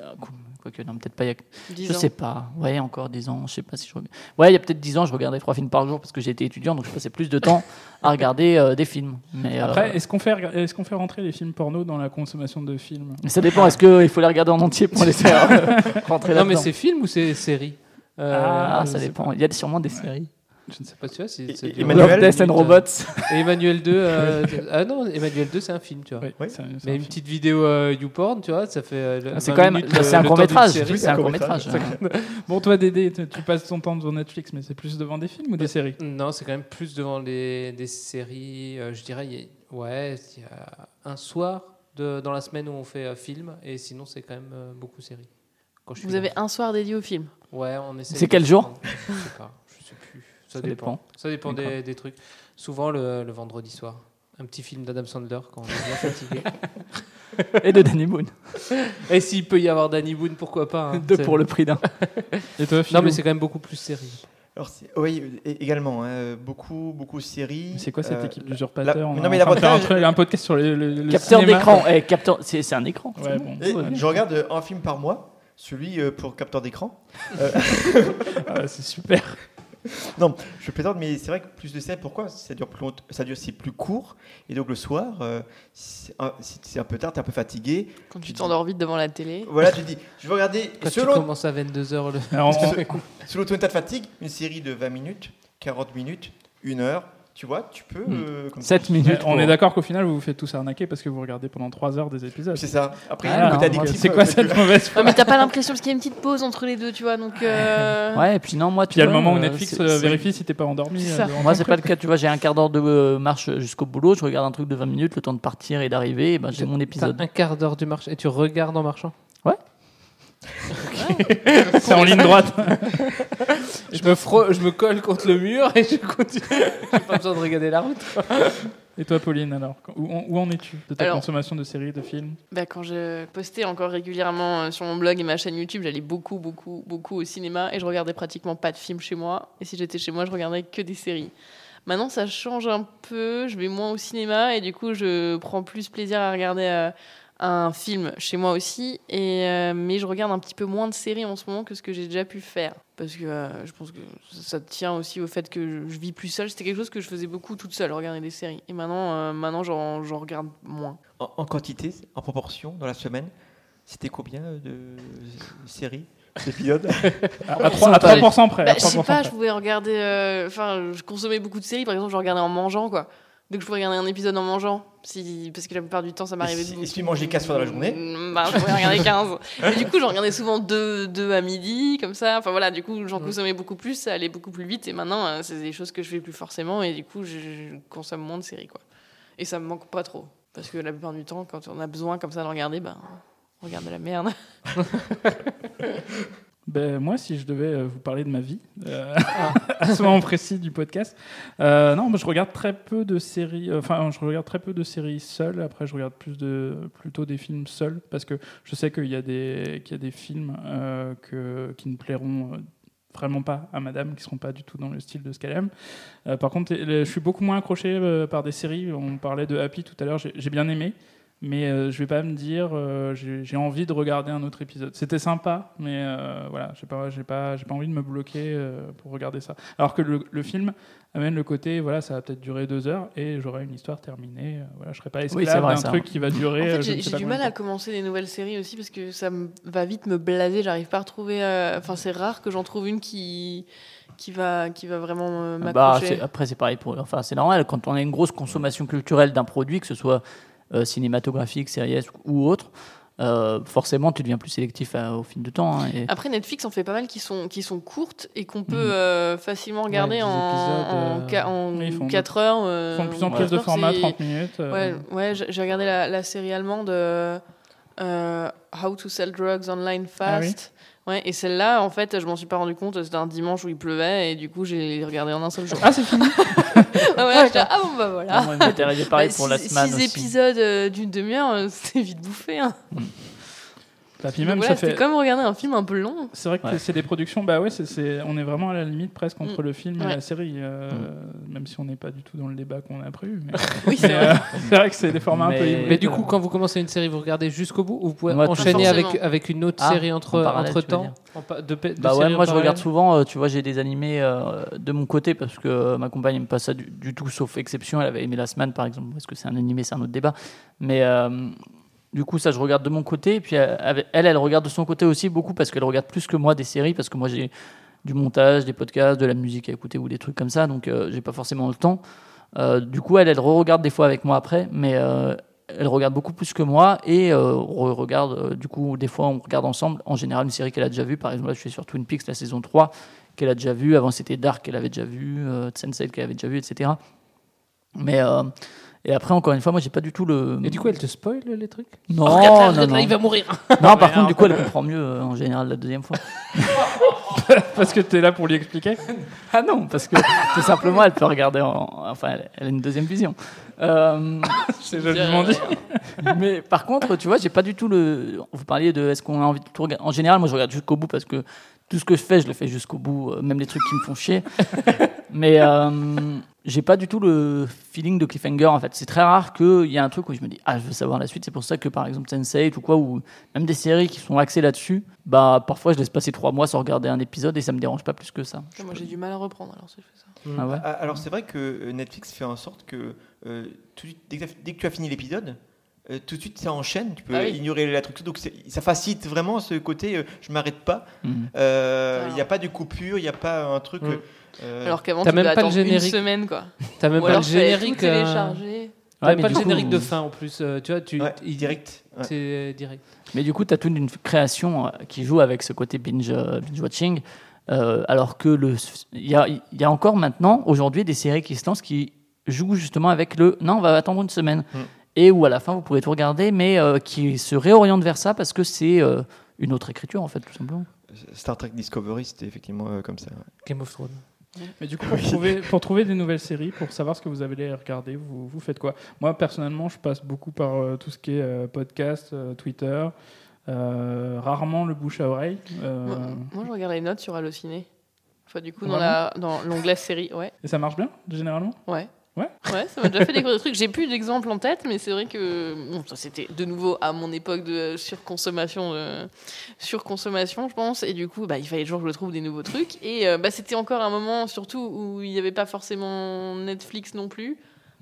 Quoique, non, peut-être pas. il Y a... 10 Je ans. sais pas. Ouais, encore 10 ans. Je sais pas si je. Ouais, il y a peut-être 10 ans, je regardais 3 films par jour parce que j'étais étudiant, donc je passais plus de temps à regarder euh, des films. Mais, euh, Après, est-ce qu'on fait, est qu'on fait rentrer les films porno dans la consommation de films? Ça dépend. Est-ce qu'il faut les regarder en entier pour les faire euh, rentrer Non, mais c'est film ou c'est série? Euh, Ah, ça dépend. Il y a sûrement des séries. Je ne sais pas, tu vois. c'est- Emmanuel Death and Robots. Et Emmanuel 2. euh, ah non, Emmanuel 2, c'est un film, tu vois. Oui, Oui. c'est- c'est Mais un une film. petite vidéo euh, YouPorn, tu vois, ça fait. euh, Ah, C'est 20 quand même. minutes, C'est un court métrage. série. C'est un un court métrage. Bon, toi, Dédé, tu passes ton temps devant Netflix, mais c'est plus devant des films ou des séries? Non, c'est quand même plus devant des séries. je dirais, il y a- ouais, il y a un soir de, dans la semaine où on fait euh, film, et sinon, c'est quand même euh, beaucoup séries. Quand je suis Vous là. avez un soir dédié au film? Ouais, on essaie. C'est quel jour? Ça, Ça dépend. dépend. Ça dépend des, des trucs. Souvent le, le vendredi soir. Un petit film d'Adam Sandler quand on est bien fatigué. Et de Danny Boone. Et s'il peut y avoir Danny Boone, pourquoi pas hein. Deux pour le prix d'un. Et toi, Non, mais c'est quand même beaucoup plus série. Alors, oui, également, hein, beaucoup, beaucoup de séries. C'est quoi cette Euh, équipe d'usurpateurs non, mais un, l'avantage- truc- un podcast sur le, le- le Capteur d'écran. Eh, capteur. C'est c'est un écran. Ouais, c'est bon. Et Ouais. je regarde euh, un film par mois, celui euh, pour capteur d'écran. Ah, c'est super. Non, je plaisante, mais c'est vrai que plus de séries, pourquoi ça dure plus longtemps, ça dure c'est plus court, et donc le soir, euh, c'est un, si c'est un peu tard, t'es un peu fatigué. Quand tu t'endors vite devant la télé. Voilà, tu dis, je vais regarder Quand tu selon, commences à 22h le. Alors, on- selon ton état de fatigue, une série de 20 minutes, 40 minutes, 1 heure, Tu vois, tu peux. euh, comme 7 ça. minutes. on pour- est d'accord qu'au final, vous vous faites tous arnaquer parce que vous regardez pendant 3 heures des épisodes. C'est ça. Après, Ah, C'est quoi euh, cette mauvaise foi Ouais, mais t'as pas l'impression parce qu'il y a une petite pause entre les deux, tu vois. Donc. euh, Ouais, et puis non, moi, tu Puis il y a le moment où euh, Netflix euh, vérifie si t'es pas endormi. Euh, ça. Moi, c'est pas le cas. Tu vois, j'ai un quart d'heure de euh, marche jusqu'au boulot. Je regarde un truc de 20 minutes, le temps de partir et d'arriver. et ben, j'ai mon épisode. un quart d'heure du marché et tu regardes en marchant. C'est en ligne droite. Je me, fro- je me colle contre le mur et je continue. J'ai pas besoin de regarder la route. Et toi, Pauline, alors Où, en- où en es-tu de ta Alors- consommation de séries, de films? Bah, quand je postais encore régulièrement euh, sur mon blog et ma chaîne YouTube, j'allais beaucoup, beaucoup, beaucoup au cinéma et je regardais pratiquement pas de films chez moi. Et si j'étais chez moi, je regardais que des séries. Maintenant, ça change un peu. Je vais moins au cinéma et du coup, je prends plus plaisir à regarder euh, un film chez moi aussi. Et, euh, mais je regarde un petit peu moins de séries en ce moment que ce que j'ai déjà pu faire. Parce que euh, je pense que ça tient aussi au fait que je, je vis plus seule. C'était quelque chose que je faisais beaucoup toute seule, regarder des séries. Et maintenant, euh, maintenant j'en j'en regarde moins. En, en quantité, en proportion, dans la semaine, c'était combien de séries d'épisodes? À, à 3%, à 3% près. Bah, à je sais 3% pas, près. je pouvais regarder. euh, Enfin, je consommais beaucoup de séries. Par exemple, je regardais en mangeant, quoi. Donc, je pouvais regarder un épisode en mangeant. Si, parce que la plupart du temps, ça m'arrivait si- de. et si tu mangeais 15 fois dans la journée Mm, Bah, je pouvais regarder 15. Et du coup, j'en regardais souvent deux, deux à midi, comme ça. Enfin, voilà, du coup, j'en consommais beaucoup plus. Ça allait beaucoup plus vite. Et maintenant, euh, c'est des choses que je fais plus forcément. Et du coup, je, je consomme moins de séries, quoi. Et ça me manque pas trop. Parce que la plupart du temps, quand on a besoin comme ça de regarder, ben. On regarde de la merde. Ben, moi, si je devais euh, vous parler de ma vie, euh, à ce moment précis du podcast, euh, non, moi, je regarde très peu de séries. Enfin, je regarde très peu de séries seules. Après, je regarde plus de, plutôt des films seuls parce que je sais qu'il y a des, qu'il y a des films euh, que, qui ne plairont vraiment pas à Madame, qui seront pas du tout dans le style de ce qu'elle aime. Euh, par contre, je suis beaucoup moins accroché euh, par des séries. On parlait de Happy tout à l'heure. J'ai j'ai bien aimé. Mais euh, je vais pas me dire euh, j'ai envie de regarder un autre épisode. C'était sympa, mais euh, voilà, j'ai pas j'ai pas j'ai pas envie de me bloquer euh, pour regarder ça. Alors que le, le film amène le côté voilà, ça va peut-être durer deux heures et j'aurai une histoire terminée. euh, voilà, je serai pas esclave vrai, d'un ça. truc qui va durer. En fait, je j'ai du mal à commencer des nouvelles séries aussi parce que ça me va vite me blaser. J'arrive pas à retrouver. euh, Enfin, c'est rare que j'en trouve une qui qui va qui va vraiment euh, Bah, m'accrocher. après, c'est pareil pour. Enfin, c'est normal quand on a une grosse consommation culturelle d'un produit, que ce soit euh, cinématographique, série ou autre. euh, forcément, tu deviens plus sélectif euh, au fil du temps. hein, et- Après, Netflix en fait pas mal qui sont, qui sont courtes et qu'on peut Mhm. euh, facilement regarder en, épisodes, en, euh, qua- en oui, ils font 4 heures. euh, Ils font de plus en plus de formats, c'est- 30 minutes. euh, Ouais, ouais j'ai regardé la, la série allemande euh, euh, How to Sell Drugs Online Ah oui Fast. Ouais, et celle-là, en fait, je m'en suis pas rendu compte. C'était un dimanche où il pleuvait et du coup, j'ai regardé en un seul jour. Ah, c'est fini Ah ouais, ah bon, bah voilà. Moi, arrivé pareil Bah, pour la six- semaine six aussi. épisodes euh, d'une demi-heure, euh, c'était vite bouffé. Hein. Bah, puis même voilà, ça fait. C'était comme regarder un film un peu long. C'est vrai que Ouais. c'est des productions, bah ouais, c'est- c'est- on est vraiment à la limite presque entre Mm. le film et la série, euh, même si on n'est pas du tout dans le débat qu'on a prévu. Mais, Oui, c'est vrai. euh, c'est vrai que c'est des formats un peu Mais- hybrides. Mais du coup, quand vous commencez une série, vous regardez jusqu'au bout ou vous pouvez Moi, enchaîner avec, avec une autre Ah, série entre, parallèle, entre temps dire. En pa- de, pe- de Bah ouais, moi je regarde souvent, euh, tu vois, j'ai des animés euh, de mon côté parce que ma compagne n'aime pas ça du, du tout, sauf exception. Elle avait aimé La Semaine par exemple, parce que c'est un animé, c'est un autre débat? Mais euh, du coup, ça je regarde de mon côté. Et puis euh, elle, elle regarde de son côté aussi beaucoup parce qu'elle regarde plus que moi des séries, parce que moi j'ai du montage, des podcasts, de la musique à écouter ou des trucs comme ça, donc euh, j'ai pas forcément le temps. Euh, du coup, elle, elle re-regarde des fois avec moi après, mais euh, elle regarde beaucoup plus que moi et on regarde, du coup, des fois on regarde ensemble, en général une série qu'elle a déjà vue. Par exemple, là je suis sur Twin Peaks, la saison 3, qu'elle a déjà vue. Avant c'était Dark, qu'elle avait déjà vu, euh, Sense8 qu'elle avait déjà vu, etc. Mais. Et après, encore une fois, moi j'ai pas du tout le. Et du coup, elle te spoil les trucs? Non, Oh, regarde là, non, regarde là, non. il va mourir. Non, par contre, du coup, elle comprend mieux euh, en général la deuxième fois. Parce que tu es là pour lui expliquer? Ah non, parce que tout simplement, elle peut regarder en. Enfin, elle, elle a une deuxième vision. Euh, C'est joliment dit. mais par contre, tu vois, j'ai pas du tout le. Vous parliez de est-ce qu'on a envie de tout regarder. En général, moi, je regarde jusqu'au bout parce que tout ce que je fais, je le fais jusqu'au bout, euh, même les trucs qui me font chier. mais euh, j'ai pas du tout le feeling de cliffhanger en fait. C'est très rare qu'il y ait un truc où je me dis ah je veux savoir la suite. C'est pour ça que par exemple Sense8 ou quoi ou même des séries qui sont axées là-dessus, bah parfois je laisse passer trois mois sans regarder un épisode et ça me dérange pas plus que ça. Moi, j'ai du mal à reprendre alors si je fais ça. Ah ouais? Ah, Alors c'est vrai que euh, Netflix fait en sorte que euh, tout- dès, que t'as- dès que tu as fini l'épisode, euh, tout de suite ça enchaîne, tu peux Ah oui. ignorer la truc, donc ça facilite vraiment ce côté euh, je m'arrête pas. Euh, Il Alors. n'y a pas de coupure, il n'y a pas un truc. Mm. Euh, Alors qu'avant, T'as tu même pas le attendre une générique. semaine, quoi. T'as même Ou pas alors le fallait générique. tout euh, télécharger. T'as Ouais, mais pas le coup- générique de fin en plus. euh, tu vois, tu, ouais, il- direct. ouais. C'est direct. Mais du coup, tu as toute une création euh, qui joue avec ce côté binge, euh, binge watching. euh, alors que le, il y a, il y a encore maintenant, aujourd'hui, des séries qui se lancent qui jouent justement avec le non, on va attendre une semaine. Mm. Et où à la fin, vous pourrez tout regarder, mais euh, qui se réorientent vers ça parce que c'est euh, une autre écriture, en fait, tout simplement. Star Trek Discovery, c'était effectivement euh, comme ça. ouais. Game of Thrones. Mais du coup, pour, trouver, pour trouver des nouvelles séries, pour savoir ce que vous avez regarder, vous, vous faites quoi? Moi, personnellement, je passe beaucoup par euh, tout ce qui est euh, podcast, euh, Twitter, euh, rarement le bouche à oreille. euh, Moi, moi, je regarde les notes sur Allociné. Enfin, du coup, dans Vraiment? la- dans l'onglet série, ouais. Et ça marche bien, généralement? Ouais. Ouais Ouais, ça m'a déjà fait découvrir des trucs. J'ai plus d'exemples en tête, mais c'est vrai que bon, ça c'était de nouveau à mon époque de surconsommation, de surconsommation, je pense. Et du coup, bah, il fallait toujours que je trouve des nouveaux trucs. Et euh, bah, c'était encore un moment, surtout où il n'y avait pas forcément Netflix non plus.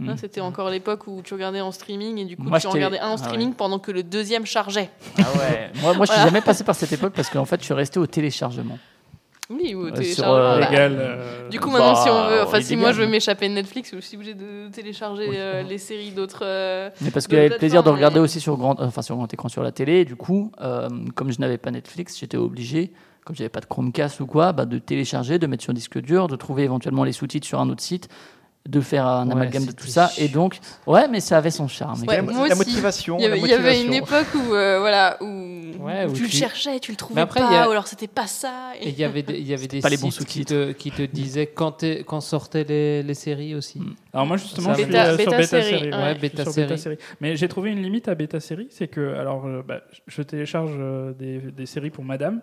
Hein, c'était encore l'époque où tu regardais en streaming et du coup Moi, tu en regardais un en Ah streaming pendant que le deuxième chargeait. Ah ouais. moi, moi, je suis Voilà. jamais passé par cette époque parce qu'en fait, je suis resté au téléchargement. Oui, ou Euh, téléchargement. sur, euh, bah, Légal, euh, Du coup, maintenant, si on veut, Bah, enfin, si moi je veux m'échapper de Netflix, je suis obligé de télécharger euh, les séries d'autres. euh, Mais parce qu'il y avait le plaisir de regarder mais- aussi sur grand, enfin, sur grand écran sur la télé. Et du coup, euh, comme je n'avais pas Netflix, j'étais obligé, comme j'avais pas de Chromecast ou quoi, bah, de télécharger, de mettre sur disque dur, de trouver éventuellement les sous-titres sur un autre site, de faire un Ouais, amalgame de tout ça. Et donc, ouais, mais ça avait son charme. Ouais, la, moi la aussi. motivation. Il y avait, la il y avait une motivation. époque où, euh, voilà, où, Ouais, où où tu le cherchais, tu le trouvais après, pas, a- ou alors c'était pas ça. Et il y avait des, il y avait des pas les bons sites qui sous-titres. te, qui te disaient quand, quand sortaient les, les séries aussi. Mm. Alors moi justement, Ça je suis Bêta- euh, sur bêta série, ouais. sur série. bêta série. Mais j'ai trouvé une limite à bêta série, c'est que alors euh, bah, je télécharge euh, des, des séries pour Madame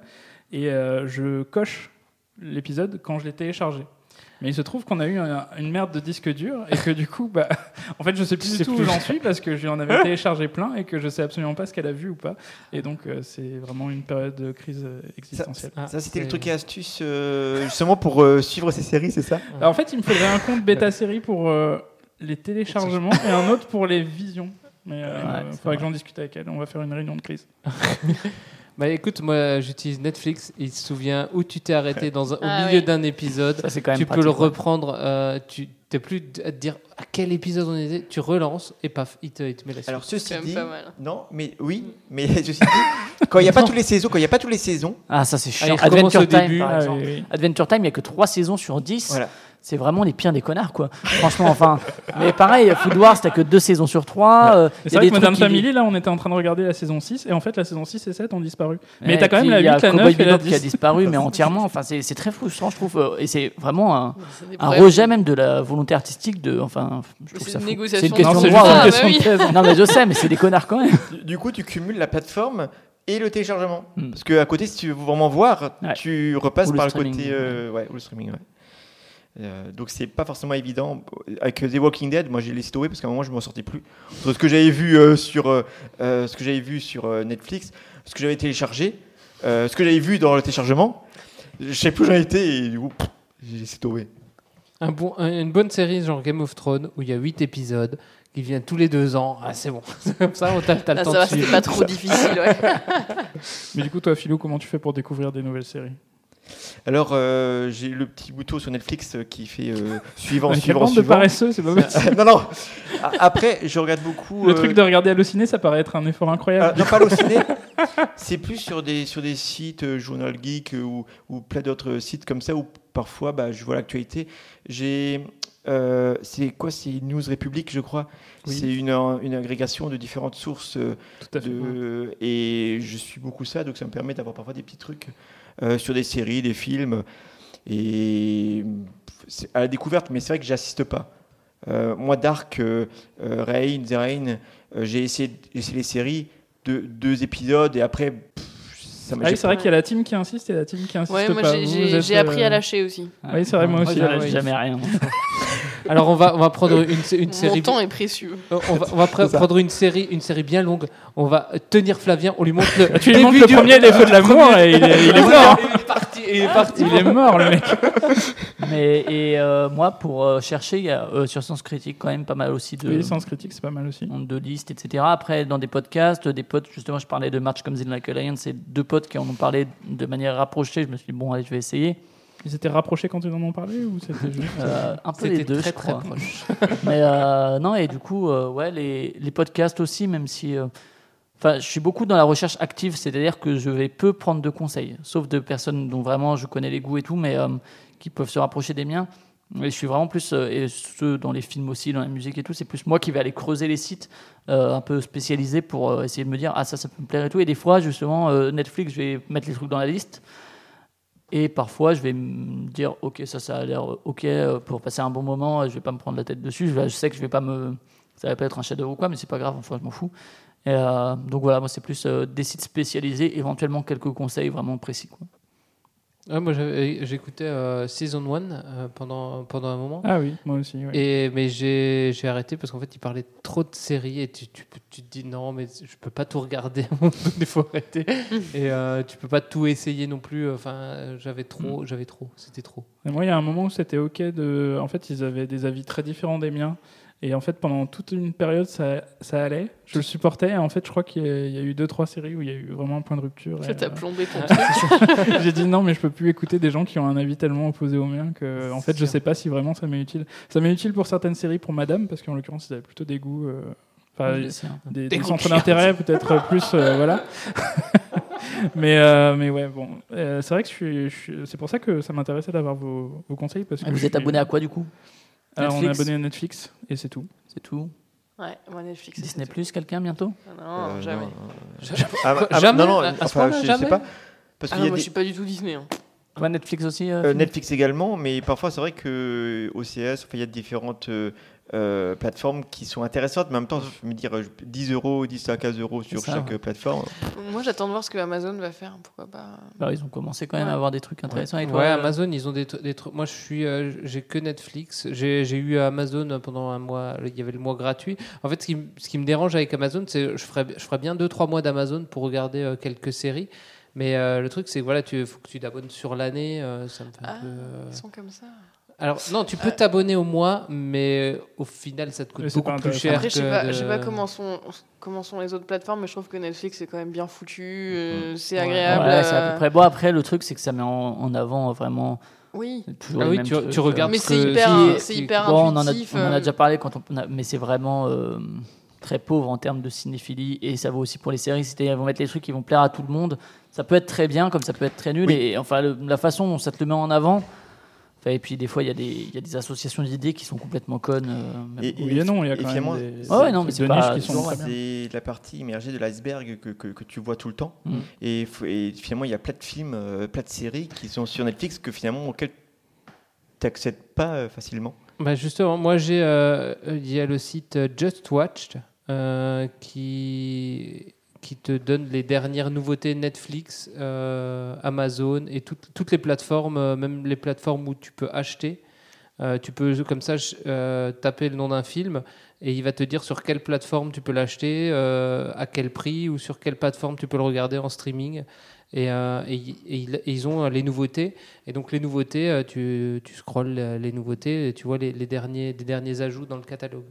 et euh, je coche l'épisode quand je l'ai téléchargé. Mais il se trouve qu'on a eu un- une merde de disque dur et que du coup, bah, en fait, je sais plus Je du sais tout plus. où j'en suis parce que j'en avais téléchargé plein et que je sais absolument pas ce qu'elle a vu ou pas. Et donc, euh, c'est vraiment une période de crise euh, existentielle. Ah, Ça, c'était le truc et astuce euh, justement pour euh, suivre ces séries, c'est ça Alors, en fait, il me faudrait un compte bêta série pour euh, les téléchargements et un autre pour les visions. Mais euh, Ouais, il c'est faudrait que j'en discute avec elle. On va faire une réunion de crise. Bah écoute, moi j'utilise Netflix. Il se souvient où tu t'es arrêté dans un- au Ah milieu oui. d'un épisode. Ça, c'est quand même Tu peux le reprendre. euh, tu t'es plus à te dire à quel épisode on était. Tu relances et paf, il te, il te met la suite. Alors ceci C'est quand même dit, pas mal. non, mais oui, mais ceci dit, quand il n'y a pas tous les saisons, quand il y a pas tous les saisons, Ah, ça, c'est chiant. Allez, je Adventure Time, début. par Ah, exemple. oui, oui. Adventure Time, il n'y a que 3 saisons sur 10. voilà. C'est vraiment les pires des connards, quoi. Franchement, enfin. Mais pareil, Food Wars, t'as que 2 saisons sur 3. euh, C'est vrai que Modern qui- Family, là, on était en train de regarder la saison 6, et en fait, la saison 6 et 7 ont disparu. Mais t'as quand même la il y a 8, la Cowboy 9 et la qui a 10. disparu, mais entièrement. Enfin, c'est très frustrant, je trouve. euh, Et c'est vraiment un, rejet même de la volonté artistique de. Enfin, je trouve c'est ça une négociation C'est une de question Non, de c'est droit. Ah, ouais. bah question oui. de thèse. Non, mais je sais, mais c'est des connards quand même. Du- coup, tu cumules la plateforme et le téléchargement. Hmm. Parce que à côté, si tu veux vraiment voir, Ouais. tu repasses Ou par le streaming. côté, euh, ouais, ou le streaming. ouais. Euh, donc c'est pas forcément évident. Avec The Walking Dead, moi j'ai laissé tomber parce qu'à un moment je m'en sortais plus. Entre ce que j'avais vu euh, sur, euh, ce que j'avais vu sur euh, Netflix, ce que j'avais téléchargé, euh, ce que j'avais vu dans le téléchargement, je sais plus où j'en étais et du coup j'ai laissé tomber. Un bon, un- une bonne série genre Game of Thrones où il y a 8 épisodes qui viennent tous les deux ans. Ah, c'est bon. C'est Comme ça, on t'a t'as le Ah, temps ça va, de c'était suivre. pas trop difficile. Ouais. Mais du coup, toi, Philou, comment tu fais pour découvrir des nouvelles séries? Alors euh, j'ai le petit bouton sur Netflix euh, qui fait euh, suivant, suivant, bande de suivant. paresseux, c'est pas possible. non, non. Après, je regarde beaucoup. Le euh, truc de regarder Allociné, ça paraît être un effort Ah, incroyable. non, pas au ciné. C'est plus sur des, sur des sites, Journal Geek ou, ou plein d'autres sites comme ça où parfois bah, je vois l'actualité. J'ai. c'est quoi C'est News République, je crois. Oui. C'est une, une agrégation de différentes sources. Tout à fait. de, et je suis beaucoup ça, donc ça me permet d'avoir parfois des petits trucs euh, sur des séries, des films. Et à la découverte, mais c'est vrai que j'assiste pas. Euh, moi, Dark, euh, euh, Rain, The Rain, euh, j'ai essayé, j'ai essayé les séries, deux, deux épisodes, et après, pff, ça m'a Ah oui, j'ai- c'est vrai qu'il y a la team qui insiste et la team qui insiste Ouais, moi pas. j'ai- appris euh, à lâcher aussi. Oui, c'est vrai, moi aussi. lâche oui. jamais rien. Alors on va, on va prendre une, une Mon série. temps est précieux. Euh, On va, on va pre- prendre une série, une série bien longue. On va tenir Flavien. On lui montre le. Ah, Tu lui début montres le du- premier Les Feux de l'amour et il est, il est mort. Il est parti. il est parti. Il est mort, le mec. Mais et euh, moi, pour euh, chercher, il y a euh, sur Sens Critique quand même pas mal aussi de, Oui, Sens Critique, c'est pas mal aussi. de listes, etc. Après, dans des podcasts, des potes, justement, je parlais de March Comes In Like a Lion, c'est deux potes qui en ont parlé de manière rapprochée. Je me suis dit, bon, allez, je vais essayer. Ils étaient rapprochés quand ils en ont parlé ou c'était juste. Euh, un peu les deux, très, je très crois. proche. Mais euh, non, et du coup, euh, ouais, les, les podcasts aussi, même si. euh, Enfin, je suis beaucoup dans la recherche active, c'est-à-dire que je vais peu prendre de conseils, sauf de personnes dont vraiment je connais les goûts et tout, mais euh, qui peuvent se rapprocher des miens. Mais je suis vraiment plus, euh, et ceux dans les films aussi, dans la musique et tout, c'est plus moi qui vais aller creuser les sites euh, un peu spécialisés pour euh, essayer de me dire, ah ça, ça peut me plaire et tout. Et des fois, justement, euh, Netflix, je vais mettre les trucs dans la liste. Et parfois, je vais me dire, ok, ça, ça a l'air ok euh, pour passer un bon moment. Je vais pas me prendre la tête dessus. Je, sais que je vais pas me, ça va pas être un chef-d'œuvre ou quoi, mais c'est pas grave. Enfin, je m'en fous. Euh, donc voilà, moi, c'est plus euh, des sites spécialisés, éventuellement quelques conseils vraiment précis. Ouais, moi, j'écoutais euh, Season 1 euh, pendant, pendant un moment. Ah oui, moi aussi. ouais. Et, mais j'ai j'ai arrêté parce qu'en fait, il parlait trop de séries et tu, tu, tu te dis non, mais je peux pas tout regarder. Il faut arrêter. et euh, tu peux pas tout essayer non plus. Enfin, euh, j'avais trop, j'avais trop. C'était trop. Et moi, il y a un moment où c'était OK de. En fait, ils avaient des avis très différents des miens. Et en fait, pendant toute une période, ça, ça allait. Je le supportais. Et en fait, je crois qu'il y, a- il y a eu deux, trois séries où il y a eu vraiment un point de rupture. Ça t'a euh, plombé ton truc. J'ai dit non, mais je peux plus écouter des gens qui ont un avis tellement opposé au mien que, en fait, je sais pas si vraiment ça m'est utile. Ça m'est utile pour certaines séries, pour Madame, parce qu'en l'occurrence, ils avaient plutôt des goûts. euh, Enfin, des, Des centres d'intérêt peut-être plus, euh, voilà. mais, euh, mais ouais, bon, Euh, c'est vrai que je suis, je suis- c'est pour ça que ça m'intéressait d'avoir vos, vos conseils parce que Vous je êtes suis- abonné à quoi du coup? Alors, on est Netflix abonné à Netflix et c'est tout. C'est tout. Ouais, moi Netflix. Disney. Plus, quelqu'un bientôt Ah Non, Euh, jamais. non, non. Ah, ah, Jamais non, non, enfin, je sais jamais pas. Parce Ah non, moi des- je suis pas du tout Disney. hein. Toi, Netflix aussi euh, Euh, Netflix également, mais parfois c'est vrai que OCS, enfin, il y a différentes euh, euh, plateformes qui sont intéressantes, mais en même temps, je me dire euh, 10 euros, 10 à 15 euros sur ça, chaque ouais. plateforme. Moi j'attends de voir ce que Amazon va faire. Pourquoi pas. Bah, Ils ont commencé quand même Ouais. à avoir des trucs intéressants. Et toi, ouais, euh, Amazon, ils ont des, des trucs. Moi, je suis, euh, j'ai que Netflix. J'ai j'ai eu Amazon pendant un mois. Il y avait le mois gratuit. En fait, ce qui, ce qui me dérange avec Amazon, c'est je ferais, je ferais bien 2-3 mois d'Amazon pour regarder euh, quelques séries. Mais euh, le truc, c'est que voilà, tu faut que tu t'abonnes sur l'année. euh, ça me fait un Ah, peu. euh, ils sont comme ça. Alors non, tu peux t'abonner au mois, mais au final, ça te coûte beaucoup plus cher. Après, je sais pas, de- je sais pas comment sont, comment sont les autres plateformes, mais je trouve que Netflix est quand même bien foutu. euh, c'est Ouais. agréable. ouais, c'est à euh, peu près. Bon, après, le truc, c'est que ça met en, en avant vraiment Oui. toujours Ah oui, tu, trucs, tu euh. regardes. Mais ce c'est hyper, qui- c'est hyper Bon, on en, a, on en a euh, déjà parlé, quand on, on a- mais c'est vraiment euh, très pauvre en termes de cinéphilie et ça vaut aussi pour les séries. C'est-à-dire, ils vont mettre les trucs qui vont plaire à tout le monde. Ça peut être très bien, comme ça peut être très nul. Oui. Et enfin, le- la façon dont ça te le met en avant. Et puis, des fois, il y, a des- il y a des associations d'idées qui sont complètement connes. euh, Et-. Oui et non, il y a quand même des, Ah ouais, non, mais niches pas- qui sont toujours, très bien. C'est la partie immergée de l'iceberg que, que, que tu vois tout le temps. Mm. Et, finalement, il y a plein de films, euh, plein de séries qui sont sur Netflix que finalement, auxquelles tu n'accèdes pas euh, facilement. Bah justement, moi j'ai, euh, il y a le site Just Watched euh, qui qui te donne les dernières nouveautés Netflix, euh, Amazon et toutes toutes les plateformes, euh, même les plateformes où tu peux acheter. Euh, tu peux comme ça taper le nom d'un film et il va te dire sur quelle plateforme tu peux l'acheter, à quel prix ou sur quelle plateforme tu peux le regarder en streaming. Et, et- et ils- et ils ont les nouveautés. Et donc les nouveautés, tu, tu scrolles les nouveautés et tu vois les, les derniers, les derniers ajouts dans le catalogue.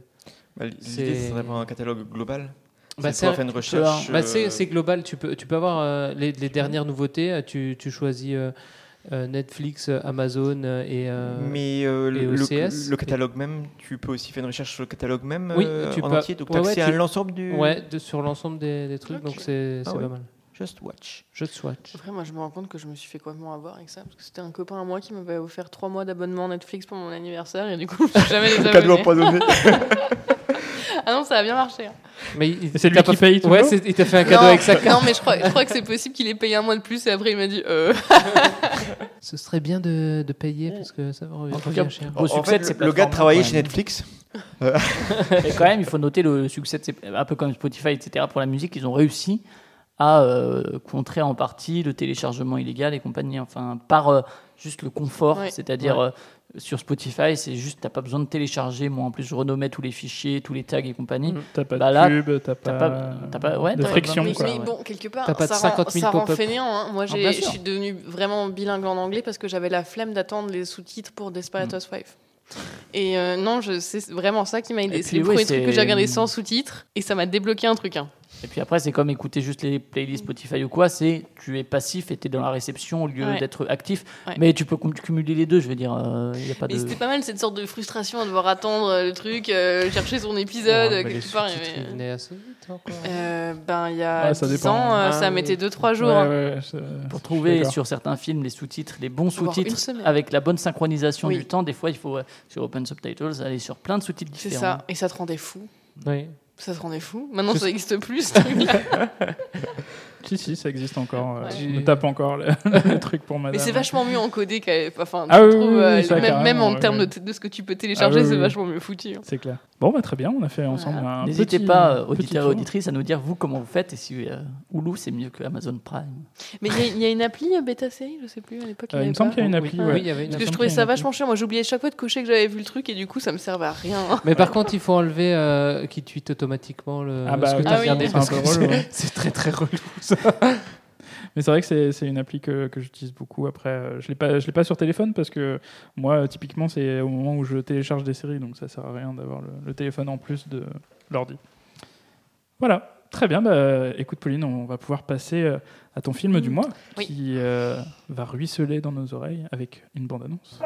Bah, L'idée, C'est- c'est d'avoir un catalogue global. Bah, c'est une recherche. Bah, euh, c'est global, tu peux, tu peux avoir euh, les, les dernières nouveautés, euh, tu, tu choisis euh, euh, Netflix, Amazon et... mais euh, et le, OCS. le catalogue même, tu peux aussi faire une recherche sur le catalogue même Oui, tu en peux- entier. Donc, ouais, tu accès à l'ensemble du. Ouais, de- sur l'ensemble des, des trucs, Ok. donc c'est Ah ouais. pas mal. Just Watch. Just Watch. Après, moi, je me rends compte que je me suis fait complètement avoir avec ça. Parce que c'était un copain à moi qui m'avait offert trois mois d'abonnement Netflix pour mon anniversaire. Et du coup, je me suis jamais Cadeau désabonné. empoisonné. Ah non, ça a bien marché. hein. Mais c'est lui qui paye Ouais, il t'a fait un cadeau non, avec sa carte. non, mais je crois, je crois que c'est possible qu'il ait payé un mois de plus. Et après, il m'a dit euh, Ce serait bien de, de payer parce que ça En revient cas, cher. Au En succès fait, de ces le- le gars travaillait quand chez. Netflix. Et quand même, il faut noter le succès de ces, un peu comme Spotify, etc. Pour la musique, ils ont réussi à euh, contrer en partie le téléchargement illégal et compagnie. Enfin, par euh, juste le confort, Ouais. c'est-à-dire Ouais. euh, Sur Spotify, c'est juste, t'as pas besoin de télécharger. Moi, en plus, je renommais tous les fichiers, tous les tags et compagnie. T'as pas Bah de là, pub, t'as pas, pas- t'as pas- ouais, de friction. Mais, quoi. mais bon, quelque part, pas ça, 50 rend, 000 ça rend pop-up. fainéant. hein. Moi, Ah, je suis devenue vraiment bilingue en anglais parce que j'avais la flemme d'attendre les sous-titres pour Desperate Mm. Housewives. Et euh, non, c'est vraiment ça qui m'a aidé. C'est le ouais, premier truc que j'ai regardé sans sous-titres et ça m'a débloqué un truc. hein. Et puis après, c'est comme écouter juste les playlists Spotify ou quoi. C'est tu es passif et tu es dans la réception au lieu Ouais. d'être actif. Ouais. Mais tu peux cum- cumuler les deux. Je veux dire, il n'y a pas Mais de. c'était pas mal cette sorte de frustration à devoir attendre euh, le truc, euh, chercher son épisode Ouais, mais quelque part. sous-titres, mais- assez vite encore. Euh, ben, il y a Ouais, ça 10 dépend. ans, euh, Ah, ça mettait 2-3 jours. Ouais, hein. Pour trouver sur certains films les sous-titres, les bons sous-titres, avec la bonne synchronisation Oui. du temps, des fois il faut euh, sur Open Subtitles aller sur plein de sous-titres C'est différents. ça, et ça te rendait fou. Oui. Ça te rendait fou? Maintenant, ça n'existe plus, ce truc-là. Si, si, ça existe encore. euh, Ouais. Je me tape encore le, le truc pour madame. Mais c'est vachement mieux encodé qu'à. Enfin, Ah je oui, trouve, oui, oui, euh, ça, même, en ouais, termes ouais. de, de ce que tu peux télécharger, Ah oui, c'est oui. vachement mieux foutu. hein. C'est clair. Bon, bah, très bien, on a fait ensemble un N'hésitez pas, euh, auditeurs et auditrices, à nous dire vous comment vous faites et si euh, Hulu c'est mieux que Amazon Prime. Mais il y a- il y, a une appli bêta série, je sais plus, à l'époque. Euh, il me semble qu'il y a une appli. oui, ouais. il y avait une Parce que je trouvais ça vachement chiant. Moi, j'oubliais chaque fois de cocher que j'avais vu le truc et du coup, ça me servait à rien. Mais par contre, il faut enlever qui tweet automatiquement le, Ah bah ce que oui, t'as Ah oui. regardé que hein. c'est très très relou ça. Mais c'est vrai que c'est une appli que, que j'utilise beaucoup. Après, euh, je l'ai pas, je l'ai pas sur téléphone parce que moi, euh, typiquement, c'est au moment où je télécharge des séries, donc ça sert à rien d'avoir le, le téléphone en plus de l'ordi. Voilà, très bien. Bah, écoute, Pauline, on va pouvoir passer euh, à ton film du mois Oui. qui euh, va ruisseler dans nos oreilles avec une bande-annonce.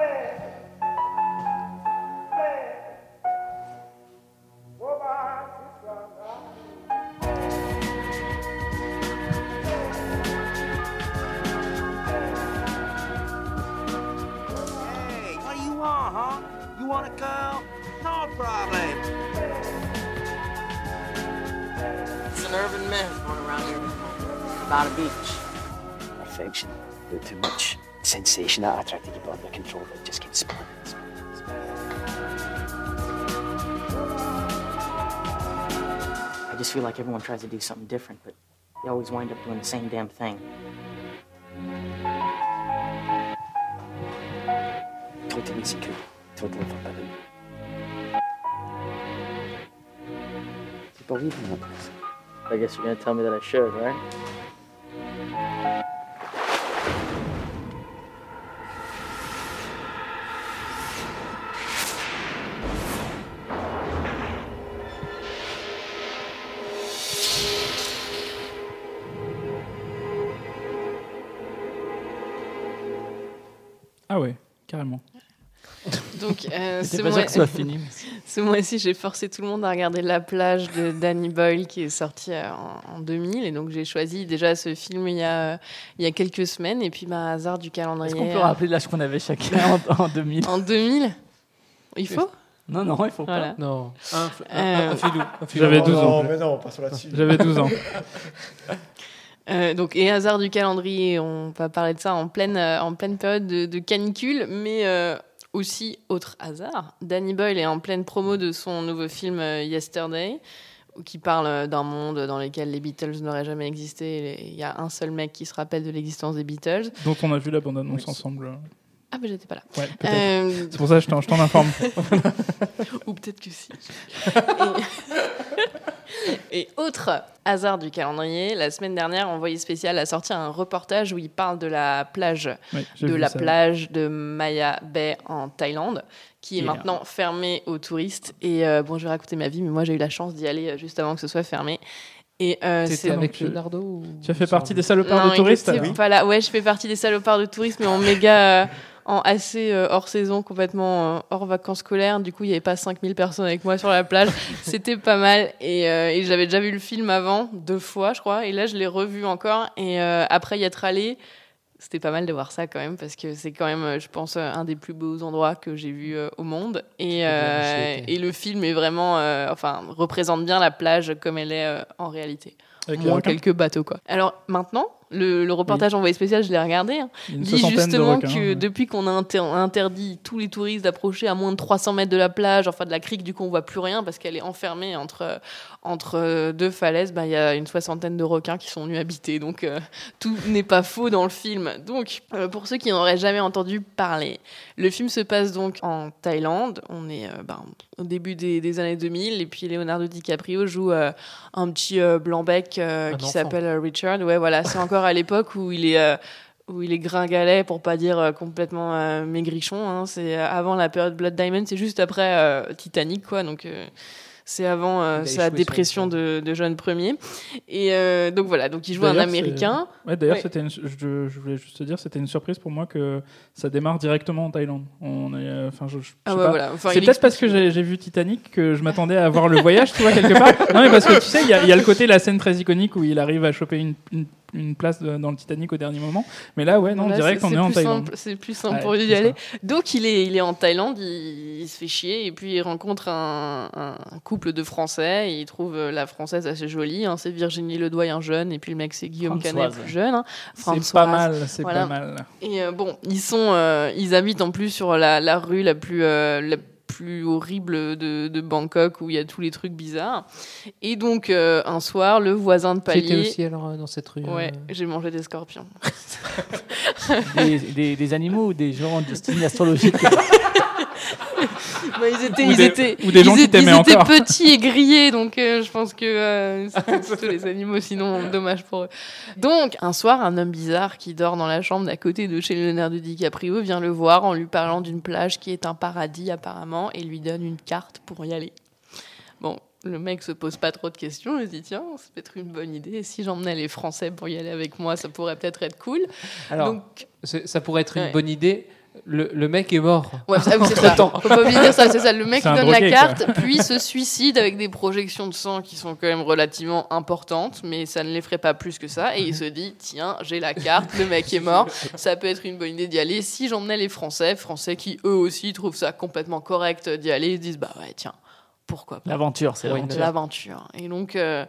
Want a girl? No problem. It's an urban myth going around here about a beach. Perfection. Do too much sensation. I try to keep it under control, but it just keeps spinning. I just feel like everyone tries to do something different, but they always wind up doing the same damn thing. Totally secure. Totally forbidden. Do you believe in that? I guess you're gonna tell me that I should, right? Ah ouais, carrément. Donc, euh, ce, mois... que ce soit fini. ce mois-ci, j'ai forcé tout le monde à regarder La plage de Danny Boyle qui est sorti euh, en, en 2000. Et donc, j'ai choisi déjà ce film il y a, euh, il y a quelques semaines. Et puis, bah, hasard du calendrier. Est-ce qu'on peut euh, rappeler l'âge qu'on avait chacun en, en 2000 En 2000 Il faut Non, non, il faut pas. Non, un, un, Euh, un filou. J'avais Oh 12 non, ans. mais non, passons là-dessus. J'avais 12 ans. Euh, donc, et hasard du calendrier, on va parler de ça en pleine, euh, en pleine période de, de canicule, mais euh, aussi, autre hasard, Danny Boyle est en pleine promo de son nouveau film euh, Yesterday, qui parle euh, d'un monde dans lequel les Beatles n'auraient jamais existé. Il y a un seul mec qui se rappelle de l'existence des Beatles. Dont on a vu la bande-annonce ensemble. Ah, mais j'étais pas là. Ouais. Euh, C'est pour ça que je t'en informe. Ou peut-être que si. Et... Et autre hasard du calendrier, la semaine dernière, Envoyé spécial a sorti un reportage où il parle de la plage, Oui, de la ça. plage de Maya Bay en Thaïlande, qui est Yeah. maintenant fermée aux touristes. Et euh, bon, je vais raconter ma vie, mais moi j'ai eu la chance d'y aller euh, juste avant que ce soit fermé. Et euh, c'est avec Leonardo ou... Tu as fait partie des salopards non, de touristes écoutez, alors pas là. Ouais, je fais partie des salopards de tourisme, mais en méga, euh, en assez euh, hors saison, complètement euh, hors vacances scolaires. Du coup, il n'y avait pas 5000 personnes avec moi sur la plage. C'était pas mal. Et, euh, et j'avais déjà vu le film avant, deux fois, je crois. Et là, je l'ai revu encore. Et après y être allé, c'était pas mal de voir ça quand même, parce que c'est quand même, je pense, un des plus beaux endroits que j'ai vu au monde. Et, et le film est vraiment, enfin, représente bien la plage comme elle est en réalité. Avec Moins quelques bateaux, quoi. Alors maintenant, le, le reportage envoyé spécial, je l'ai regardé, hein, dit justement requins, que ouais. depuis qu'on a inter- interdit tous les touristes d'approcher à moins de 300 mètres de la plage, enfin de la crique, du coup on voit plus rien parce qu'elle est enfermée entre, entre deux falaises, bah, il y a une soixantaine de requins qui sont venus habiter. Donc euh, tout n'est pas faux dans le film. Donc euh, pour ceux qui n'auraient jamais entendu parler, le film se passe donc en Thaïlande. On est euh, ben, au début des, des années 2000 et puis Leonardo DiCaprio joue un petit blanc-bec qui s'appelle Richard. Ouais, voilà, c'est encore à l'époque où il est euh, où il est gringalet pour pas dire euh, complètement euh, maigrichon. hein. C'est avant la période Blood Diamond, c'est juste après Titanic, quoi. Donc c'est avant euh, sa dépression de, de jeune premier. Et euh, donc voilà, donc il joue un Américain. Ouais, d'ailleurs, Ouais. c'était une- je, je voulais juste te dire, c'était une surprise pour moi que ça démarre directement en Thaïlande. On est, enfin, je, je- je Ah sais ouais, pas. voilà. Enfin, c'est peut-être parce que j'ai vu Titanic que je m'attendais à voir le voyage, tu vois, quelque part. Non, mais parce que tu sais, il y, a- il y a le côté, la scène très iconique où il arrive à choper une, une, une place de- dans le Titanic au dernier moment. Mais là, ouais, non, Là, on c'est est en Thaïlande. C'est plus simple Ouais, pour c'est aller. Donc il est, il est en Thaïlande, il, il se fait chier et puis il rencontre un, un couple de Français. Et il trouve euh, la Française assez jolie. hein. c'est Virginie Ledoyen jeune et puis le mec c'est Guillaume Canet plus jeune. hein. C'est pas mal, c'est Voilà. pas mal. Et euh, bon, ils sont, euh, ils habitent en plus sur la, la rue la plus, euh, la plus horrible de, de Bangkok où il y a tous les trucs bizarres. Et donc euh, un soir, le voisin de Qui palier. était aussi alors euh, dans cette rue Ouais, euh, j'ai mangé des scorpions. des, des- des animaux ou des gens de style astrologique Bah, ils étaient, Ou ils des- étaient, ou des gens ils qui étaient- t'aimaient ils étaient encore. petits et grillés, donc euh, je pense que euh, c'était plutôt les animaux, sinon dommage pour eux. Donc un soir, un homme bizarre qui dort dans la chambre d'à côté de chez Leonardo DiCaprio vient le voir en lui parlant d'une plage qui est un paradis apparemment et lui donne une carte pour y aller. Bon. Le mec se pose pas trop de questions, il se dit tiens, ça peut être une bonne idée. Si j'emmenais les Français pour y aller avec moi, ça pourrait peut-être être cool. Alors, Donc, c'est- ça pourrait être une bonne idée. Le, le mec est mort. Ouais, oui, c'est ça. Faut pas oublier de dire ça, c'est ça. Le mec donne drogué, la quoi. carte, puis se suicide avec des projections de sang qui sont quand même relativement importantes, mais ça ne les ferait pas plus que ça. Et il se dit tiens, j'ai la carte, le mec est mort, ça peut être une bonne idée d'y aller. Si j'emmenais les Français, Français qui eux aussi trouvent ça complètement correct d'y aller, ils se disent bah ouais, tiens, pourquoi pas. L'aventure, c'est l'aventure. l'aventure. Et donc. euh,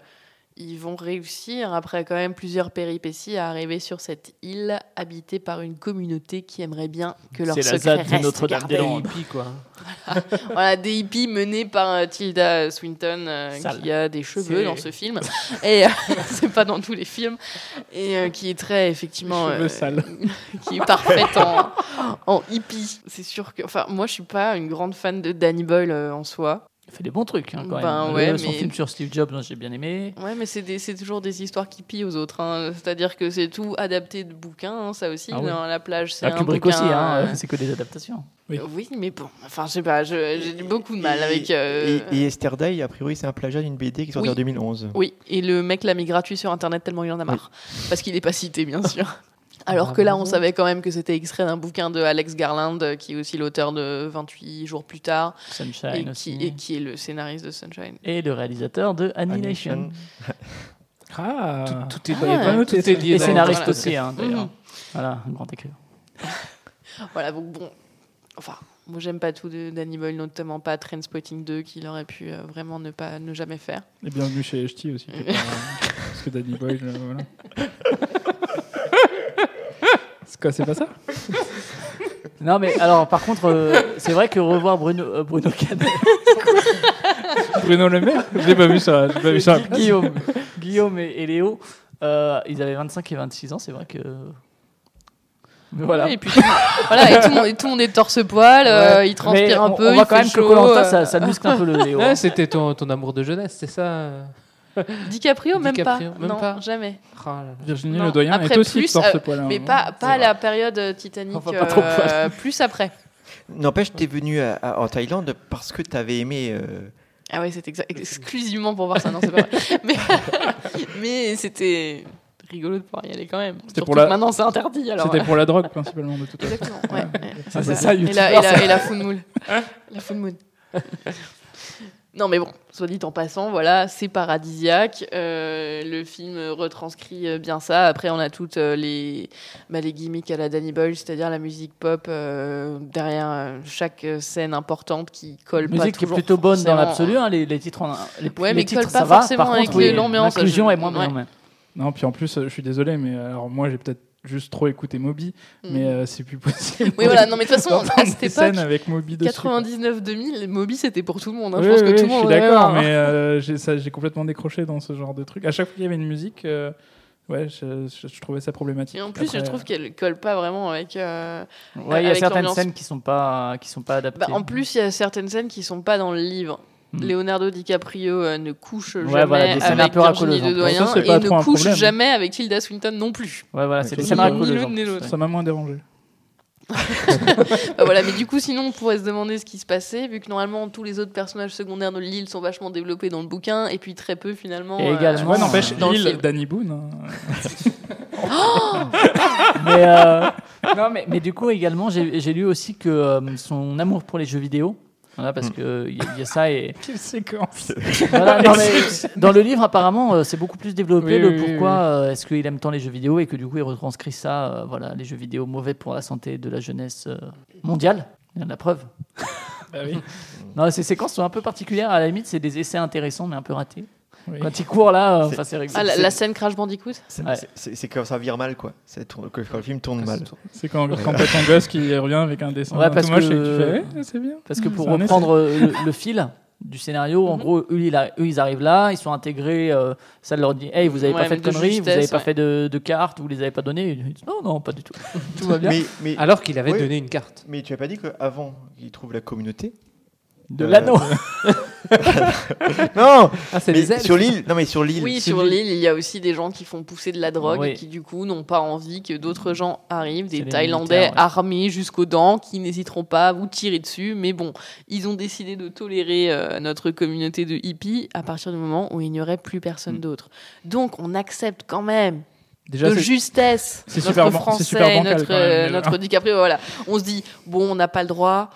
ils vont réussir, après quand même plusieurs péripéties, à arriver sur cette île habitée par une communauté qui aimerait bien que leur C'est la secret ZAD de reste Notre-Dame-des-Landes. gardé. Hippie, quoi. voilà, des hippies menés par euh, Tilda Swinton, euh, Sale. qui a des cheveux dans ce film. Et euh, c'est pas dans tous les films. Et euh, qui est très, effectivement. Sales. qui est parfaite en, en hippie. C'est sûr que. Enfin, moi, je suis pas une grande fan de Danny Boyle en soi. Il fait des bons trucs hein, quand Ben même. ouais, Le- son mais- film sur Steve Jobs, j'ai bien aimé. Ouais, mais c'est toujours des histoires qui pillent aux autres. hein. C'est-à-dire que c'est tout adapté de bouquins, hein, ça aussi. Ah oui. Dans la plage, c'est Ah, un Kubrick bouquin, aussi, hein, euh, euh, c'est que des adaptations. Oui. Oui, mais bon, enfin, je sais pas, j'ai beaucoup de mal avec. euh, Et, et Yesterday, a priori, c'est un plagiat d'une BD qui est sortie Oui. en 2011. Oui, et le mec l'a mis gratuit sur internet tellement il en a marre. Parce qu'il n'est pas cité, bien sûr. Alors Ah, que là, on savait quand même que c'était extrait d'un bouquin de Alex Garland, euh, qui est aussi l'auteur de 28 jours plus tard, Sunshine et qui, aussi. et qui est le scénariste de Sunshine. Et le réalisateur de Annihilation. Ah, Tout, tout est, Ah, tout est lié. Et scénariste Voilà. aussi, hein, d'ailleurs. Mhm. Voilà, un grand écrivain. Voilà, donc bon. Enfin, moi, j'aime pas tout de Danny Boyle, notamment pas Trainspotting 2, qu'il aurait pu euh, vraiment ne, pas, ne jamais faire. Et bienvenue chez HT aussi. parce que Danny Boyle, euh, voilà. C'est quoi, c'est pas ça? Non, mais alors, par contre, euh, c'est vrai que revoir Bruno, euh, Bruno Canet, Bruno Le Maire? Je l'ai pas vu ça. J'ai pas vu ça. Guillaume, Guillaume et, et Léo, euh, ils avaient 25 et 26 ans, c'est vrai que. Mais voilà. Et puis, voilà, et tout, le monde, et tout le monde est torse-poil, euh, Ouais. il transpire Mais un on- peu, On il voit quand fait même que chaud. Koh-Lanta, euh. ça, ça muscle un peu le Léo. Ouais, hein. c'était ton, ton amour de jeunesse, c'est ça? DiCaprio, même DiCaprio, pas. même non, pas. jamais. Là. Virginie Non, Le Doyen après est aussi plus, torse euh, poil. hein. Mais pas, pas à la période Titanic, Enfin, pas trop poil. euh, plus après. N'empêche, t'es venu à- à- en Thaïlande parce que t'avais aimé. euh, Ah ouais, c'est exa- exclusivement pour voir ça, non, c'est pas vrai. Mais, mais c'était rigolo de pouvoir y aller quand même. C'était pour la- maintenant c'est interdit. Alors, C'était pour la drogue principalement de toute façon. Exactement, ouais. ouais. Ça, c'est Voilà. ça, et la, et la, ça. et la full moon. la full moon. Non mais bon, soit dit en passant, voilà, c'est paradisiaque. Euh, le film retranscrit euh, bien ça. Après, on a toutes euh, les, bah, les gimmicks à la Danny Boyle, c'est-à-dire la musique pop euh, derrière chaque scène importante qui colle pas Musique qui est plutôt bonne dans l'absolu, hein, les, les titres, en- les, Ouais, les mais titres colle ça pas va. forcément Par avec contre, oui, l'ambiance. L'inclusion Je- est moins ouais. Non, puis en plus, je suis désolé, mais alors moi, j'ai peut-être juste trop écouté Moby, Mm. mais euh, c'est plus possible. Oui, voilà, non, mais de toute façon, à cette époque, avec Moby dessus. quoi. 99-2000, Moby c'était pour tout le monde. hein. Oui, je pense oui, que tout je le monde suis en avait d'accord, mais hein. euh, j'ai ça- j'ai complètement décroché dans ce genre de truc. À chaque fois qu'il y avait une musique, euh, ouais, je, je- je trouvais ça problématique. Et en plus, Après, je trouve qu'elle colle pas vraiment avec. euh, Ouais, il y a certaines scènes qui sont pas qui sont pas adaptées. Bah, en plus, il y a certaines scènes qui sont pas dans le livre. Mm. Leonardo DiCaprio euh, ne couche Ouais, jamais voilà, des avec Virginie racoleuses, Ledoyen Ça, et ne couche problème. jamais avec Tilda Swinton non plus. Ouais, voilà, c'est des ça, scènes racoleuses. m'a moins dérangé. Bah voilà, mais du coup, sinon, on pourrait se demander ce qui se passait, vu que normalement, tous les autres personnages secondaires de l'île sont vachement développés dans le bouquin, et puis très peu finalement. Et euh, également- Ouais, n'empêche, dans le l'île. Danny Boone. hein. mais, euh, non, mais, mais du coup, également, j'ai j'ai lu aussi que euh, son amour pour les jeux vidéo, voilà, parce qu'il y, a- il y a ça et. Quelle séquence Voilà, non, mais dans le livre, apparemment, euh, c'est beaucoup plus développé Oui, le oui, pourquoi oui. euh, est-ce qu'il aime tant les jeux vidéo et que du coup, il retranscrit ça, euh, voilà, les jeux vidéo mauvais pour la santé de la jeunesse euh, mondiale. Il y en a la preuve. Bah oui. Non, ces séquences sont un peu particulières. À la limite, c'est des essais intéressants, mais un peu ratés. Oui. Quand il court là, euh, C'est- enfin, c'est rigolo. Ah, la, la scène Crash Bandicoot C'est Ouais. quand ça vire mal, quoi. Tourne- que- Quand le film tourne mal. C'est quand, quand ton gosse qui revient avec un dessin Ouais, tout parce moche et que- que tu fais, ouais, c'est bien. Parce que pour reprendre euh, le, le fil du scénario, Mhm. en gros, eux, il a- eux, ils arrivent là, ils sont intégrés, euh, ça leur dit Hey, vous avez Ouais, pas fait de conneries, vous justesse, avez pas fait de, de cartes, vous les avez pas données. Ils disent, Non, non, pas du tout. Tout va bien. Mais, mais, Alors qu'il avait Oui. donné une carte. mais tu as pas dit qu'avant qu'il trouve la communauté De euh, l'anneau. Non Ah, c'est mais. Sur l'île Non, mais sur l'île. Oui, sur l'île, il y a aussi des gens qui font pousser de la drogue Oui. et qui, du coup, n'ont pas envie que d'autres gens arrivent, des Thaïlandais ouais. armés jusqu'aux dents qui n'hésiteront pas à vous tirer dessus. Mais bon, ils ont décidé de tolérer euh, notre communauté de hippies à partir du moment où il n'y aurait plus personne Mm. d'autre. Donc, on accepte quand même Déjà, de justesse c'est notre super français, super bancal notre, même, euh, notre DiCaprio. Voilà, on se dit bon, on n'a pas le droit.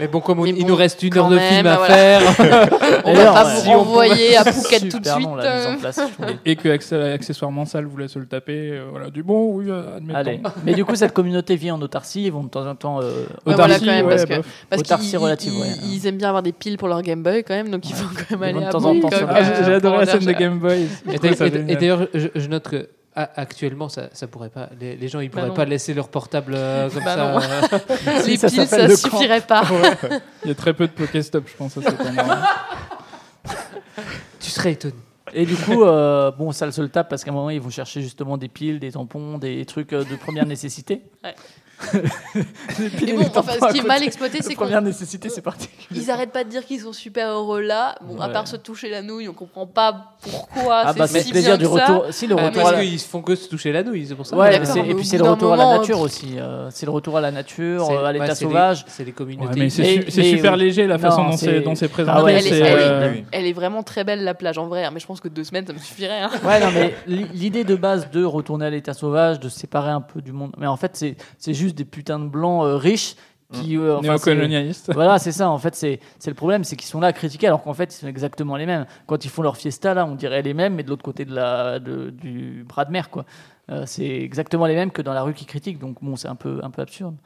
Mais bon, comme on- Mais il nous reste une heure de même, film à voilà. faire. On va pas vous renvoyer à Phuket tout de suite. long, la mise en euh. place. Et que accessoirement ça, voulait se le taper. euh, voilà, du bon, oui, euh, admettons. Allez. Mais du coup, cette communauté vit en autarcie. Ils vont de temps en temps. euh, Ouais, Autarcie, voilà, quand même, ouais, parce que- bof. Parce Autarcie qu'ils relative, ils- ouais. ils aiment bien avoir des piles pour leur Game Boy quand même, donc ils vont quand même Ils aller de à temps en temps Bangkok, sur- Ah, j'ai- adoré la scène de Game Boy. Et d'ailleurs, je, je note que a- actuellement, ça, ça pourrait pas. Les, les gens, ils pourraient non. pas laisser leur portable euh, comme Bah ça. euh. Les ça piles, ça suffirait pas. Il y a très peu de Pokéstop, je pense, à cet endroit. tu serais étonné. Et du coup, euh, bon, ça se le tape parce qu'à un moment, ils vont chercher justement des piles, des tampons, des trucs euh, de première nécessité. Ouais. Mais et bon, enfin, ce qui est mal exploité, c'est qu'on première nécessité, c'est particulier. ils arrêtent pas de dire qu'ils sont super heureux là. Bon, à part se toucher la nouille, on comprend pas pourquoi Ah bah, c'est si le plaisir bien du que ça. retour. Si, le Ah, retour parce la- qu'ils font que se toucher la nouille, c'est pour ça. Ouais, et puis bout c'est le retour à la nature aussi. euh, c'est le retour à la nature, euh, à l'état sauvage. C'est les communautés. mais c'est super léger la façon dont c'est- présenté. Elle est, euh, vraiment très belle la plage en vrai, hein, mais je pense que deux semaines ça me suffirait. hein. Ouais, non, mais li- l'idée de base de retourner à l'état sauvage, de se séparer un peu du monde, mais en fait, c'est c'est juste des putains de blancs euh, riches qui. euh, enfin, c'est- néocolonialiste. Voilà, c'est ça. En fait, c'est c'est le problème, c'est qu'ils sont là à critiquer, alors qu'en fait, ils sont exactement les mêmes. Quand ils font leur fiesta, là, on dirait les mêmes, mais de l'autre côté de la, de- du bras de mer, quoi. Euh, c'est exactement les mêmes que dans la rue qui critiquent, donc bon, c'est un peu, un peu absurde.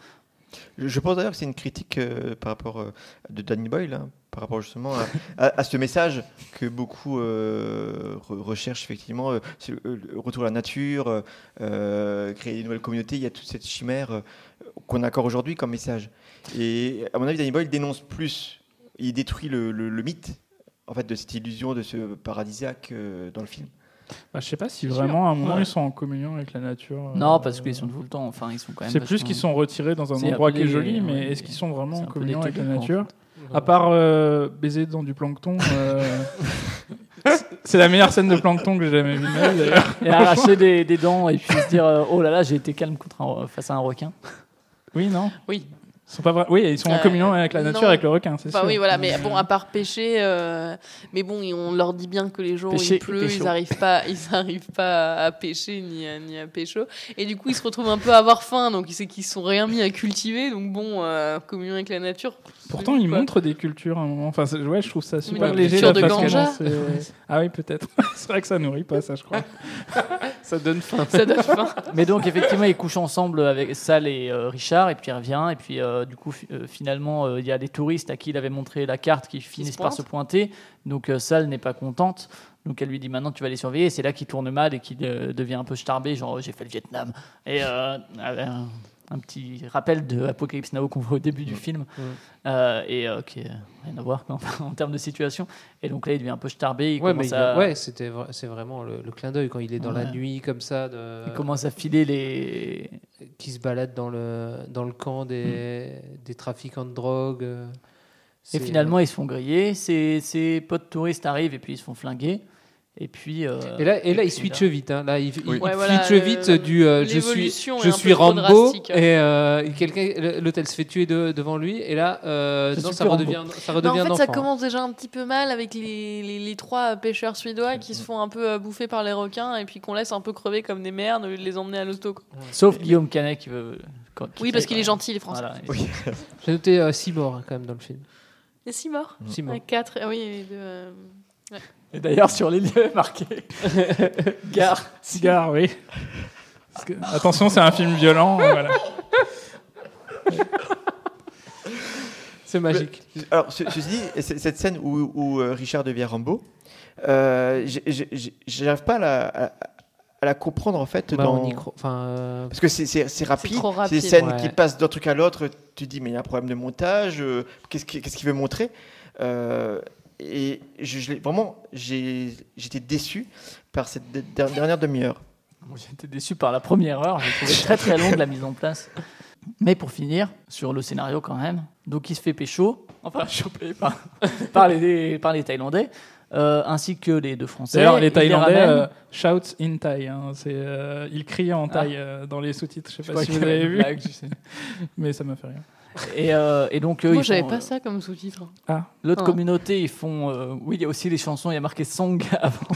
Je, pense d'ailleurs que c'est une critique euh, par rapport euh, de Danny Boyle, hein, par rapport justement à, à- à ce message que beaucoup euh, re- recherchent effectivement, euh, c'est le, retour à la nature, créer une nouvelle communauté. Il y a toute cette chimère qu'on a encore aujourd'hui comme message. Et à mon avis, Danny Boyle dénonce plus, il détruit le, le- le mythe en fait de cette illusion de ce paradisiaque dans le film. Bah, je sais pas si vraiment à un moment Ouais. ils sont en communion avec la nature. euh, Non, parce qu'ils sont tout le temps, enfin, ils sont quand même. C'est plus qu'ils sont retirés dans un endroit qui est joli, mais ouais, est-ce qu'ils sont vraiment en communion avec la quoi, en nature À part euh, baiser dans du plancton. euh, C'est la meilleure scène de plancton que j'ai jamais vue d'ailleurs. Et arracher des, des dents et puis se dire oh là là j'ai été calme contre un- face à un requin. Oui, non? Oui. Ils sont pas vra- Oui, ils sont en Euh, communion avec la nature, non. avec le requin, c'est Enfin sûr. oui, voilà, mais bon, à part pêcher, euh, mais bon, on leur dit bien que les jours où il pleut, ils n'arrivent pas, ils arrivent pas à pêcher ni à, ni à pécho, et du coup, ils se retrouvent un peu à avoir faim, donc c'est qu'ils se sont rien mis à cultiver, donc bon, euh, communion avec la nature. Pourtant, ils montrent des cultures à un moment. Enfin, ouais, je trouve ça super Une léger. la de ganja Ah oui, peut-être. c'est vrai que ça nourrit pas, ça, je crois. Ça donne faim. Ça donne faim. Mais donc effectivement, ils couchent ensemble avec Sal et euh, Richard, et puis il revient, et puis euh, du coup, euh, finalement, euh, il y a des touristes à qui il avait montré la carte qui finissent par se pointer. Donc euh, Sal n'est pas contente. Donc elle lui dit maintenant tu vas les surveiller. C'est là qu'il tourne mal et qu'il euh, devient un peu starbé, genre j'ai fait le Vietnam. Et euh, un, petit rappel de Apocalypse Now qu'on voit au début du film, Euh, et euh, qui n'a rien à voir en termes de situation. Et donc là, il devient un peu starbé. Ouais, mais à- ouais, c'était vra- c'est vraiment le, le clin d'œil quand il est dans la nuit comme ça. De, Il commence à filer les. Qui se balade dans le, dans le camp des, des trafiquants de drogue. euh, Et finalement, ils se font griller. Ses, ses potes touristes arrivent et puis ils se font flinguer. Et puis. euh, Et là, et là il switch vite. Hein. Là, il, Oui. il Ouais, voilà, switch euh, vite du euh, je suis, je suis Rambo et euh, quelqu'un, l'hôtel se fait tuer de- devant lui. Et là, euh, non, ça redevient, ça en fait, ça enfant. commence déjà un petit peu mal avec les, les, les trois pêcheurs suédois qui se font un peu bouffer par les requins et puis qu'on laisse un peu crever comme des merdes au lieu de les emmener à l'hosto. quoi. Sauf Guillaume Canet qui veut. quand- qui Oui, parce qu'il est gentil, les Français. Voilà. Oui. J'ai noté 6 morts hein, quand même dans le film. Il y a six morts Six morts. Ouais, Quatre, ah oui, et deux, euh, ouais. Et d'ailleurs, sur les lieux marqués. Gare. Cigare, oui. Parce que- attention, c'est un film violent. euh, voilà. C'est magique. Mais, alors, ce- ceci dit, cette scène où, où, euh, Richard devient Rambo, euh, j'arrive pas à la, à- à la comprendre en fait. Bah, dans... enfin, euh, Parce que c'est- rapide, c'est des scènes Ouais. qui passent d'un truc à l'autre. Tu te dis, mais il y a un problème de montage, euh, qu'est-ce qu'il veut montrer Euh, Et je, je l'ai- vraiment, j'étais déçu par cette de- der- dernière demi-heure. J'étais déçu par la première heure. J'ai trouvé très très longue la mise en place. Mais pour finir, sur le scénario quand même, donc il se fait pécho, enfin chopé par, par, les, par les Thaïlandais, euh, ainsi que les deux Français. D'ailleurs, les Thaïlandais euh, shouts in Thai. hein. Euh, ils crient en Thaï euh, dans les sous-titres. Je sais Je pas si vous avez vu. blague, sais. Mais ça m'a fait rire. Et, euh, et donc eux, Moi, j'avais pas euh, ça comme sous-titre. Ah, L'autre Ah. communauté, ils font. euh, oui, il y a aussi les chansons, il y a marqué Song avant.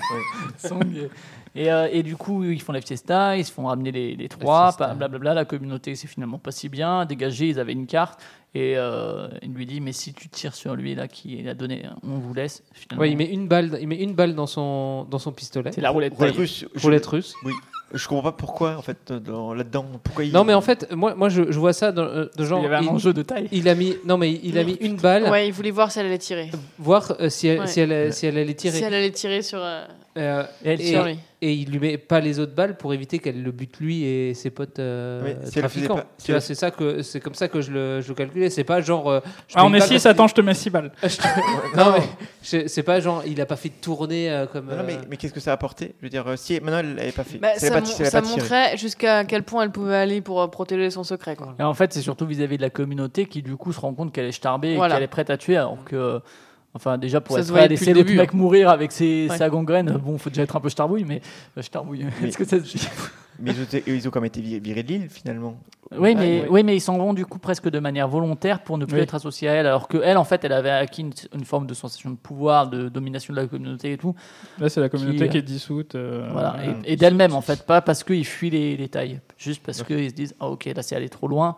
Song. Et, et, euh, et du coup, ils font la fiesta, ils se font ramener les, les trois, fiesta. pa- blablabla. La communauté, c'est finalement pas si bien. Dégagé, ils avaient une carte. Et euh, il lui dit Mais si tu tires sur lui, là, qui a donné, on vous laisse. Finalement. ouais, il met une balle, il met une balle dans son, dans son pistolet. C'est la roulette, Roulette russe. Roulette russe. Oui. Je comprends pas pourquoi, en fait, dans- là-dedans. Pourquoi il... Non, mais en fait, moi, moi je, je vois ça dans, euh, de genre. Il y avait un il, enjeu de taille. il a mis, non, mais il a mis une balle, Ouais, il voulait voir si elle allait tirer. voir euh, si, elle, Ouais. si, elle, si elle allait tirer. Si elle allait tirer sur. euh, Euh, et, sur lui. Et il lui met pas les autres balles pour éviter qu'elle le bute lui et ses potes euh, Oui, si trafiquants. pas- si Tu vois, elle- c'est ça que c'est comme ça que je le, je le calculais. C'est pas genre. euh, je Ah, on est balle 6, parce attends, je te mets 6 balles. non, mais c'est pas genre il a pas fait de tournée euh, comme. Non, mais, euh, mais qu'est-ce que ça a apporté? Je veux dire, si maintenant elle l'avait pas fait, bah, ça mon- pas, ça tiré. montrait jusqu'à quel point elle pouvait aller pour euh, protéger son secret. Quoi. Et en fait, c'est surtout vis-à-vis de la communauté qui, du coup, se rend compte qu'elle est starbée Voilà. et qu'elle est prête à tuer, alors que. Enfin, déjà, pour Ça être prêt à laisser le l'autre mec mourir avec ses, Ouais. sa gangrène, bon, faut déjà être un peu starbouille, mais. euh, starbouille. Mais- Est-ce que ça se dit Mais ils ont, quand même été virés de l'île finalement. Oui, mais, ouais. oui, mais ils s'en vont du coup presque de manière volontaire pour ne plus Oui. être associés à elle, alors que elle, en fait, elle avait acquis une, une forme de sensation de pouvoir, de domination de la communauté et tout. Là, c'est la communauté Qui, qui, euh, est dissoute. euh, voilà. Et, et d'elle-même, en fait, pas parce qu'ils fuient les, les tailles, juste parce qu'ils se disent, ah ok, là c'est allé trop loin.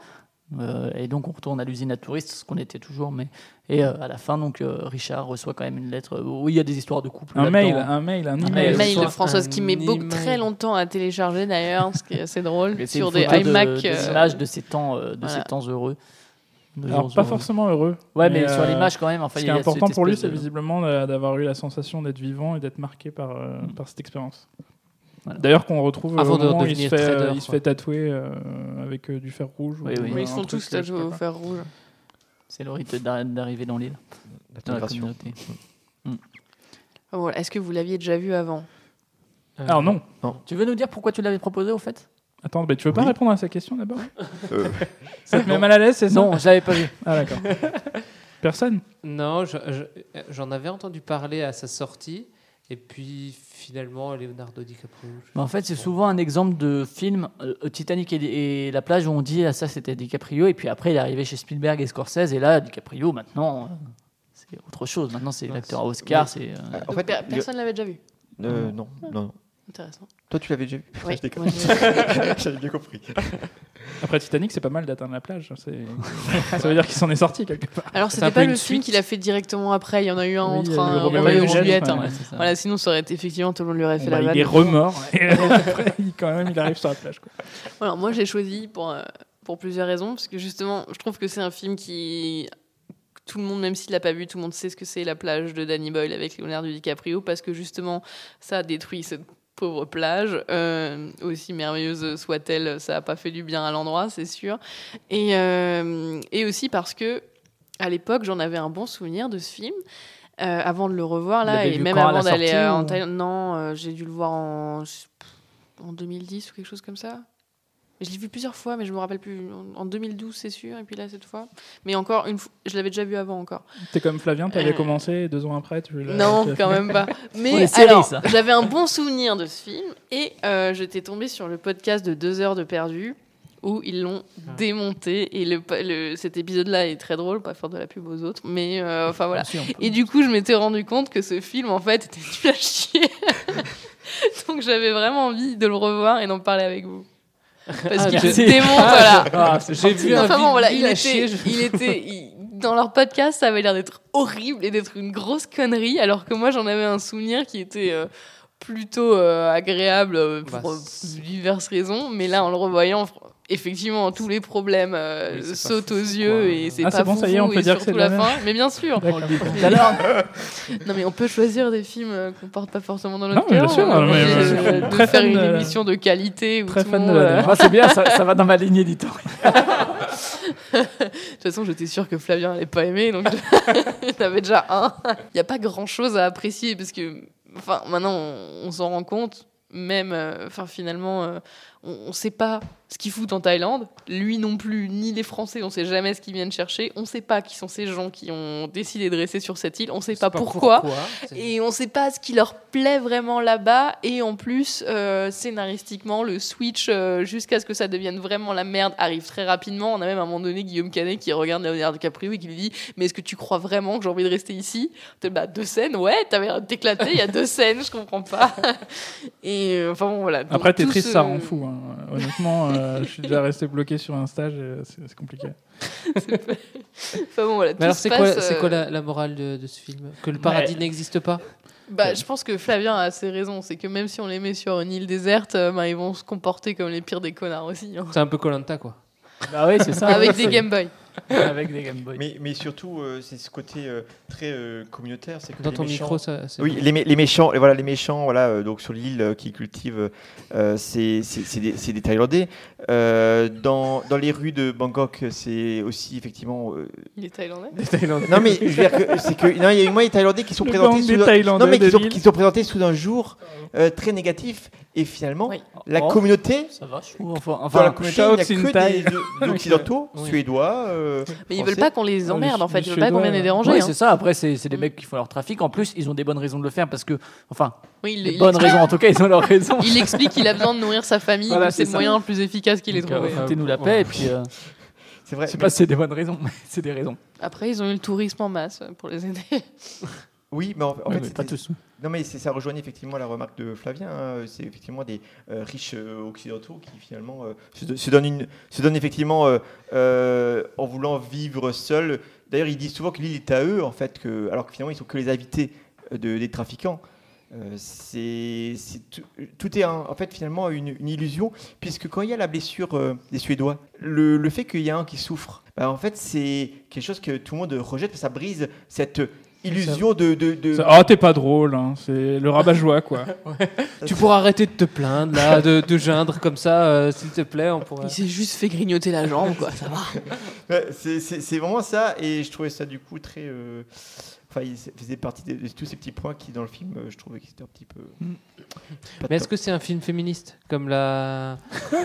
Euh, et donc on retourne à l'usine à touristes, ce qu'on était toujours. Mais et euh, à la fin, donc euh, Richard reçoit quand même une lettre où il y a des histoires de couple. Un mail, un mail, un Un email. Le mail. de Françoise un qui met beaucoup, très longtemps à télécharger d'ailleurs, ce qui est assez drôle, sur une des photo de- iMac. des euh, images de ces temps, euh, de voilà. ces temps heureux. De Alors, pas heureux. forcément heureux. Ouais, mais, sur euh, l'image quand même. Enfin, Ce qui est important pour lui, c'est de- visiblement d'a- d'avoir eu la sensation d'être vivant et d'être marqué par, euh, Mm. par cette expérience. Voilà. D'ailleurs, qu'on retrouve Avant au de moment il se devenir fait, trader, il se fait tatouer euh, avec euh, du fer rouge. Oui, ou oui. Mais ils sont tous euh, tatoués au fer rouge. C'est le rite d'ar- d'arriver dans l'île, la communauté. Ah, Voilà. Est-ce que vous l'aviez déjà vu avant euh, Alors non. Tu veux nous dire pourquoi tu l'avais proposé au fait? Attends, mais tu veux pas Oui. répondre à sa question d'abord? Euh, Ça te met mal à l'aise, c'est ça? Non, je l'avais pas vu. Ah d'accord. Personne? Non, je- je- j'en avais entendu parler à sa sortie. Et puis finalement, Leonardo DiCaprio. Mais en fait, c'est souvent un exemple de film euh, Titanic et, et la plage où on dit ah, ça c'était DiCaprio et puis après il est arrivé chez Spielberg et Scorsese et là DiCaprio maintenant euh, c'est autre chose. Maintenant c'est l'acteur à Oscar. C'est euh, en fait, Personne ne l'avait déjà vu. euh, non, non, non. Intéressant. Toi, tu l'avais déjà vu Oui, J'avais bien compris. Après Titanic, c'est pas mal d'atteindre la plage. Ça veut dire qu'il s'en est sorti quelque part. Alors, c'était pas une le film qu'il a fait directement après. Il y en a eu un Oui, entre un Roméo et et Juliette, hein. ouais. Voilà, sinon, ça aurait été effectivement, tout le monde lui aurait fait Bon, la bah, vanne. il est remords et après, il, quand même, il arrive sur la plage. Quoi. Voilà, moi j'ai choisi pour, euh, pour plusieurs raisons, parce que justement, je trouve que c'est un film qui. Tout le monde, même s'il l'a pas vu, tout le monde sait ce que c'est la plage de Danny Boyle avec Leonardo DiCaprio, parce que justement, ça a détruit cette pauvre plage. Euh, aussi merveilleuse soit-elle, ça a pas fait du bien à l'endroit, c'est sûr. Et, euh, et aussi parce que, à l'époque, j'en avais un bon souvenir de ce film. euh, avant de le revoir là et même avant d'aller en Thaïlande non j'ai dû le voir en en 2010 ou quelque chose comme ça je l'ai vu plusieurs fois, mais je me rappelle plus. En en 2012, c'est sûr, et puis là, cette fois. Mais encore une fois, je l'avais déjà vu avant encore. T'es comme Flavien, t'avais Euh, commencé deux ans après. Tu Non, quand même pas. Mais séries, alors, ça. j'avais un bon souvenir de ce film, et euh, j'étais tombée sur le podcast de deux heures de perdu où ils l'ont démonté et le, le- cet épisode-là est très drôle, pas faire de la pub aux autres, mais euh, enfin voilà. Sûr. Et du coup, je m'étais rendu compte que ce film en fait était nul à chier. Donc j'avais vraiment envie de le revoir et d'en parler avec vous. Parce Ah, qu'il j'ai- démonte, Ah, voilà. ah, j'ai vu un Enfin bon, voilà, il était, chier, je- il était, il- dans leur podcast, ça avait l'air d'être horrible et d'être une grosse connerie, alors que moi, j'en avais un souvenir qui était euh, plutôt euh, agréable euh, pour Bah, euh, diverses raisons. Mais là, en le revoyant, effectivement, tous les problèmes euh, Oui, sautent fou, aux fou, yeux quoi. et c'est Ah, pas bon, ça y est, on peut dire que surtout la fin. Mais bien sûr. Non mais on peut choisir des films qu'on porte pas forcément dans Non, notre mais bien cœur. sûr, on est mais, obligé euh, de, de très faire une de- émission de qualité où très fan de la euh. Ah, c'est bien, ça, ça va dans ma ligne éditoriale. De toute façon, j'étais sûre que Flavien allait pas aimer, donc avait déjà un. Il n'y a pas grand chose à apprécier parce que, enfin, maintenant on, s'en rend compte. Même, euh, enfin, finalement, euh, on ne sait pas ce qu'ils foutent en Thaïlande. Lui non plus, ni les Français, on sait jamais ce qu'ils viennent chercher. On sait pas qui sont ces gens qui ont décidé de rester sur cette île. On sait pas, pourquoi. Et on sait pas ce qui leur plaît vraiment là-bas. Et en plus, euh, scénaristiquement, le switch euh, jusqu'à ce que ça devienne vraiment la merde arrive très rapidement. On a même à un moment donné Guillaume Canet qui regarde Leonardo DiCaprio et qui lui dit Mais est-ce que tu crois vraiment que j'ai envie de rester ici? Bah, deux scènes, ouais, t'avais l'air de t'éclater. Il y a deux scènes, je comprends pas. Et euh, enfin bon, voilà. Donc, Après, Tetris, ce- ça rend fou. hein. Honnêtement, euh, je suis déjà resté bloqué sur un stage, et c'est c'est compliqué. Enfin bon, voilà. Mais alors, c'est quoi, c'est quoi euh, la, la morale de, de ce film Que le paradis n'existe pas Bah, je pense que Flavien a assez raison. C'est que même si on les met sur une île déserte, euh, bah, ils vont se comporter comme les pires des connards aussi. hein. C'est un peu Colanta, quoi. Bah oui, c'est ça. Avec des Game Boy. Avec des Game Boy. Mais, mais surtout, euh, c'est ce côté euh, très euh, communautaire. C'est que Dans les ton méchants- micro, ça. c'est- Oui, les, mé- les méchants, et voilà, les méchants, voilà, euh, donc sur l'île euh, qui cultivent, euh, c'est des, des Thaïlandais. Euh, dans, dans les rues de Bangkok, c'est aussi effectivement. euh, Il est thaïlandais. non mais je veux dire que c'est que non, il y a eu moins les Thaïlandais qui sont Le présentés sous un- Thaïlandais non mais qui sont, l'île. qui sont présentés sous un jour euh, très négatif et finalement Oui. la Oh, communauté Ça va, je trouve. Enfin, dans la enfin communauté il n'y a que des, occidentaux Oui. suédois euh, Mais ils veulent pas qu'on les emmerde en fait. Ils veulent pas qu'on vienne les déranger. oui, hein. c'est ça. Après, c'est des Mm. mecs qui font leur trafic. En plus, ils ont des bonnes raisons de le faire parce que, enfin, Oui, il, des il bonnes explique- raisons. En tout cas, ils ont leurs raisons. Il explique qu'il a besoin de nourrir sa famille. Voilà, c'est le moyen le plus efficace qu'il ait euh, trouvé. Foutez-nous la paix. Et puis, euh, c'est vrai je sais pas si c'est des bonnes raisons, mais c'est des raisons. Après, ils ont eu le tourisme en masse euh, pour les aider. Oui mais en, fait mais c'était- pas tous. Non, mais ça rejoignait effectivement la remarque de Flavien. hein. C'est effectivement des euh, riches euh, occidentaux qui finalement euh, se, do- se donnent, une, se donnent effectivement en voulant vivre seuls. D'ailleurs, ils disent souvent que l'île est à eux, en fait, que, alors que finalement, ils sont que les invités de, des trafiquants. C'est tout, est un- en fait finalement une, une illusion puisque quand il y a la blessure des Suédois, le, le fait qu'il y a un qui souffre, bah, en fait c'est quelque chose que tout le monde rejette, ça brise cette illusion de, de, de- Ça- Oh, t'es pas drôle, hein. c'est le rabat-joie, quoi. Tu pourras arrêter de te plaindre, là, de, de geindre comme ça, euh, s'il te plaît. On pourra... Il s'est juste fait grignoter la jambe, quoi. Ça va. Ouais, c'est- c'est c'est vraiment ça, et je trouvais ça du coup très. euh, Enfin, il faisait partie de, de tous ces petits points qui, dans le film, euh, je trouvais que c'était un petit peu. pas Mais est-ce que c'est un film féministe Comme la.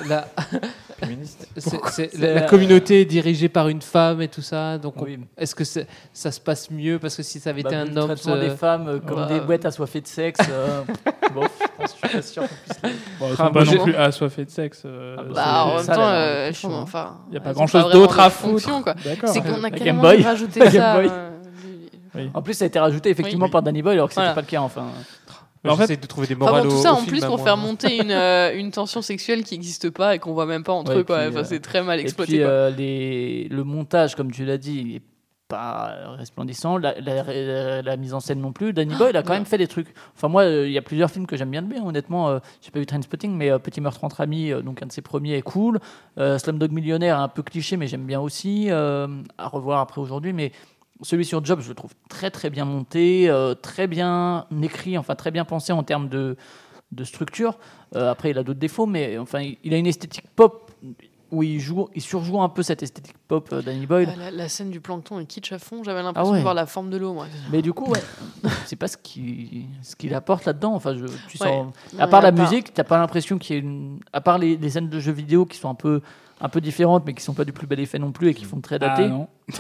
la... Féministe c'est- la, la communauté est dirigée par une femme et tout ça. Donc, on- est-ce que c'est- ça se passe mieux Parce que si ça avait Bah, été un le homme. traitement ça- des femmes euh, comme Bah, des bêtes assoiffées de sexe. euh, bon, je pense que je suis pas sûr qu'on puisse. le- Bon, sont moi, pas non plus assoiffés de sexe. euh, Ah bah, en même ça, temps, là, euh, c'est elles chaud, font- hein. enfin, Y a pas grand-chose d'autre à foutre. C'est qu'on a carrément rajouté ça. Oui. En plus, ça a été rajouté effectivement Oui. par Danny Boyle alors que c'était Voilà. pas le cas. Enfin, Bah, en J'essaie fait- de trouver des Enfin morales bon, tout ça au en film, plus pour moi. faire monter une, euh, une tension sexuelle qui n'existe pas et qu'on voit même pas entre Ouais, eux. Quoi. puis, Enfin, euh, c'est très mal Et exploité. puis quoi. euh, les, le montage, comme tu l'as dit, il est pas resplendissant. La, la- la- la mise en scène non plus. Danny Boyle a quand même fait des trucs. Enfin, moi, euh, il y a plusieurs films que j'aime bien de lui. hein, Honnêtement, euh, j'ai pas vu Trainspotting, mais euh, Petit meurtre entre amis, euh, donc un de ses premiers est cool. Euh, Slumdog Millionnaire, un peu cliché, mais j'aime bien aussi. euh, à revoir après aujourd'hui, mais. Celui sur Job, je le trouve très très bien monté, euh, très bien écrit, enfin très bien pensé en termes de, de structure. Euh, après, il a d'autres défauts, mais enfin, il, a une esthétique pop où il joue, il surjoue un peu cette esthétique pop euh, Danny Boyle. Ah, la, la scène du plancton est kitsch à fond. J'avais l'impression ouais. de voir la forme de l'eau, moi. Mais du coup, ouais, c'est pas ce qu'il ce qu'il apporte là-dedans. Enfin, je, tu Ouais. sens, à part la musique, t'as pas l'impression qu'il y ait une, à part les, les scènes de jeux vidéo qui sont un peu un peu différentes, mais qui sont pas du plus bel effet non plus et qui font très daté. Ah non.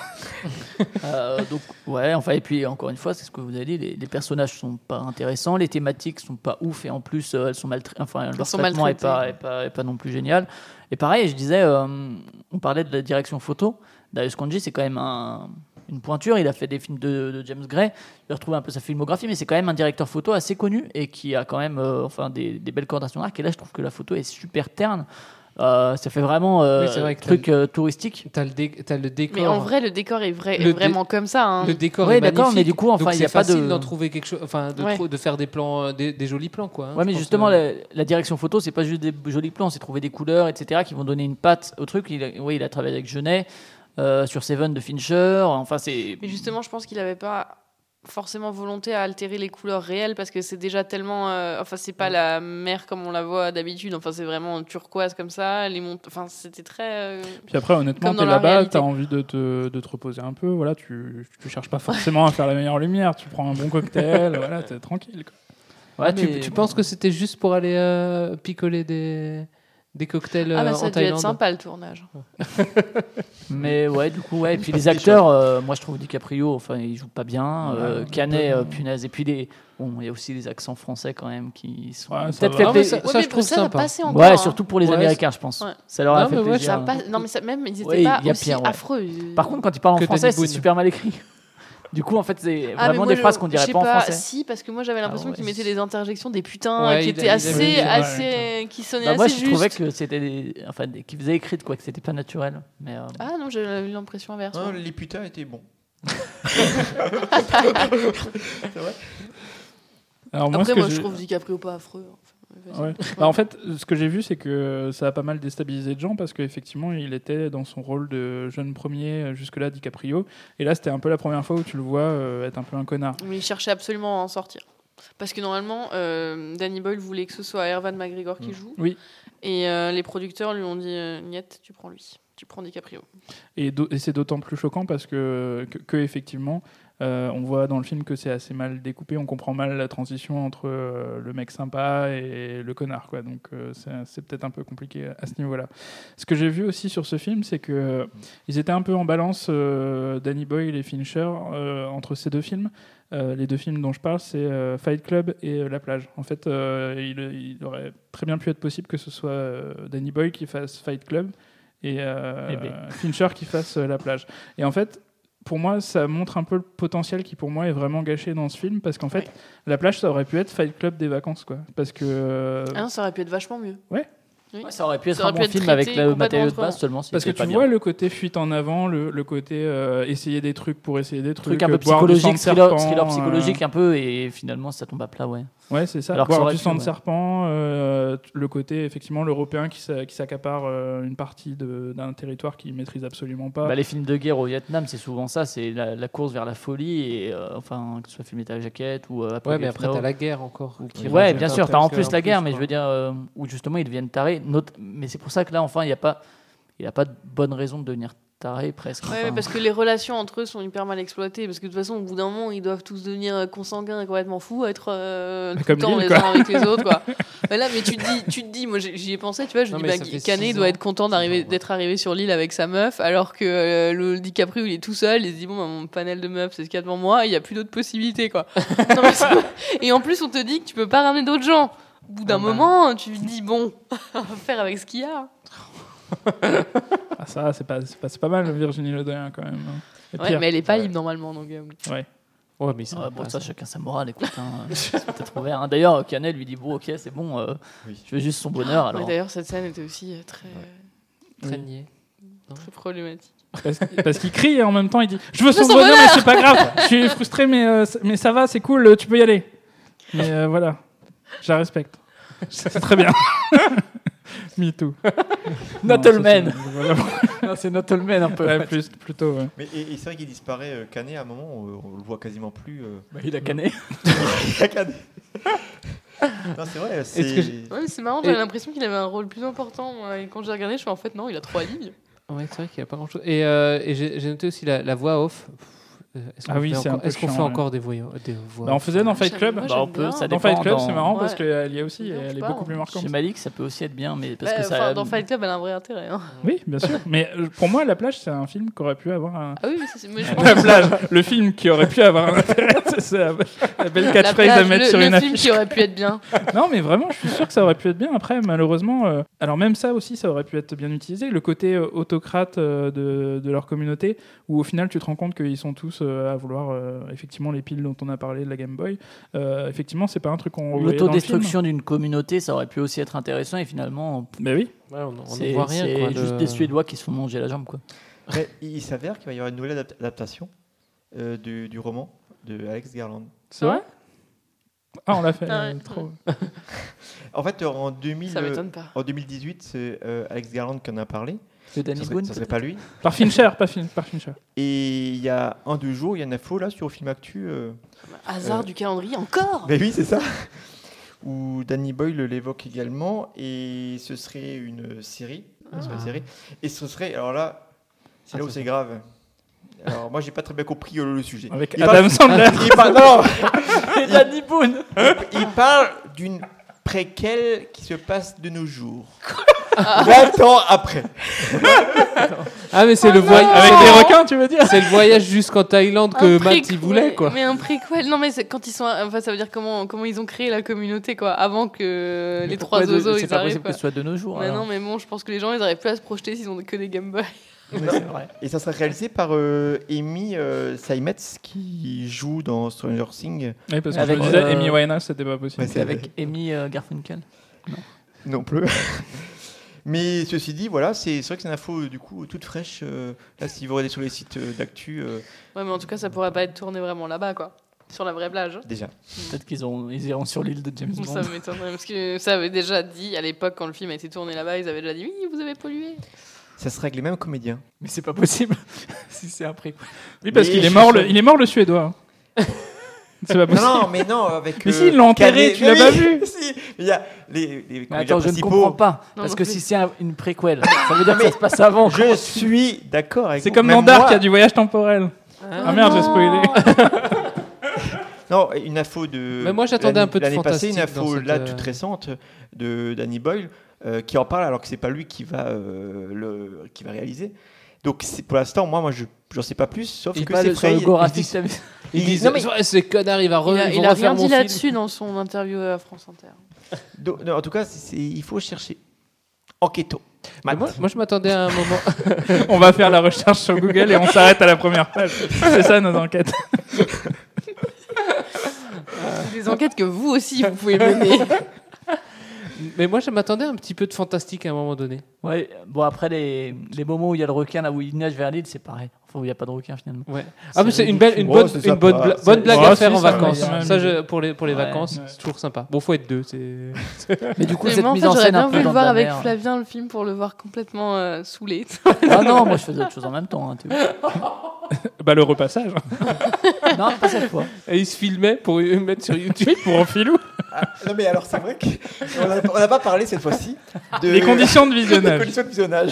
Euh, donc ouais, enfin et puis encore une fois, c'est ce que vous avez dit, les, les personnages sont pas intéressants, les thématiques sont pas ouf et en plus euh, elles sont mal, enfin leur sont traitement est pas, est pas est pas non plus génial. Et pareil, je disais, euh, on parlait de la direction photo. Darius Kanji, c'est quand même un- une pointure. Il a fait des films de, de James Gray. Je vais retrouver un peu sa filmographie, mais c'est quand même un directeur photo assez connu et qui a quand même euh, enfin des, des belles cordes à son arc. Et là, je trouve que la photo est super terne. Euh, ça fait vraiment euh, Oui, vrai truc euh, touristique. T'as le, dé- t'as le décor. Mais en vrai, le décor est, vrai, est vraiment comme ça. hein. Le décor Ouais, est d'accord, magnifique. mais du coup, enfin, il y a c'est pas facile de- d'en trouver quelque chose, enfin, de, Ouais. trou- de faire des plans, euh, des, des jolis plans, quoi. hein, Ouais, mais justement, la, la direction photo, c'est pas juste des jolis plans, c'est trouver des couleurs, etc., qui vont donner une patte au truc. Il a, oui, il a travaillé avec Genet, euh, sur Seven de Fincher. Enfin, c'est. Mais justement, je pense qu'il n'avait pas forcément volonté à altérer les couleurs réelles parce que c'est déjà tellement. euh, enfin, c'est pas la mer comme on la voit d'habitude. Enfin, c'est vraiment turquoise comme ça. Les mont... Enfin, c'était très. euh, Puis après, honnêtement, t'es là-bas, t'as envie de te, de te reposer un peu. Voilà, tu, tu cherches pas forcément à faire la meilleure lumière. Tu prends un bon cocktail, voilà, t'es tranquille. Quoi. Ouais, tu, tu penses que c'était juste pour aller euh, picoler des, des cocktails Ah, euh, bah, en ça a dû Thaïlande être sympa le tournage. Mais ouais, du coup, ouais. Et puis les acteurs, euh, moi je trouve DiCaprio, enfin, il joue pas bien. Ouais, Euh, Canet, peu. euh, punaise. Et puis les. Bon, il y a aussi les accents français quand même qui sont. Ouais, ça fait Ah, pla- ça- Ouais, ça, je trouve ça, sympa. encore. Ouais, hein. surtout pour les Ouais, Américains, je pense. Ouais. Ça leur a Non, fait plaisir. Ça Non, mais ça, même, ils étaient pas il y a aussi pire, ouais. affreux. Par contre, quand ils parlent en français, c'est super mal écrit. Du coup, en fait, c'est Ah, vraiment moi, des phrases je- qu'on je dirait sais pas en français. Si, parce que moi j'avais l'impression ouais. qu'ils mettaient des interjections, des putains Ouais, qui étaient assez, dire, assez, qui sonnaient Bah, moi, assez je justes. trouvais que c'était des... enfin, des... qui faisaient écrite, quoi, que c'était pas naturel. Mais, euh, Ah non, j'ai eu l'impression inverse. Hein, moi. les putains étaient bons. Alors, moi, Après, moi je j'ai- trouve DiCaprio pas affreux. Ouais. Bah, en fait, ce que j'ai vu, c'est que ça a pas mal déstabilisé de gens parce qu'effectivement, il était dans son rôle de jeune premier euh, jusque-là, DiCaprio. Et là, c'était un peu la première fois où tu le vois euh, être un peu un connard. Mais il cherchait absolument à en sortir. Parce que normalement, euh, Danny Boyle voulait que ce soit Erwan McGregor qui Mm. joue. Oui. Et euh, les producteurs lui ont dit euh, Niet, tu prends lui. Tu prends DiCaprio. Et, et c'est d'autant plus choquant parce que, que, que, effectivement, euh, on voit dans le film que c'est assez mal découpé. On comprend mal la transition entre euh, le mec sympa et le connard. Quoi. Donc euh, c'est, peut-être un peu compliqué à ce niveau-là. Ce que j'ai vu aussi sur ce film, c'est que euh, ils étaient un peu en balance, Danny Boyle et Fincher, entre ces deux films. Les deux films dont je parle, c'est Fight Club et La Plage. En fait, il, il aurait très bien pu être possible que ce soit Danny Boyle qui fasse Fight Club et euh, Eh ben. Fincher qui fasse euh, La Plage. Et en fait, pour moi, ça montre un peu le potentiel qui, pour moi, est vraiment gâché dans ce film parce qu'en fait, La Plage, ça aurait pu être Fight Club des vacances, quoi. Parce que. euh, Ah non, ça aurait pu être vachement mieux. Ouais. Oui. Ouais, ça aurait pu être un bon être film avec le matériau de base seulement. Parce que tu pas vois bien. le côté fuite en avant, le, le côté euh, essayer des trucs pour essayer des trucs, truc un peu euh, psychologique, thriller, serpent, thriller euh, psychologique un peu, et finalement ça tombe à plat, ouais. Ouais, c'est ça. Alors Boire du sang de ouais. serpent, euh, le côté effectivement l'européen qui, s'a- qui s'accapare euh, une partie d'un territoire qu'il maîtrise absolument pas. Bah, les films de guerre au Vietnam, c'est souvent ça, c'est la, la course vers la folie, et euh, enfin, que ce soit filmé à la jaquette ou euh, Ouais, mais après, t'as la guerre encore. qui Ouais, bien sûr, t'as en plus la guerre, mais je veux dire, euh, où justement ils deviennent tarés. Not- Mais c'est pour ça que là, enfin, il n'y a pas, il y a pas de bonne raison de devenir taré presque. Ouais, enfin. parce que les relations entre eux sont hyper mal exploitées. Parce que de toute façon, au bout d'un moment, ils doivent tous devenir euh, consanguins et complètement fous, être euh, tout Comme le temps Lille, les uns avec les autres. Quoi. Mais là, mais tu te dis, tu te dis moi j'y ai pensé, tu vois, je Non, me dis, bah, Canet doit être content d'arriver, d'être arrivé sur l'île avec sa meuf, alors que euh, le DiCaprio il est tout seul, il se dit bon, bah, mon panel de meufs c'est ce qu'il y a devant moi, il n'y a plus d'autres possibilités. quoi. Non, mais c'est- et en plus, on te dit que tu peux pas ramener d'autres gens. Au bout d'un Ah bah. moment, tu te dis bon, on va faire avec ce qu'il y a. Ah, ça, c'est pas, c'est pas, c'est pas mal Virginie Le Doyen quand même. hein. Et Ouais, pire. mais elle est pas libre normalement. Donc, euh, Ouais. Ouais, mais ça, Ouais, bon, ça, chacun sa morale, écoute. Hein, c'est peut-être ouvert. hein. D'ailleurs, Canet lui dit Bon, ok, c'est bon, euh, je veux juste son bonheur. Ouais, Alors. D'ailleurs, cette scène était aussi euh, très, Très niais. très problématique. Parce, parce qu'il crie et en même temps il dit Je veux son son bonheur, mais bonheur c'est pas grave. Je suis frustré, mais, euh, mais ça va, c'est cool, tu peux y aller. Mais euh, voilà, je la respecte. C'est très bien. Me too. Not Non, all men. c'est- voilà. Non, c'est not all men un peu. Ouais, plus, plutôt, ouais. Mais et, et c'est vrai qu'il disparaît euh, Canet à un moment, on, on le voit quasiment plus. euh. Bah, il a canné. il a cané. non, c'est vrai, c'est. Ouais, marrant, Et- j'avais l'impression qu'il avait un rôle plus important. Et quand j'ai regardé, je suis en fait, non, il a trois lignes. Ouais, c'est vrai qu'il n'y a pas grand-chose. Et, euh, et j'ai noté aussi la, la voix off. Pff, Est-ce qu'on Ah oui, fait encore, est-ce qu'on fait encore des, voix des voix Bah, on faisait dans Fight Club. moi, Bah, on j'aime peut, bien. ça Dans. Fight Club, dans- c'est marrant Ouais. parce qu'elle y est aussi, Non, elle est pas. beaucoup plus marquante. Chez Malik, ça peut aussi être bien, mais parce Bah, que ça. enfin, dans Fight Club, elle a un vrai intérêt. hein. Oui, bien sûr. Mais euh, pour moi, La plage, c'est un film qui aurait pu avoir un. Ah oui, mais c'est- mais je pense La que- plage, le film qui aurait pu avoir un intérêt, c'est la belle catchphrase à mettre le, sur le une film affiche. qui aurait pu être bien. Non, mais vraiment, je suis sûr que ça aurait pu être bien. Après, malheureusement, euh, alors même ça aussi, ça aurait pu être bien utilisé. Le côté euh, autocrate euh, de, leur communauté, où au final, tu te rends compte qu'ils sont tous euh, à vouloir euh, effectivement les piles dont on a parlé de la Game Boy. Euh, effectivement, c'est pas un truc qu'on. L'autodestruction d'une communauté, ça aurait pu aussi être intéressant et finalement. Mais oui. Ouais, on, ne voit rien. c'est quoi, juste de- des Suédois qui se font manger la jambe, quoi. Après, il s'avère qu'il va y avoir une nouvelle adap- adaptation euh, du, du roman de Alex Garland. C'est vrai? Ah, on l'a fait. Ah ouais. euh, trop. En fait, en, 2000, Ça euh, m'étonne pas. en 2018, c'est euh, Alex Garland qui en a parlé. De Danny ça serait, Boone, ça serait pas lui. Par Fincher, pas fin, par Fincher. Et il y a un, deux jours, il y a une info là sur Film Actu. euh, Hasard Euh, du calendrier, encore Ben oui, c'est ça. Où Danny Boyle l'évoque également. Et ce serait une série. une Ah. série. Et ce serait. Alors là, c'est là où c'est grave. Alors moi, j'ai pas très bien compris euh, le sujet. Avec Il Adam parle- Sandler. Il parle, non, Et Danny Boone il, il parle d'une préquelle qui se passe de nos jours. 20 ans après. Ah, mais c'est le voyage. Avec des requins, tu veux dire C'est le voyage jusqu'en Thaïlande que Matt y préquel- voulait, quoi. Mais un préquel. Non, mais quand ils sont. Enfin, ça veut dire comment, comment ils ont créé la communauté, quoi, avant que les trois oiseaux c'est pas possible que ce soit de nos jours, Mais alors. non, mais bon, je pense que les gens ils auraient plus à se projeter s'ils ont que des Game Boy. Et ça sera réalisé par euh, Amy euh, Seimetz qui joue dans Stranger Things. Oui, parce que Avec, je me disais, euh, Amy Winehouse, c'était pas possible. C'est avec Amy euh, Garfunkel. Non plus. Mais ceci dit, voilà, c'est c'est vrai que c'est une info euh, du coup toute fraîche. euh, là, si vous regardez sur les sites euh, d'actu, euh, Ouais, mais en tout cas, ça pourrait pas être tourné vraiment là-bas, quoi. Sur la vraie plage. déjà. Peut-être qu'ils ont, ils iront sur l'île de James Bond. Ça m'étonnerait, parce que ça avait déjà dit à l'époque, quand le film a été tourné là-bas, ils avaient déjà dit oui, vous avez pollué. Ça sera avec les mêmes comédiens. Mais c'est pas possible si c'est après. Oui, parce qu'il est je mort, suis le, il est mort le suédois. C'est pas Non, possible. non, mais non, avec. Mais euh, si, ils l'ont enterré, Canet- tu l'as Mais pas oui, vu Si, il y a les, les Mais comédiens attends, je ne principaux. comprends pas. Non, parce non que plus. si c'est un- une préquelle, ça veut dire que ça se passe avant. Je suis d'accord avec C'est vous. comme Même dans Dark, moi- il y a du voyage temporel. Ah, merde, j'ai spoilé. Non, une info de. Mais moi, j'attendais l'année- un peu de L'année passée, une fantastique info dans cette, là euh, toute récente de Danny Boyle euh, qui en parle alors que c'est pas lui qui va euh, le qui va réaliser. Donc c'est pour l'instant, moi, moi, je j'en sais pas plus, sauf Il que c'est sur le Frey. Ils graphique, disent- non, mais- Ouais, ces connards, il va re- il a, il a rien dit là-dessus dans son interview à France Inter. Donc, non, en tout cas, il faut chercher. Enquêto. Moi, moi, je m'attendais à un moment. On va faire la recherche sur Google et on s'arrête à la première page. C'est ça nos enquêtes. Des enquêtes que vous aussi vous pouvez mener. Mais moi, je m'attendais à un petit peu de fantastique à un moment donné. Ouais, bon après les, les moments où il y a le requin là où il nage vers l'île, c'est pareil. Où il n'y a pas de requin finalement. Ouais. Ah, mais c'est une belle, une bonne, une bonne, sympa. bla- bonne blague à faire en ça vacances. ça je- pour les, pour les Ouais. vacances, Ouais. c'est toujours sympa. Bon, faut être deux. C'est. Mais du coup cette en mise fait, en j'aurais scène bien un peu voulu le voir avec. Flavien le film pour le voir complètement euh, saoulé. Ah non, moi je faisais autre chose en même temps. hein, tu vois. Bah, le repassage. non, pas cette fois. Et il se filmait pour le mettre sur YouTube. Pour un filou. Ah, non, mais alors, c'est vrai qu'on n'a pas parlé cette fois-ci de. Les conditions de Les visionnage. conditions de visionnage.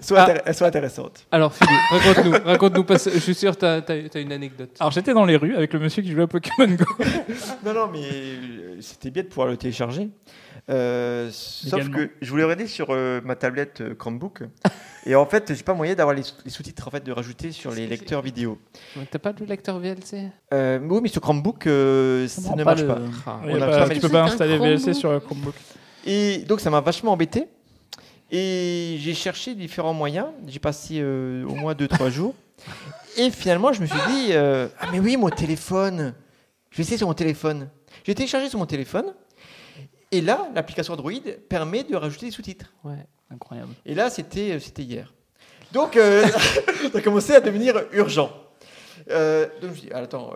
Soit Ah. intér- elles sont intéressantes. Alors, Philippe, raconte-nous. raconte-nous parce que je suis sûr que t'as as, une anecdote. Alors, j'étais dans les rues avec le monsieur qui jouait à Pokémon Go. Non, non, mais euh, c'était bien de pouvoir le télécharger. Euh, sauf que je voulais regarder sur euh, ma tablette euh, Chromebook. et en fait, j'ai pas moyen d'avoir les, sous- les sous-titres en fait, de rajouter sur les lecteurs vidéo. T'as pas le lecteur VLC Euh, oui, mais sur Chromebook, euh, ça, ne marche pas. Ah, jamais tu peux pas installer VLC sur Chromebook. Et donc, ça m'a vachement embêté. Et j'ai cherché différents moyens. J'ai passé euh, au moins 2-3 jours. Et finalement, je me suis dit, euh, ah mais oui, mon téléphone. Je vais essayer sur mon téléphone. J'ai téléchargé sur mon téléphone. Et là, l'application Android permet de rajouter des sous-titres. Ouais. Incroyable. Et là, c'était euh, hier. Donc, euh, ça a commencé à devenir urgent. Euh, donc, je me suis dit, ah, attends,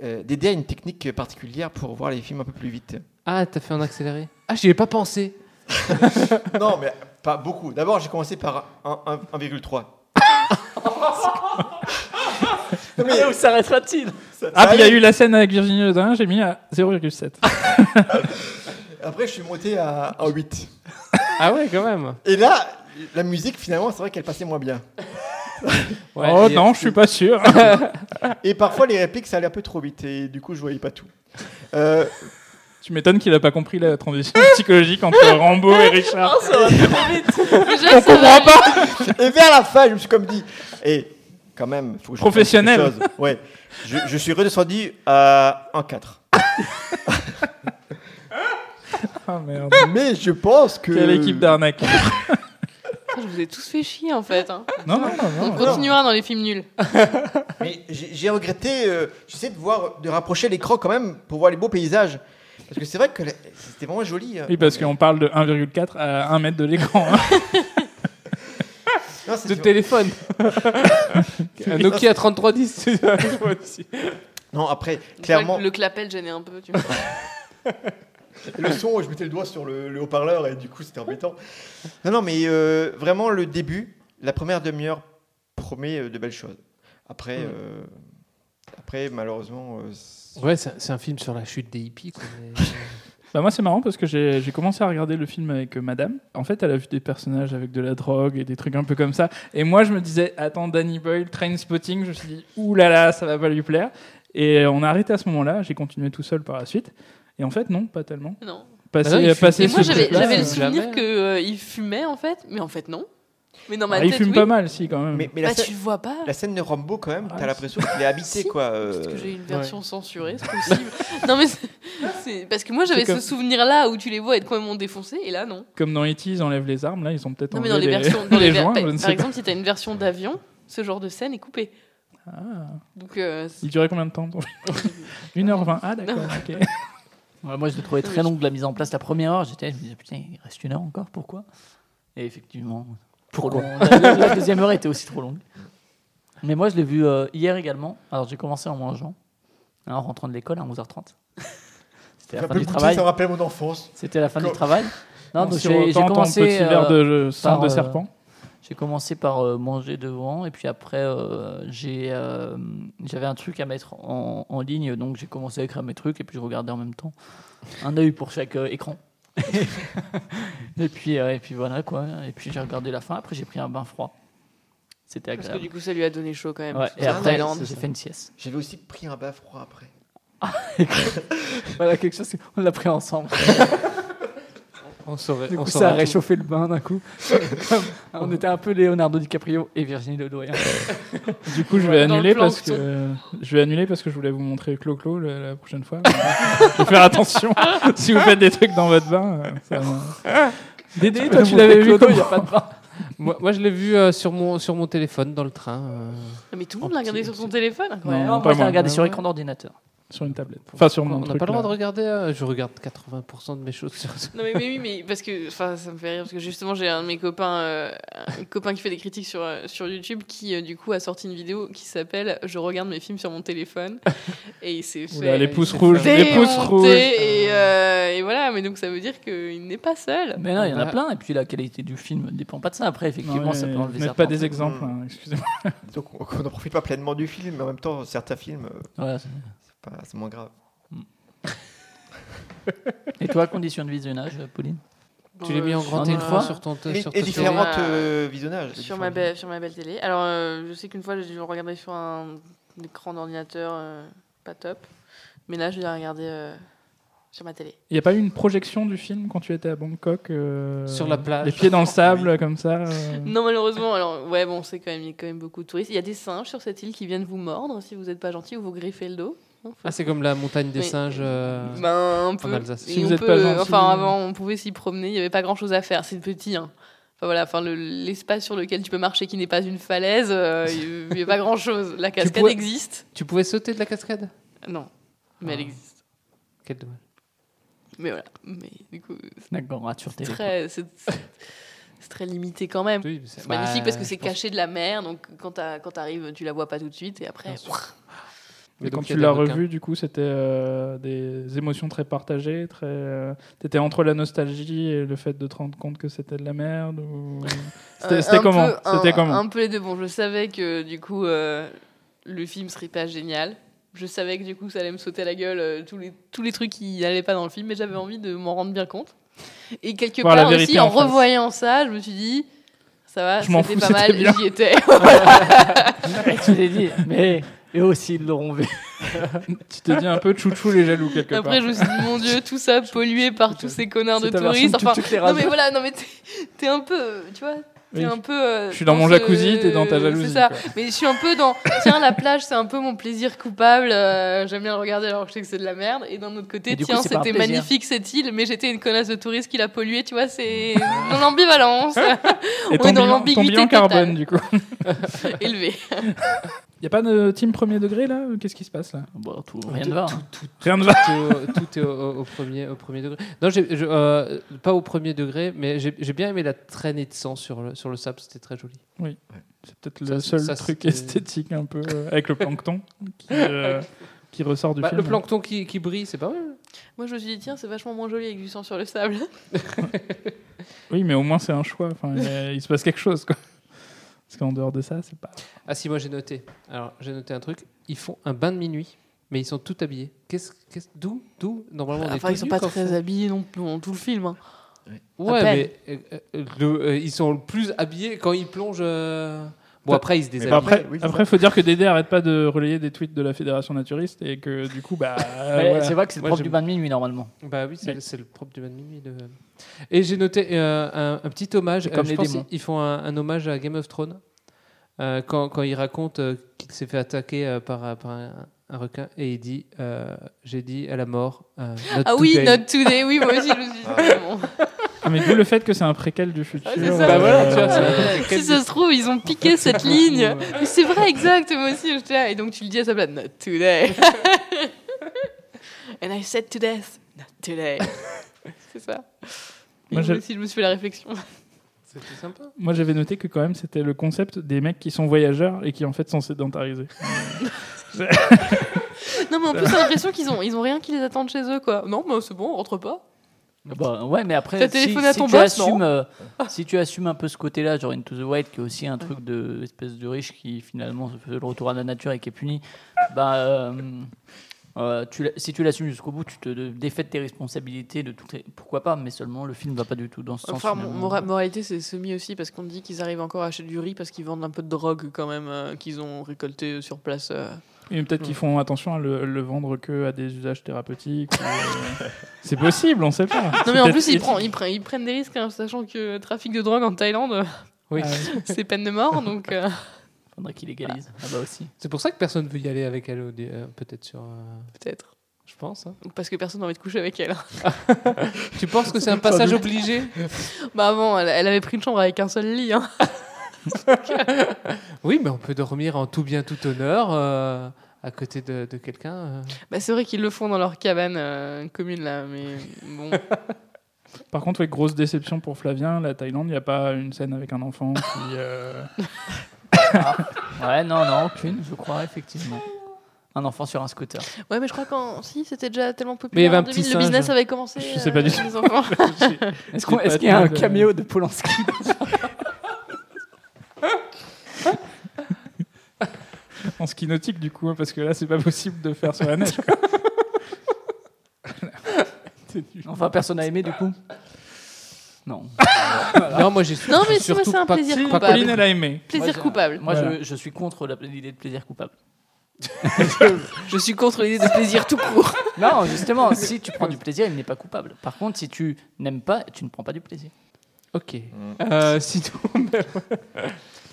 Dédé a une technique particulière pour voir les films un peu plus vite. Ah, t'as fait en accéléré Ah, j'y ai pas pensé. non, mais pas beaucoup. D'abord, j'ai commencé par un- un- 1,3. Mais où s'arrêtera-t-il? Ah, puis il y a eu la scène avec Virginie Ledoyen, j'ai mis à 0,7. Après, je suis monté à, à 8. Ah ouais, quand même. Et là, la musique, finalement, c'est vrai qu'elle passait moins bien. Ouais, oh non, je suis pas sûr. Et parfois, les répliques, ça allait un peu trop vite. Et du coup, je voyais pas tout. Euh, tu m'étonnes qu'il a pas compris la transition psychologique entre Rambo et Richard. Oh, ça va trop vite. On comprend pas. et vers la fin, je me suis comme dit, et quand même, faut que je Professionnel. chose. Ouais. Je, je suis redescendu à 1,4. Ah merde. Mais je pense que. Quelle équipe d'arnaque. Je vous ai tous fait chier en fait. hein. Non, non, non. On non. continuera dans les films nuls. Mais j'ai j'ai regretté, euh, j'essaie de voir, de rapprocher l'écran quand même pour voir les beaux paysages. Parce que c'est vrai que la- c'était vraiment joli. euh. Oui, parce qu'on parle de 1,4 à 1 mètre de l'écran. hein. Non, De téléphone. Un Nokia 3310. c'est un iPhone aussi. Non, après, clairement, Le clapet gênait un peu. Tu vois. le son, je mettais le doigt sur le, le haut-parleur et du coup c'était embêtant. Non, non, mais euh, vraiment le début, la première demi-heure promet euh, de belles choses. Après, euh, après malheureusement, euh, Ouais, c'est un film sur la chute des hippies. quoi, mais- Bah moi c'est marrant parce que j'ai commencé à regarder le film avec euh, madame. En fait elle a vu des personnages avec de la drogue et des trucs un peu comme ça. Et moi je me disais attends Danny Boyle, Train Spotting, je me suis dit ouh là là ça va pas lui plaire. Et on a arrêté à ce moment-là, j'ai continué tout seul par la suite. Et en fait non, pas tellement. Non. Passer, Bah non, passer Et moi j'avais le euh, souvenir qu'il fumait en fait, mais en fait non. Mais dans ma ah, il fume oui. pas mal si quand même. mais, mais la, Bah, scène, tu le vois pas. la scène de Rambo quand même, Ah, t'as l'impression qu'il est habité Si, quoi. euh, Parce que j'ai une version censurée, c'est possible. non mais c'est- c'est parce que moi j'avais C'est comme- ce souvenir là où tu les vois être complètement défoncés et là non. Comme dans E.T. ils enlèvent les armes, là ils ont peut-être Non mais dans les versions, dans les les ver- joints, par, je ne par sais exemple si t'as une version d'avion, ce genre de scène est coupé. Ah. Donc euh, c'est- Il durait combien de temps ton- 1h20, ah d'accord, ok. Ouais, moi, je l'ai trouvé très longue la mise en place. La première heure, j'étais, je me disais, putain, il reste une heure encore, pourquoi? Et effectivement, trop long. La, la- deuxième heure était aussi trop longue. Mais moi, je l'ai vu euh, hier également. Alors, j'ai commencé en mangeant, en rentrant de l'école à 11h30. C'était la fin du goûté, travail. ça me rappelle mon enfance. C'était la fin Quand- du travail. Non, donc si j'ai commencé. petit verre euh, de sang par, de euh, serpent. J'ai commencé par euh, manger devant et puis après euh, j'ai euh, j'avais un truc à mettre en, en ligne donc j'ai commencé à écrire mes trucs et puis je regardais en même temps un œil pour chaque euh, écran et puis euh, et puis voilà quoi et puis j'ai regardé la fin après j'ai pris un bain froid c'était parce que agréable du coup ça lui a donné chaud quand même. Ouais, et en après Thaïlande. j'ai fait une sieste J'avais aussi pris un bain froid après. voilà quelque chose on l'a pris ensemble On saurait. du on coup saurait ça a tout. réchauffé le bain d'un coup on était un peu Leonardo DiCaprio et Virginie Ledoyen Du coup, je vais Dans annuler parce que je vais annuler parce que je voulais vous montrer Clo-Clo la, la prochaine fois. vais faire attention si vous faites des trucs dans votre bain. euh, ça. Dédé, toi, tu l'avais vu il y a pas de bain Moi, moi, je l'ai vu euh, sur, mon, sur mon téléphone dans le train. euh. Non, mais tout le monde l'a regardé sur son téléphone. Non, non, pas moi je l'ai regardé sur écran d'ordinateur sur une tablette. Enfin, sur mon On n'a pas le droit de regarder. euh, Je regarde 80% de mes choses sur. Non mais, mais oui mais parce que enfin ça me fait rire parce que justement j'ai un de mes copains euh, un copain qui fait des critiques sur euh, sur YouTube qui euh, du coup a sorti une vidéo qui s'appelle je regarde mes films sur mon téléphone et il s'est Oula, fait les pouces rouges, les pouces rouges. et, euh, et voilà mais donc ça veut dire qu'il n'est pas seul. Mais non, il y en a Ouais. plein. Et puis la qualité du film ne dépend pas de ça. Après, effectivement, Non, ça peut enlever certains pas des exemples, hein, excusez-moi. Donc on n'en profite pas pleinement du film, mais en même temps, certains films, Ouais, c'est- moins grave. Et toi, condition de visionnage, Pauline? Tu l'as mis en Euh, grand écran fois sur ton Et, sur et télé. euh, visionnages. sur ma différents belle sur ma belle télé. Alors euh, je sais qu'une fois j'ai regardé sur un écran d'ordinateur euh, pas top mais là je l'ai regardé euh, sur ma télé. Il n'y a pas eu une projection du film quand tu étais à Bangkok euh, Sur la plage. Les pieds dans le sable, comme ça euh, Non, malheureusement. Alors, ouais, bon, c'est quand même, il y a quand même beaucoup de touristes. Il y a des singes sur cette île qui viennent vous mordre si vous n'êtes pas gentil ou vous griffez le dos. Ah, c'est comme la montagne des singes. euh, Ben, un peu. Alsace. Et Si vous on êtes peut- pas gentil. Enfin, avant, on pouvait s'y promener. Il n'y avait pas grand chose à faire. C'est petit. Hein. Enfin, voilà, enfin, le- l'espace sur lequel tu peux marcher qui n'est pas une falaise, euh, il n'y a pas grand-chose. La cascade pouvais- existe. Tu pouvais sauter de la cascade? Non, mais elle Ah. existe. Quel dommage. Mais voilà, mais du coup, c'est très, c'est, très limité quand même. Oui, c'est- c'est magnifique bah, parce que c'est pense- caché de la mer, donc quand, quand t'arrives, tu la vois pas tout de suite, et après, Et Mais quand donc, tu l'as revu, du coup, c'était euh, des émotions très partagées. Très, euh, t'étais entre la nostalgie et le fait de te rendre compte que c'était de la merde. Ou... C'était, Euh, c'était comment? peu- un- C'était comment? Un peu les deux. Bon, je savais que du coup, euh, le film serait pas génial. Je savais que du coup, ça allait me sauter à la gueule euh, tous, les, tous les trucs qui n'allaient pas dans le film, mais j'avais envie de m'en rendre bien compte. Et quelque Voir part aussi, en revoyant ça, je me suis dit, ça va, Je m'en c'était fous, pas c'était mal, bien. j'y étais. Tu t'es dit, mais eux aussi ils l'auront vu. Tu t'es dit un peu chouchou les jaloux quelque Après, part. je me suis dit, mon Dieu, tout ça pollué par tous ces connards de touristes. Enfin, non, mais voilà, non, mais t'es- un peu, tu vois, t'es Oui. un peu. euh, Je suis dans mon ce- jacuzzi, t'es dans ta jalousie, C'est ça. quoi. Mais je suis un peu dans. Tiens, la plage, c'est un peu mon plaisir coupable. euh, J'aime bien le regarder alors que je sais que c'est de la merde. Et d'un autre côté, Et tiens, c'était magnifique cette île, mais j'étais une connasse de touriste qui l'a polluée, tu vois, c'est dans l'ambivalence. Et On ton est dans l'ambiguïté carbone, du coup. Élevé. Y a pas de team premier degré là Qu'est-ce qui se passe là? Bon, tout, rien ne va. hein. Rien ne va. Tout, est au- tout est au, au premier, au premier degré. Non, j'ai- je- euh, pas au premier degré, mais j'ai j'ai bien aimé la traînée de sang sur le, sur le sable, c'était très joli. Oui. C'est peut-être le seul ça, truc c'était- esthétique un peu euh, avec le plancton qui, euh, qui ressort du Bah, film. le plancton qui, qui brille, c'est pas mal. Moi, je me suis dit, tiens, c'est vachement moins joli avec du sang sur le sable. Oui, mais au moins c'est un choix. Enfin, il, il se passe quelque chose quoi. Parce qu'en dehors de ça, c'est pas. Ah si, moi j'ai noté. Alors j'ai noté un truc. Ils font un bain de minuit, mais ils sont tout habillés. Qu'est-ce, qu'est-ce- d'où, d'où Normalement, on est Enfin, ils sont nus pas quand très on- habillés non plus dans tout le film. hein. Ouais, À mais euh, euh, le- euh, ils sont plus habillés quand ils plongent. euh, Bon après ils se Mais déshabillent. après- oui, après, faut dire que Dédé arrête pas de relayer des tweets de la Fédération naturiste et que du coup, bah. Voilà. C'est vrai que c'est le propre du bain de minuit normalement. Bah oui, c'est, Oui. le propre du bain de minuit. de- Et j'ai noté euh, un, un petit hommage. Euh, comme je les pense démons. qu'ils font un, un hommage à Game of Thrones euh, quand, quand il raconte euh, qu'il s'est fait attaquer euh, par, par un, un requin et il dit euh, j'ai dit à la mort. euh, not Ah oui, today. Not Today, oui, moi aussi, je me suis dit. bon. Ah, mais d'où le fait que c'est un préquel du futur. Ah, c'est ça. Bah voilà, tu vois, c'est- euh, si ça se trouve, ils ont piqué cette ligne. Mais c'est vrai, exact, moi aussi. Et donc tu le dis à sa place, not today. And I said to death, not today. c'est ça. Moi, aussi, je me suis fait la réflexion. C'était sympa. Moi, j'avais noté que quand même, c'était le concept des mecs qui sont voyageurs et qui en fait sont sédentarisés. Non, mais en plus, j'ai l'impression qu'ils ont, ils ont rien qui les attend de chez eux, quoi. Non, mais c'est bon, on rentre pas. Bah, ouais, mais après, si, à ton tu boss, assumes, euh, si tu assumes un peu ce côté-là, genre Into the Wild, qui est aussi un truc de espèce de riche qui finalement se fait le retour à la nature et qui est puni, bah, euh, euh, tu si tu l'assumes jusqu'au bout, tu te défais de tes responsabilités, de toutes les- pourquoi pas, mais seulement le film va pas du tout dans ce sens. Enfin, mora- moralité, c'est semi aussi parce qu'on dit qu'ils arrivent encore à acheter du riz parce qu'ils vendent un peu de drogue quand même euh, qu'ils ont récolté sur place. Et peut-être qu'ils font attention à le, le vendre que à des usages thérapeutiques. ou, euh, c'est possible, on sait pas. Non, mais en plus, ils, ils, prennent, ils prennent des risques, hein, sachant que le trafic de drogue en Thaïlande, Oui. Ah oui. c'est peine de mort. Donc, euh, Faudrait qu'il légalise. Ah bah aussi. C'est pour ça que personne veut y aller avec elle, euh, peut-être sur. euh, peut-être. Je pense. hein. Parce que personne n'a envie de coucher avec elle. Tu penses que c'est un passage obligé? Bah, avant, elle, elle avait pris une chambre avec un seul lit. Hein. Oui, mais on peut dormir en tout bien, tout honneur euh, à côté de, de quelqu'un. euh. Bah, c'est vrai qu'ils le font dans leur cabane euh, commune là, mais bon. Par contre, ouais, grosse déception pour Flavien, la Thaïlande, il n'y a pas une scène avec un enfant qui. euh, Ouais, non, non, aucune, je crois, effectivement. Un enfant sur un scooter. Ouais, mais je crois qu'en si, c'était déjà tellement Mais il y populaire. avait un en petit 2000, le business avait commencé. Je sais pas du euh, tout. les enfants. Est-ce qu'il y a un de- caméo de Polanski? En ski nautique, du coup, hein, parce que là, c'est pas possible de faire sur la neige. quoi. Enfin, personne n'a aimé du coup Non. Non, moi j'ai Non, mais si, surtout moi, c'est un pas- plaisir Si, coupable. Pauline, elle a aimé. Plaisir Moi, je- coupable. Moi, Voilà. je, je suis contre la- l'idée de plaisir coupable. Je suis contre l'idée de plaisir tout court. Non, justement, si tu prends du plaisir, il n'est pas coupable. Par contre, si tu n'aimes pas, tu ne prends pas du plaisir. Ok. Euh, sinon,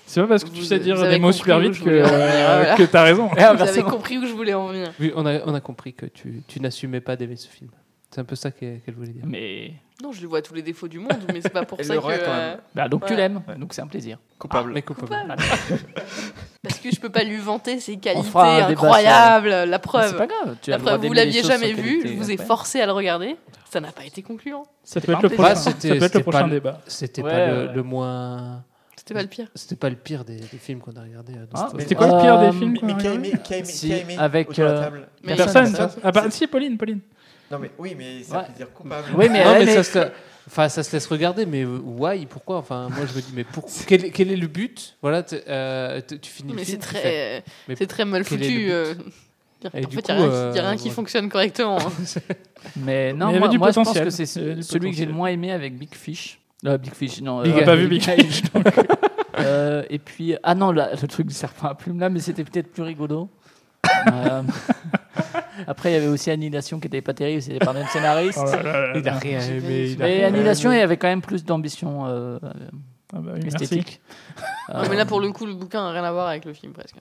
C'est pas parce que tu sais dire des avez mots super vite que, euh, voilà. que t'as raison. Et Vous avez inversement. compris où je voulais en venir. oui, on, a, on a compris que tu, tu n'assumais pas d'aimer ce film. C'est un peu ça qu'elle voulait dire. Mais. Non, je lui vois tous les défauts du monde, mais c'est pas pour ça que. regarde quand même. euh, Bah, donc tu l'aimes, donc c'est un plaisir. Coupable. Mais coupable. coupable. Parce que je peux pas lui vanter ses qualités sur- incroyables. La preuve. C'est pas grave. Tu La preuve, vous l'aviez jamais vu, qualité je vous ai forcé à le regarder. Ça n'a pas été concluant. Ça C'est peut pas être le un prochain, Bah, c'était peut être le pas prochain débat. C'était Ouais, pas le moins. C'était pas le pire. C'était pas le pire des, des films qu'on a regardés. euh, Ah, C'était quoi le pire Euh, des films Mais, qu'on a qui a regardé aimé, qui a aimé, Si, qui a aimé avec, euh, Personne. Personne. Ah, bah, si, Pauline, Pauline. Non mais oui, mais ça Ouais. veut dire coupable. Oui, mais, non, mais, mais- ça, se, enfin, ça se laisse regarder, mais euh, why Pourquoi Enfin, moi, je me dis, mais pour, quel, est- quel est le but? Voilà, euh, tu finis Mais le c'est film. tu fais- très, mais c'est très mal foutu. euh. Et En du fait, coup, il n'y a rien, euh, y a rien qui ouais. fonctionne correctement. hein. Mais non, Mais moi, du moi, je pense que c'est celui que j'ai le moins aimé avec Big Fish. Euh, Big Fish, non. Big- euh, J'ai pas vu Big Fish, Euh, et puis, ah non, là, le truc du serpent à plume là, mais c'était peut-être plus rigolo. Euh, Après, il y avait aussi Annihilation qui était pas terrible, c'était par le même scénariste. Oh là là là Il a rien aimé. il a Mais rien Annihilation, il y avait quand même plus d'ambition euh, Ah bah oui, merci. esthétique. Non, mais là, pour le coup, le bouquin n'a rien à voir avec le film presque.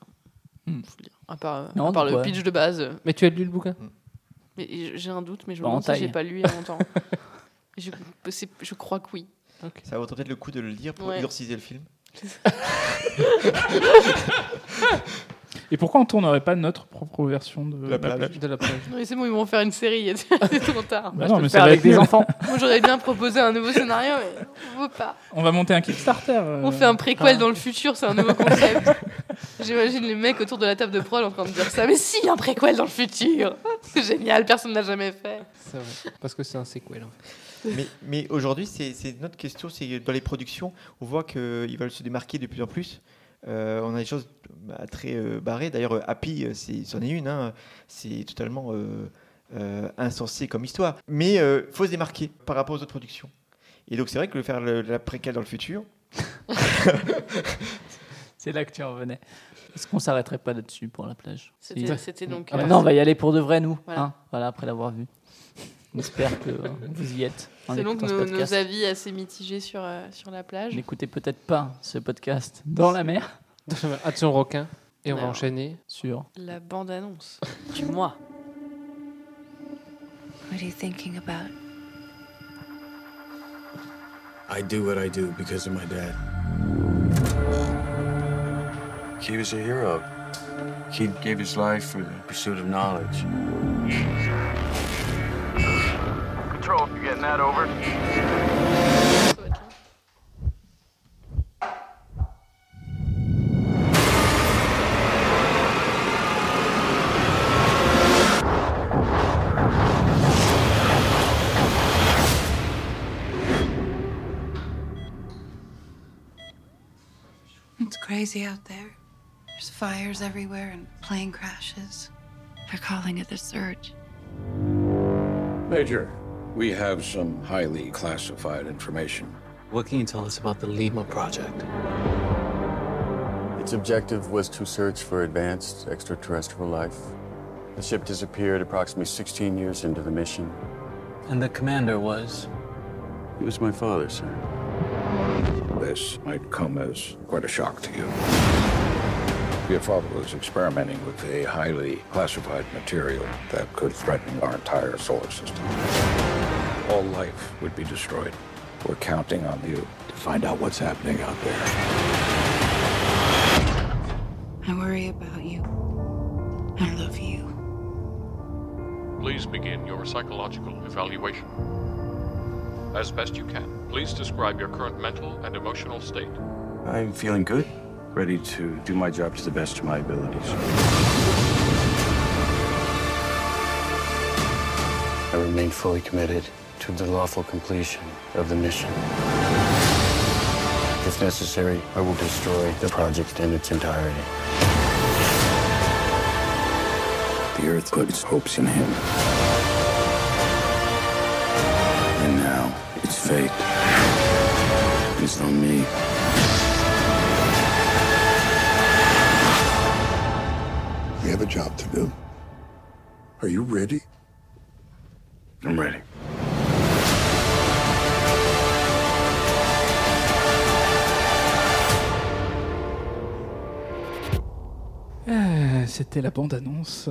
Hmm. Faut le dire. À part, euh, Non, à part donc le pitch de base. Mais tu as lu le bouquin? Mais j'ai un doute, mais je me Bah, en demande si j'ai taille. pas lu il y a longtemps. je, c'est- je crois que oui. Ça vaut peut-être le coup de le lire pour Ouais. exorciser le film. Et pourquoi on tournerait pas notre propre version de La plage. de la plage. Non, c'est bon, ils vont faire une série. c'est trop tard. Bah non, mais faire avec des enfants. Moi, j'aurais bien proposé un nouveau scénario, mais on veut pas. On va monter un Kickstarter. euh. On fait un préquel dans le futur, c'est un nouveau concept. J'imagine les mecs autour de la table de prod en train de dire ça. Mais si, il y a un préquel dans le futur C'est génial, personne n'a jamais fait. C'est vrai. Parce que c'est un sequel. en fait. Mais mais aujourd'hui, c'est notre question. C'est dans les productions, on voit qu'ils veulent se démarquer de plus en plus. Euh, on a des choses bah, très euh, barrées. D'ailleurs, euh, Happy, euh, c'en est une. hein. C'est totalement euh, euh, insensé comme histoire. Mais il faut se démarquer par rapport aux autres productions. Et donc, c'est vrai que le faire le- la préquelle dans le futur, C'est là que tu en venais. Est-ce qu'on s'arrêterait pas là-dessus pour la plage? C'était donc. Ah, euh, maintenant, on va y aller pour de vrai, nous. Voilà. Hein, voilà, après l'avoir vu. On espère que euh, vous y êtes. en C'est donc écoutant ce nos, nos avis assez mitigés sur, euh, sur la plage. N'écoutez peut-être pas ce podcast dans la mer. Action requin. Et on va Non. enchaîner. Sur. La bande-annonce du mois. What are you thinking about? I do what I do because of my dad. He was a hero. He gave his life for the pursuit of knowledge. Control, you getting that over? It's crazy out there. There's fires everywhere and plane crashes. They're calling it the surge. Major, we have some highly classified information. What can you tell us about the Lima project? Its objective was to search for advanced extraterrestrial life. The ship disappeared approximately 16 years into the mission. And the commander was? He was my father, sir. This might come as quite a shock to you. Your father was experimenting with a highly classified material that could threaten our entire solar system. All life would be destroyed. We're counting on you to find out what's happening out there. I worry about you. I love you. Please begin your psychological evaluation. As best you can, please describe your current mental and emotional state. I'm feeling good, ready to do my job to the best of my abilities. I remain fully committed to the lawful completion of the mission. If necessary, I will destroy the project in its entirety. The Earth put its hopes in him. And now, its fate is on me. We have a job to do. Are you ready? I'm ready. C'était la bande-annonce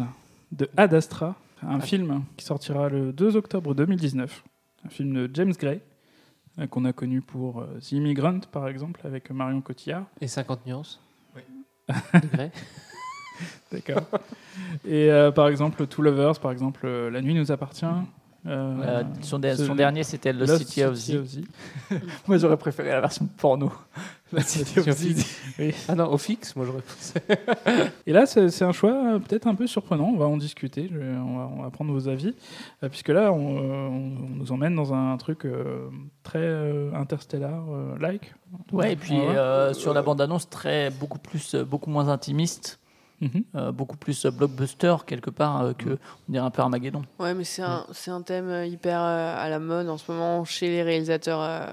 de Ad Astra un film qui sortira le 2 octobre 2019. Un film de James Gray, euh, qu'on a connu pour euh, The Immigrant, par exemple, avec Marion Cotillard. Et 50 nuances Oui. De. D'accord. Et euh, par exemple, Two Lovers, par exemple, La nuit nous appartient. Euh, Euh, son, dernier, c'était Lost Lost City of City Z. Moi, j'aurais préféré la version porno. Oui. Ah non, au fixe, moi j'aurais pensé. Et là, c'est un choix euh, peut-être un peu surprenant. On va en discuter. je on, va, on va prendre vos avis. Euh, puisque là, on, euh, on- on nous emmène dans un truc euh, très euh, interstellar-like. Ouais, et puis euh, sur la bande-annonce, très beaucoup plus, beaucoup moins intimiste, Mhm. euh, beaucoup plus blockbuster quelque part euh, que on dirait un peu Armageddon. Ouais, mais c'est un, c'est un thème hyper euh, à la mode en ce moment chez les réalisateurs euh,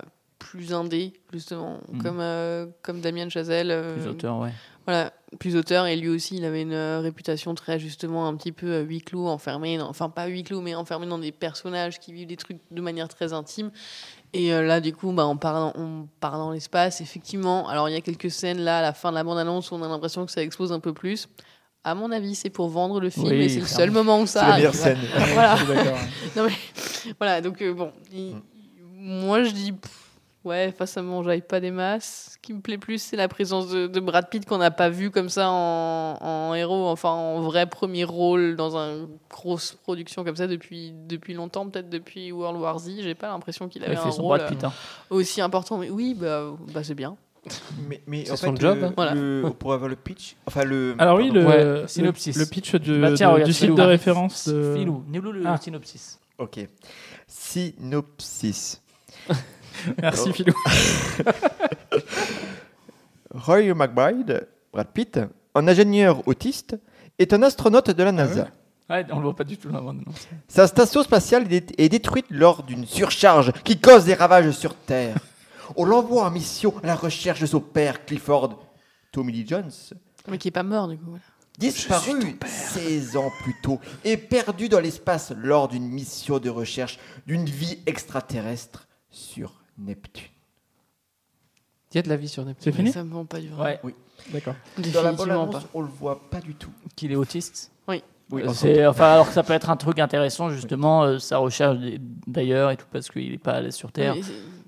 plus indés, justement, Mm. comme, euh, comme Damien Chazelle. euh, Plus auteur, ouais. Voilà, plus auteur, et lui aussi, il avait une euh, réputation très, justement, un petit peu huis clos, enfermé, dans- enfin pas huis clos, mais enfermé dans des personnages qui vivent des trucs de manière très intime. Et euh, là, du coup, bah, on, part dans, on part dans l'espace, effectivement. Alors, il y a quelques scènes, là, à la fin de la bande-annonce, où on a l'impression que ça expose un peu plus. À mon avis, c'est pour vendre le film, Oui, et c'est le seul moment où ça C'est la arrive. meilleure scène. voilà. Non, mais, voilà, donc euh, bon, il- moi je dis, pff, ouais, face à mon j'aille pas des masses. Ce qui me plaît plus, c'est la présence de, de Brad Pitt qu'on n'a pas vu comme ça en, en héros, enfin en vrai premier rôle dans une grosse production comme ça depuis, depuis longtemps, peut-être depuis World War Z. J'ai pas l'impression qu'il avait fait un rôle Brad Pitt, hein. euh, aussi important. Mais oui, bah, bah c'est bien. Mais, mais C'est en son fait, job, le- hein. Voilà. le- pour avoir le pitch, enfin le. Alors oui, le, Ouais, synopsis. le pitch de- Bah, tiens, de- regarde, du site de référence de... Philou, dis-nous le Ah. synopsis. Ok. Synopsis. Merci Oh. Philou. Roy McBride, Brad Pitt, un ingénieur autiste, est un astronaute de la NASA. Ouais, on le voit pas du tout bande-annonce. Sa station spatiale est dé- est détruite lors d'une surcharge qui cause des ravages sur Terre. On l'envoie en mission à la recherche de son père, Clifford Tommy Lee Jones, Mais qui est pas mort du coup. disparu 16 ans plus tôt et perdu dans l'espace lors d'une mission de recherche d'une vie extraterrestre sur Neptune. Il y a de la vie sur Neptune. C'est fini? Ça me vend pas du vrai. Ouais, Oui. D'accord. Dans la on le voit pas du tout. qu'il est autiste? Oui. Oui, Euh, c'est- enfin, alors que ça peut être un truc intéressant, justement, euh, sa recherche d'ailleurs et tout, parce qu'il n'est pas à l'aise sur Terre.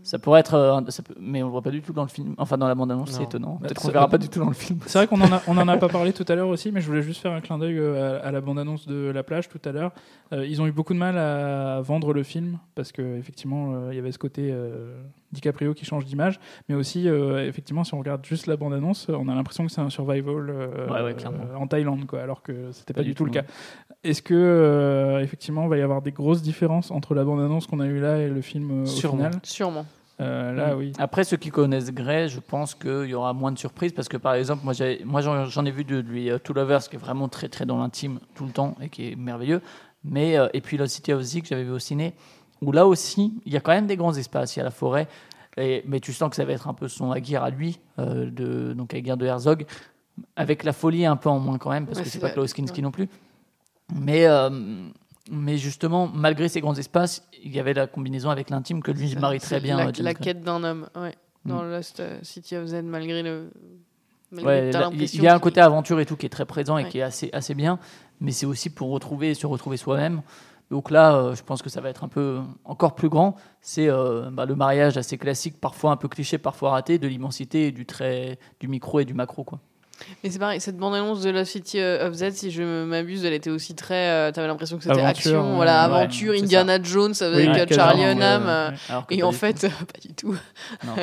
Ça pourrait être. euh, un- ça peut- mais on le voit pas du tout dans le film. Enfin, dans la bande-annonce, c'est étonnant. Bah, Peut-être qu'on verra pas du tout dans le film. C'est vrai qu'on en a, on en a pas parlé tout à l'heure aussi, mais je voulais juste faire un clin d'œil euh, à, à la bande-annonce de La Plage tout à l'heure. Euh, ils ont eu beaucoup de mal à vendre le film parce que effectivement, euh, il y avait ce côté euh, DiCaprio qui change d'image, mais aussi effectivement, si on regarde juste la bande-annonce, on a l'impression que c'est un survival Ouais, ouais, clairement. en Thaïlande, quoi, alors que c'était pas, du tout le cas. Est-ce que euh, effectivement, il va y avoir des grosses différences entre la bande-annonce qu'on a eu là et le film euh, au Sûrement. final? Sûrement. Euh, Là, oui. Après, ceux qui connaissent Grey, je pense qu'il y aura moins de surprises parce que, par exemple, moi, j'en j'en ai vu de lui euh, Two Lovers qui est vraiment très très dans l'intime tout le temps et qui est merveilleux. Mais, euh, et puis Lost City of Z que j'avais vu au ciné, où là aussi, il y a quand même des grands espaces. Il y a la forêt, et, mais tu sens que ça va être un peu son Aguirre à lui, euh, de, donc Aguirre de Herzog, avec la folie un peu en moins quand même, parce Ouais, que c'est c'est pas la- Klaus Kinski ouais. non plus. Mais, euh, mais justement, malgré ces grands espaces, il y avait la combinaison avec l'intime que lui marie très bien. La, euh, la quête d'un homme, ouais. Dans Mm. Lost euh, City of Zen, malgré le. malgré Ouais, là, il y a un côté aventure et tout qui est très présent et Ouais. qui est assez, assez bien, mais c'est aussi pour retrouver, se retrouver soi-même. Donc là, euh, je pense que ça va être un peu encore plus grand. C'est euh, bah, le mariage assez classique, parfois un peu cliché, parfois raté, de l'immensité, et du trait, du micro et du macro, quoi. Mais c'est pareil, cette bande-annonce de Lost City euh, of Z, si je m'abuse, elle était aussi très. euh, T'avais l'impression que c'était action, voilà, aventure, Indiana Jones avec Oui, euh, Charlie Hunnam. euh, ouais. Et en fait, tout. pas du tout. Non.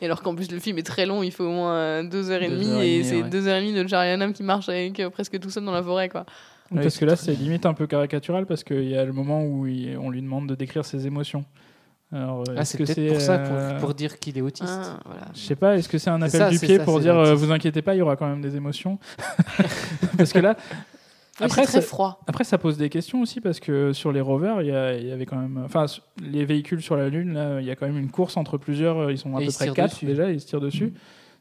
et alors qu'en plus, le film est très long, il faut au moins deux heures et Deux demie, heures et c'est ouais. deux heures et demie de Charlie Hunnam qui marche avec euh, presque tout seul dans la forêt, quoi. Oui, parce que là, c'est limite un peu caricatural parce qu'il y a le moment où il- on lui demande de décrire ses émotions. Alors, Ah, est-ce c'est que peut-être pour ça, euh, pour, pour dire qu'il est autiste. Ah, voilà. Je sais pas, est-ce que c'est un appel ça, du pied ça, pour dire euh, vous inquiétez pas, il y aura quand même des émotions Parce que là, Oui, après, c'est très ça, froid. après, ça pose des questions aussi parce que sur les rovers, il y, avait quand même. Enfin, les véhicules sur la Lune, là, il y a quand même une course entre plusieurs. euh, Ils sont à Et peu près quatre dessus. déjà, ils se tirent dessus.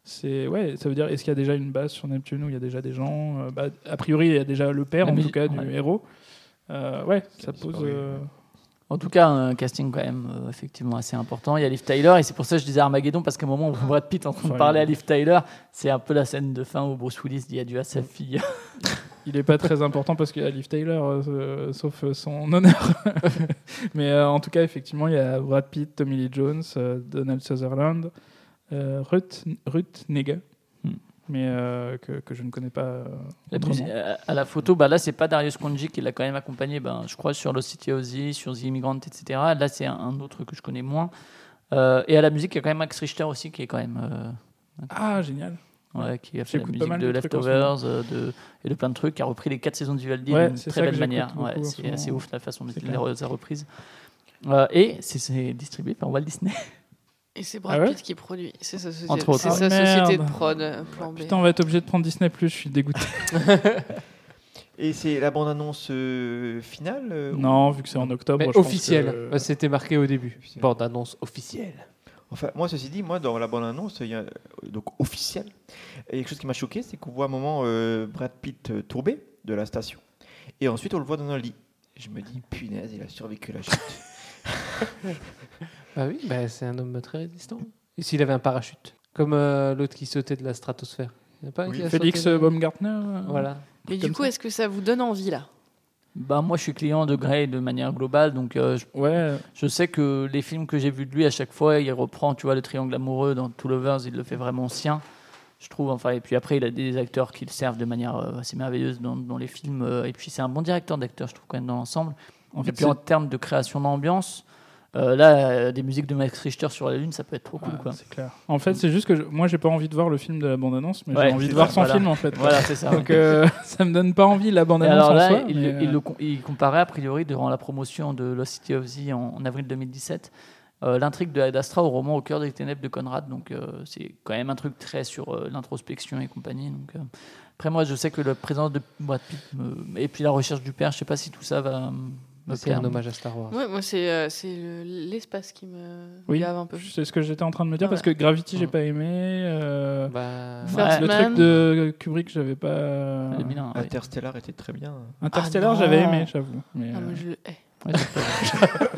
C'est ouais, ça veut dire est-ce qu'il y a déjà une base sur Neptune où il y a déjà des gens euh, bah, A priori, il y a déjà le père La en tout cas du ouais. héros. Euh, ouais, ça pose. euh, En tout cas, un casting quand même euh, effectivement assez important. Il y a Liv Tyler et c'est pour ça que je disais Armageddon parce qu'à un moment où on voit Brad Pitt en train de parler à Liv Tyler, c'est un peu la scène de fin où Bruce Willis dit adieu à sa fille. il est pas très important parce qu'il y a Liv Taylor, euh, sauf euh, son honneur. Mais euh, en tout cas, effectivement, il y a Brad Pitt, Tommy Lee Jones, Donald Sutherland, Ruth, Ruth Negga, mais euh, que, que je ne connais pas. euh, La musique- à, à la photo, bah là, c'est pas Darius Konji qui l'a quand même accompagné, ben, je crois, sur Lost City sur The Immigrant, etc. Là, c'est un, un autre que je connais moins. Euh, et à la musique, il y a quand même Max Richter aussi, qui est quand même. euh, Ah, génial. Ouais, qui a fait la musique de Leftovers euh, de, et de plein de trucs, qui a repris les quatre saisons de Vivaldi Ouais, d'une très belle manière. Ouais, c'est assez ouf la façon dont il les a reprises. Euh, et c'est distribué par Walt Disney. Et c'est Brad Ah ouais Pitt qui produit. C'est sa, société, Entre autres. c'est sa Ah, société de prod, euh, plan B. Putain, on va être obligé de prendre Disney Plus. Je suis dégoûté. Et c'est la bande-annonce euh, finale euh, non, vu que c'est en octobre. Mais je pense officiel. que- Ouais, C'était marqué au début. Bande annonce officielle. Enfin, moi, ceci dit, moi, dans la bande-annonce, il y a, euh, donc officielle, il y a quelque chose qui m'a choqué, c'est qu'on voit un moment euh, Brad Pitt euh, tourber de la station, et ensuite on le voit dans un lit. Je me dis, punaise, il a survécu à la chute. Bah oui, bah, c'est un homme très résistant. Et s'il avait un parachute Comme euh, l'autre qui sautait de la stratosphère. Il y en a pas un Oui, qui a Félix sauté de- Baumgartner. euh, Voilà. Mais du comme coup, ça. est-ce que ça vous donne envie là? Bah, moi, je suis client de Grey de manière globale, donc euh, je, Ouais. je sais que les films que j'ai vus de lui, à chaque fois, il reprend, tu vois, le triangle amoureux dans Two Lovers, il le fait vraiment sien, je trouve. Enfin, et puis après, il a des acteurs qui le servent de manière euh, assez merveilleuse dans, dans les films. euh, et puis, c'est un bon directeur d'acteurs, je trouve, quand même, dans l'ensemble. En et fait, puis, en termes de création d'ambiance, euh, là, euh, des musiques de Max Richter sur la Lune, ça peut être trop cool, quoi. C'est clair. En fait, c'est juste que je- moi, j'ai pas envie de voir le film de la bande-annonce, mais Ouais, j'ai envie de voir ça, son voilà. film en fait. Voilà, c'est ça, Donc euh, ça me donne pas envie la bande-annonce alors en là, soi. il, mais, il euh, le il comparait a priori durant la promotion de Lost City of Z en, en avril 2017 euh, l'intrigue de Ad Astra au roman Au cœur des ténèbres de Conrad. Donc euh, c'est quand même un truc très sur euh, l'introspection et compagnie. Donc après moi, je sais que la présence de Brad Pitt me- et puis la recherche du père, je sais pas si tout ça va me C'est un hommage à Star Wars. Ouais, moi, c'est euh, le- l'espace qui me Oui, gave un peu. c'est ce que j'étais en train de me dire Ouais. parce que Gravity, j'ai pas aimé. euh, Bah, le truc de Kubrick, j'avais pas. Oui. Interstellar était très bien. Interstellar, Ah j'avais aimé, j'avoue. Mais, Ah, euh, je le hais. Pas-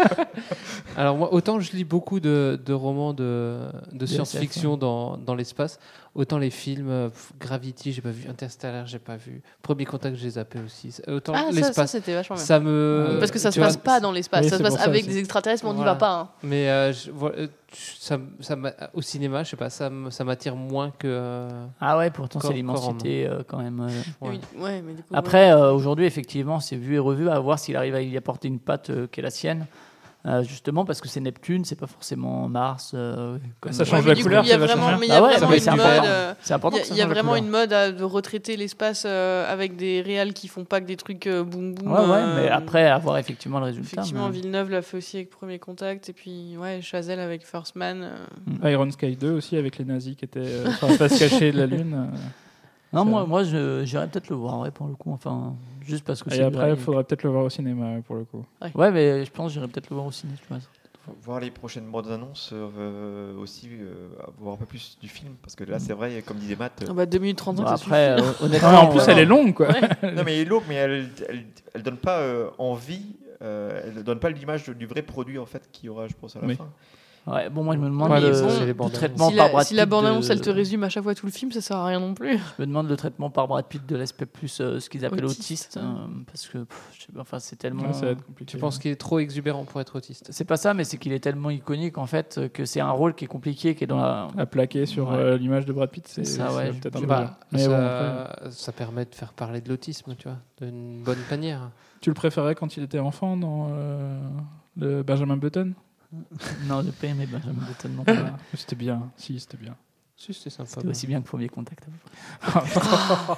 Alors moi, autant je lis beaucoup de, de romans de, de science-fiction dans, dans l'espace, autant les films, euh, Gravity, j'ai pas vu, Interstellar, j'ai pas vu, Premier Contact, j'ai zappé aussi. Autant Ah, ça, ça, l'espace, c'était vachement bien. ça me... Parce que ça se vois, passe pas dans l'espace, ça se passe ça avec aussi. des extraterrestres, mais on n'y Voilà. va pas. hein. Mais euh, je- voilà, euh, ça, ça au cinéma, je sais pas, ça, ça m'attire moins que. euh, Ah ouais, pourtant c'est l'immensité euh, quand même. euh. Ouais. Oui, ouais, mais du coup, Après, euh, aujourd'hui, effectivement, c'est vu et revu à voir s'il arrive à y apporter une patte euh, qui est la sienne. Euh, justement parce que c'est Neptune, c'est pas forcément Mars. euh, comme- Ça change la couleur, va vraiment, il y a Ah ouais, vraiment une c'est mode. C'est à- de retraiter l'espace euh, avec des réals qui font pas que des trucs euh, boum boum. Ouais, ouais, euh, mais après avoir effectivement le résultat. Effectivement, mais- Villeneuve l'a fait aussi avec Premier Contact, et puis ouais, Chazelle avec First Man. euh. Iron Sky 2 aussi avec les nazis qui étaient euh, sur la face cachée de la Lune. Non, Ça- moi, moi je- j'irais peut-être le voir, ouais, pour le coup. Enfin, juste parce que Et après, il faudrait peut-être le voir au cinéma pour le coup. Ouais, mais je pense que j'irais peut-être le voir au ciné. Tu vois. Faut voir les prochaines bandes annonces euh, aussi, euh, voir un peu plus du film, parce que là, c'est vrai, comme disait Matt. euh, Ah bah 2 minutes 35, Bon, ça après, euh, honnêtement, en plus, elle est longue, quoi. Ouais. non, mais elle est lourde, mais elle, elle, elle donne pas euh, envie, euh, elle donne pas l'image du vrai produit en fait qu'il y aura, je pense, à la Oui. fin. Ouais, bon, moi, je me demande Ouais, le, bon, traitement Si par la, Brad si la Pitt bande-annonce de- elle te résume à chaque fois tout le film, ça sert à rien non plus. Je me demande le traitement par Brad Pitt de l'aspect plus euh, ce qu'ils appellent Autiste, euh, parce que pff, je sais pas, enfin c'est tellement. Ouais, ça va être compliqué. Tu penses qu'il est trop exubérant pour être autiste? C'est pas ça, mais c'est qu'il est tellement iconique en fait que c'est un rôle qui est compliqué, qui est dans la. à plaquer sur Ouais. euh, l'image de Brad Pitt, c'est Ça, ouais, peut-être un sais peu pas. Mais bon, ça, après, ça permet de faire parler de l'autisme, tu vois, d'une bonne manière. tu le préférais quand il était enfant dans euh, le Benjamin Button? Non, j'ai pas aimé Benjamin Button non plus. C'était bien, si, c'était bien. Si, c'était sympa. C'était aussi bien que Premier Contact.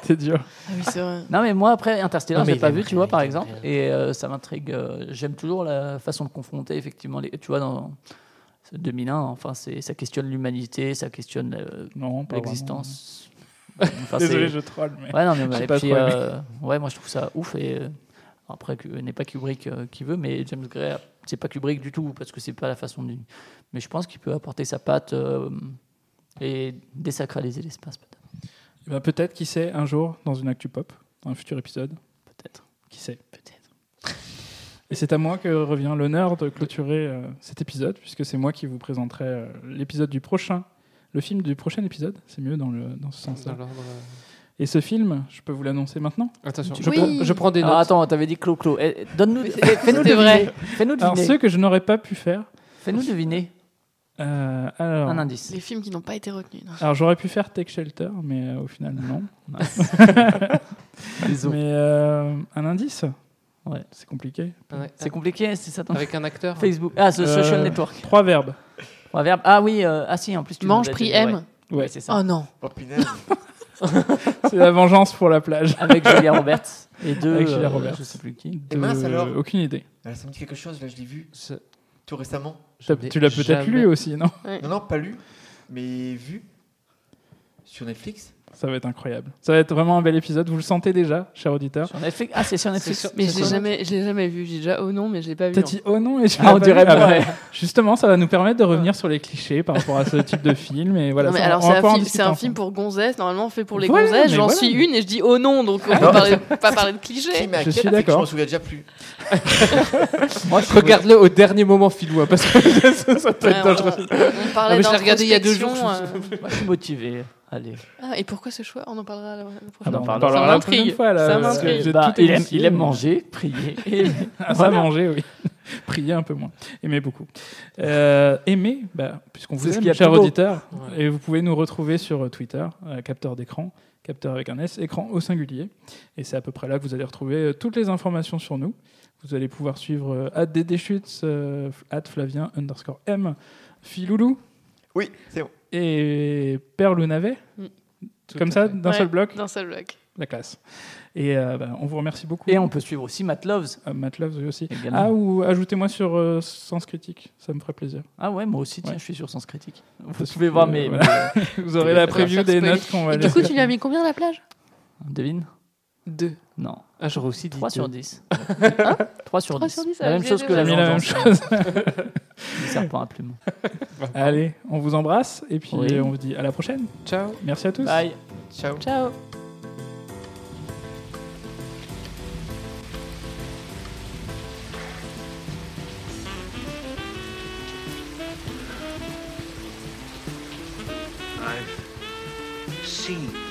T'es dur. Ah oui, c'est vrai. Non, mais moi, après, Interstellar, mais j'ai pas vu, tu vois, par exemple. Et euh, ça m'intrigue. euh, J'aime toujours la façon de confronter, effectivement, les, tu vois, dans 2001, enfin, c'est- ça questionne l'humanité, ça questionne euh, Non, pas l'existence. Enfin, Désolé, c'est- je troll, mais Ouais, non, mais j'ai et pas puis, trop aimé. euh, ouais, moi, je trouve ça ouf. Et euh, après, n'est pas Kubrick euh, qui veut, mais James Gray, c'est pas Kubrick du tout, parce que c'est pas la façon du. Mais je pense qu'il peut apporter sa patte euh, et désacraliser l'espace, peut-être. Eh ben, peut-être, qui sait, un jour, dans une Actu Pop, dans un futur épisode. Peut-être. Qui sait Peut-être. Et c'est à moi que revient l'honneur de clôturer euh, cet épisode, puisque c'est moi qui vous présenterai euh, l'épisode du prochain, le film du prochain épisode, c'est mieux dans, le, dans ce sens-là. Et ce film, je peux vous l'annoncer maintenant Attention, Tu- je, Oui. prends, je prends des notes. Alors attends, t'avais dit Clo-Clo. Eh, Donne-nous, fais- fais-nous deviner. vrai. Fais-nous Alors, ceux que je n'aurais pas pu faire. Fais-nous deviner euh, alors, un indice. Les films qui n'ont pas été retenus. non. alors j'aurais pu faire Take Shelter, mais euh, au final, non. Mais euh, un indice Ouais. C'est compliqué. Ouais. C'est compliqué, c'est ça ton Avec un acteur. Facebook. Ah, ce social network. Trois verbes. Trois verbes. Ah oui, euh, ah si, en plus tu Mange, dit, aime. Ouais, Ouais. c'est ça. Oh non. Oh. C'est la vengeance pour la plage. Avec Julia Roberts et deux. Avec Julia euh, Roberts. Je sais plus qui. Et mince, alors Aucune idée. Ça me dit quelque chose, là, je l'ai vu tout récemment. Tu l'as peut-être jamais- lu aussi, non Ouais. Non, non, pas lu, mais vu sur Netflix. Ça va être incroyable. Ça va être vraiment un bel épisode. Vous le sentez déjà, cher auditeur Sur Netflix. Ah, c'est sur Netflix. sur- Mais je l'ai jamais, je jamais vu. J'ai déjà oh non, mais je l'ai pas vu. T'as non. dit oh non et tu Ah, on pas dirait. Ah bah, ouais. Justement, ça va nous permettre de revenir sur les clichés par rapport à ce type de film. Et voilà, non, mais ça, alors c'est un, film, un pour gonzesses, normalement fait pour les Voilà, gonzesses. J'en voilà. suis une et je dis oh non, donc on Non. peut parler- pas parler de clichés. Je suis d'accord. Je m'en souviens déjà plus. Moi, je Regarde-le au dernier moment, Philou, hein, parce que ça, peut Ouais, être dangereux. on parlait Ah, mais je l'ai regardé il y a deux jours, je- euh. Moi, je suis motivé. Allez. Ah, et pourquoi ce choix? On en parlera la la Ah prochaine bah, on fois. en Ça parlera la prochaine fois. là. Ça Parce que m'intrigue. j'ai Bah, tout il, aime, il aime manger, prier. Et... Ah, ça, Voilà. manger, oui. Prier un peu moins. Aimer beaucoup. Euh, aimer, bah, puisqu'on vous aime, qu'il y a cher de plus beau. auditeur. Ouais. Et vous pouvez nous retrouver sur euh, Twitter, euh, capteur d'écran, capteur avec un S, écran au singulier. Et c'est à peu près là que vous allez retrouver toutes les informations sur nous. Vous allez pouvoir suivre euh, @ddschutz, euh, @flavien underscore m, Filoulou Oui, c'est bon. et Père Lounavet. Mm. Comme ça, d'un Ouais, seul bloc, D'un seul bloc. la classe. Et euh, bah, on vous remercie beaucoup. Et on peut suivre aussi Matt Loves. Euh, Matt Loves, oui aussi. Également. Ah, ou ajoutez-moi sur euh, Sens Critique, ça me ferait plaisir. Ah ouais, moi aussi, tiens, Ouais. je suis sur Sens Critique. Vous pouvez voir voilà. Vous aurez la preview des notes qu'on va Et du coup, tu lui as mis combien à la plage? Devine Deux. Non. Ah, j'aurais aussi dit 3 sur deux. 10. 3 sur 10. sur 10, La même ah, chose j'ai que la la même chose. Du serpent à plumes. Allez, on vous embrasse et puis Oui. on vous dit à la prochaine. Ciao. Merci à tous. Bye. Ciao. Ciao. I've seen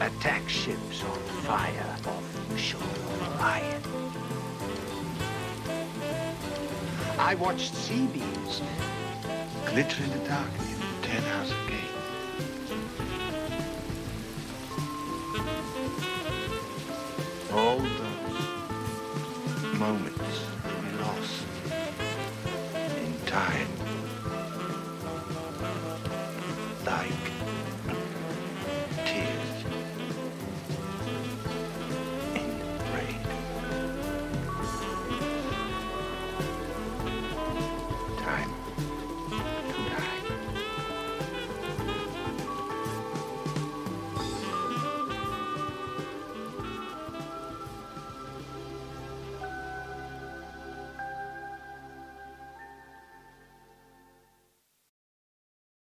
Attack ships on fire off the shore of Orion. I watched sea beams glitter in the dark near the Ten House Gate. All those moments we lost in time.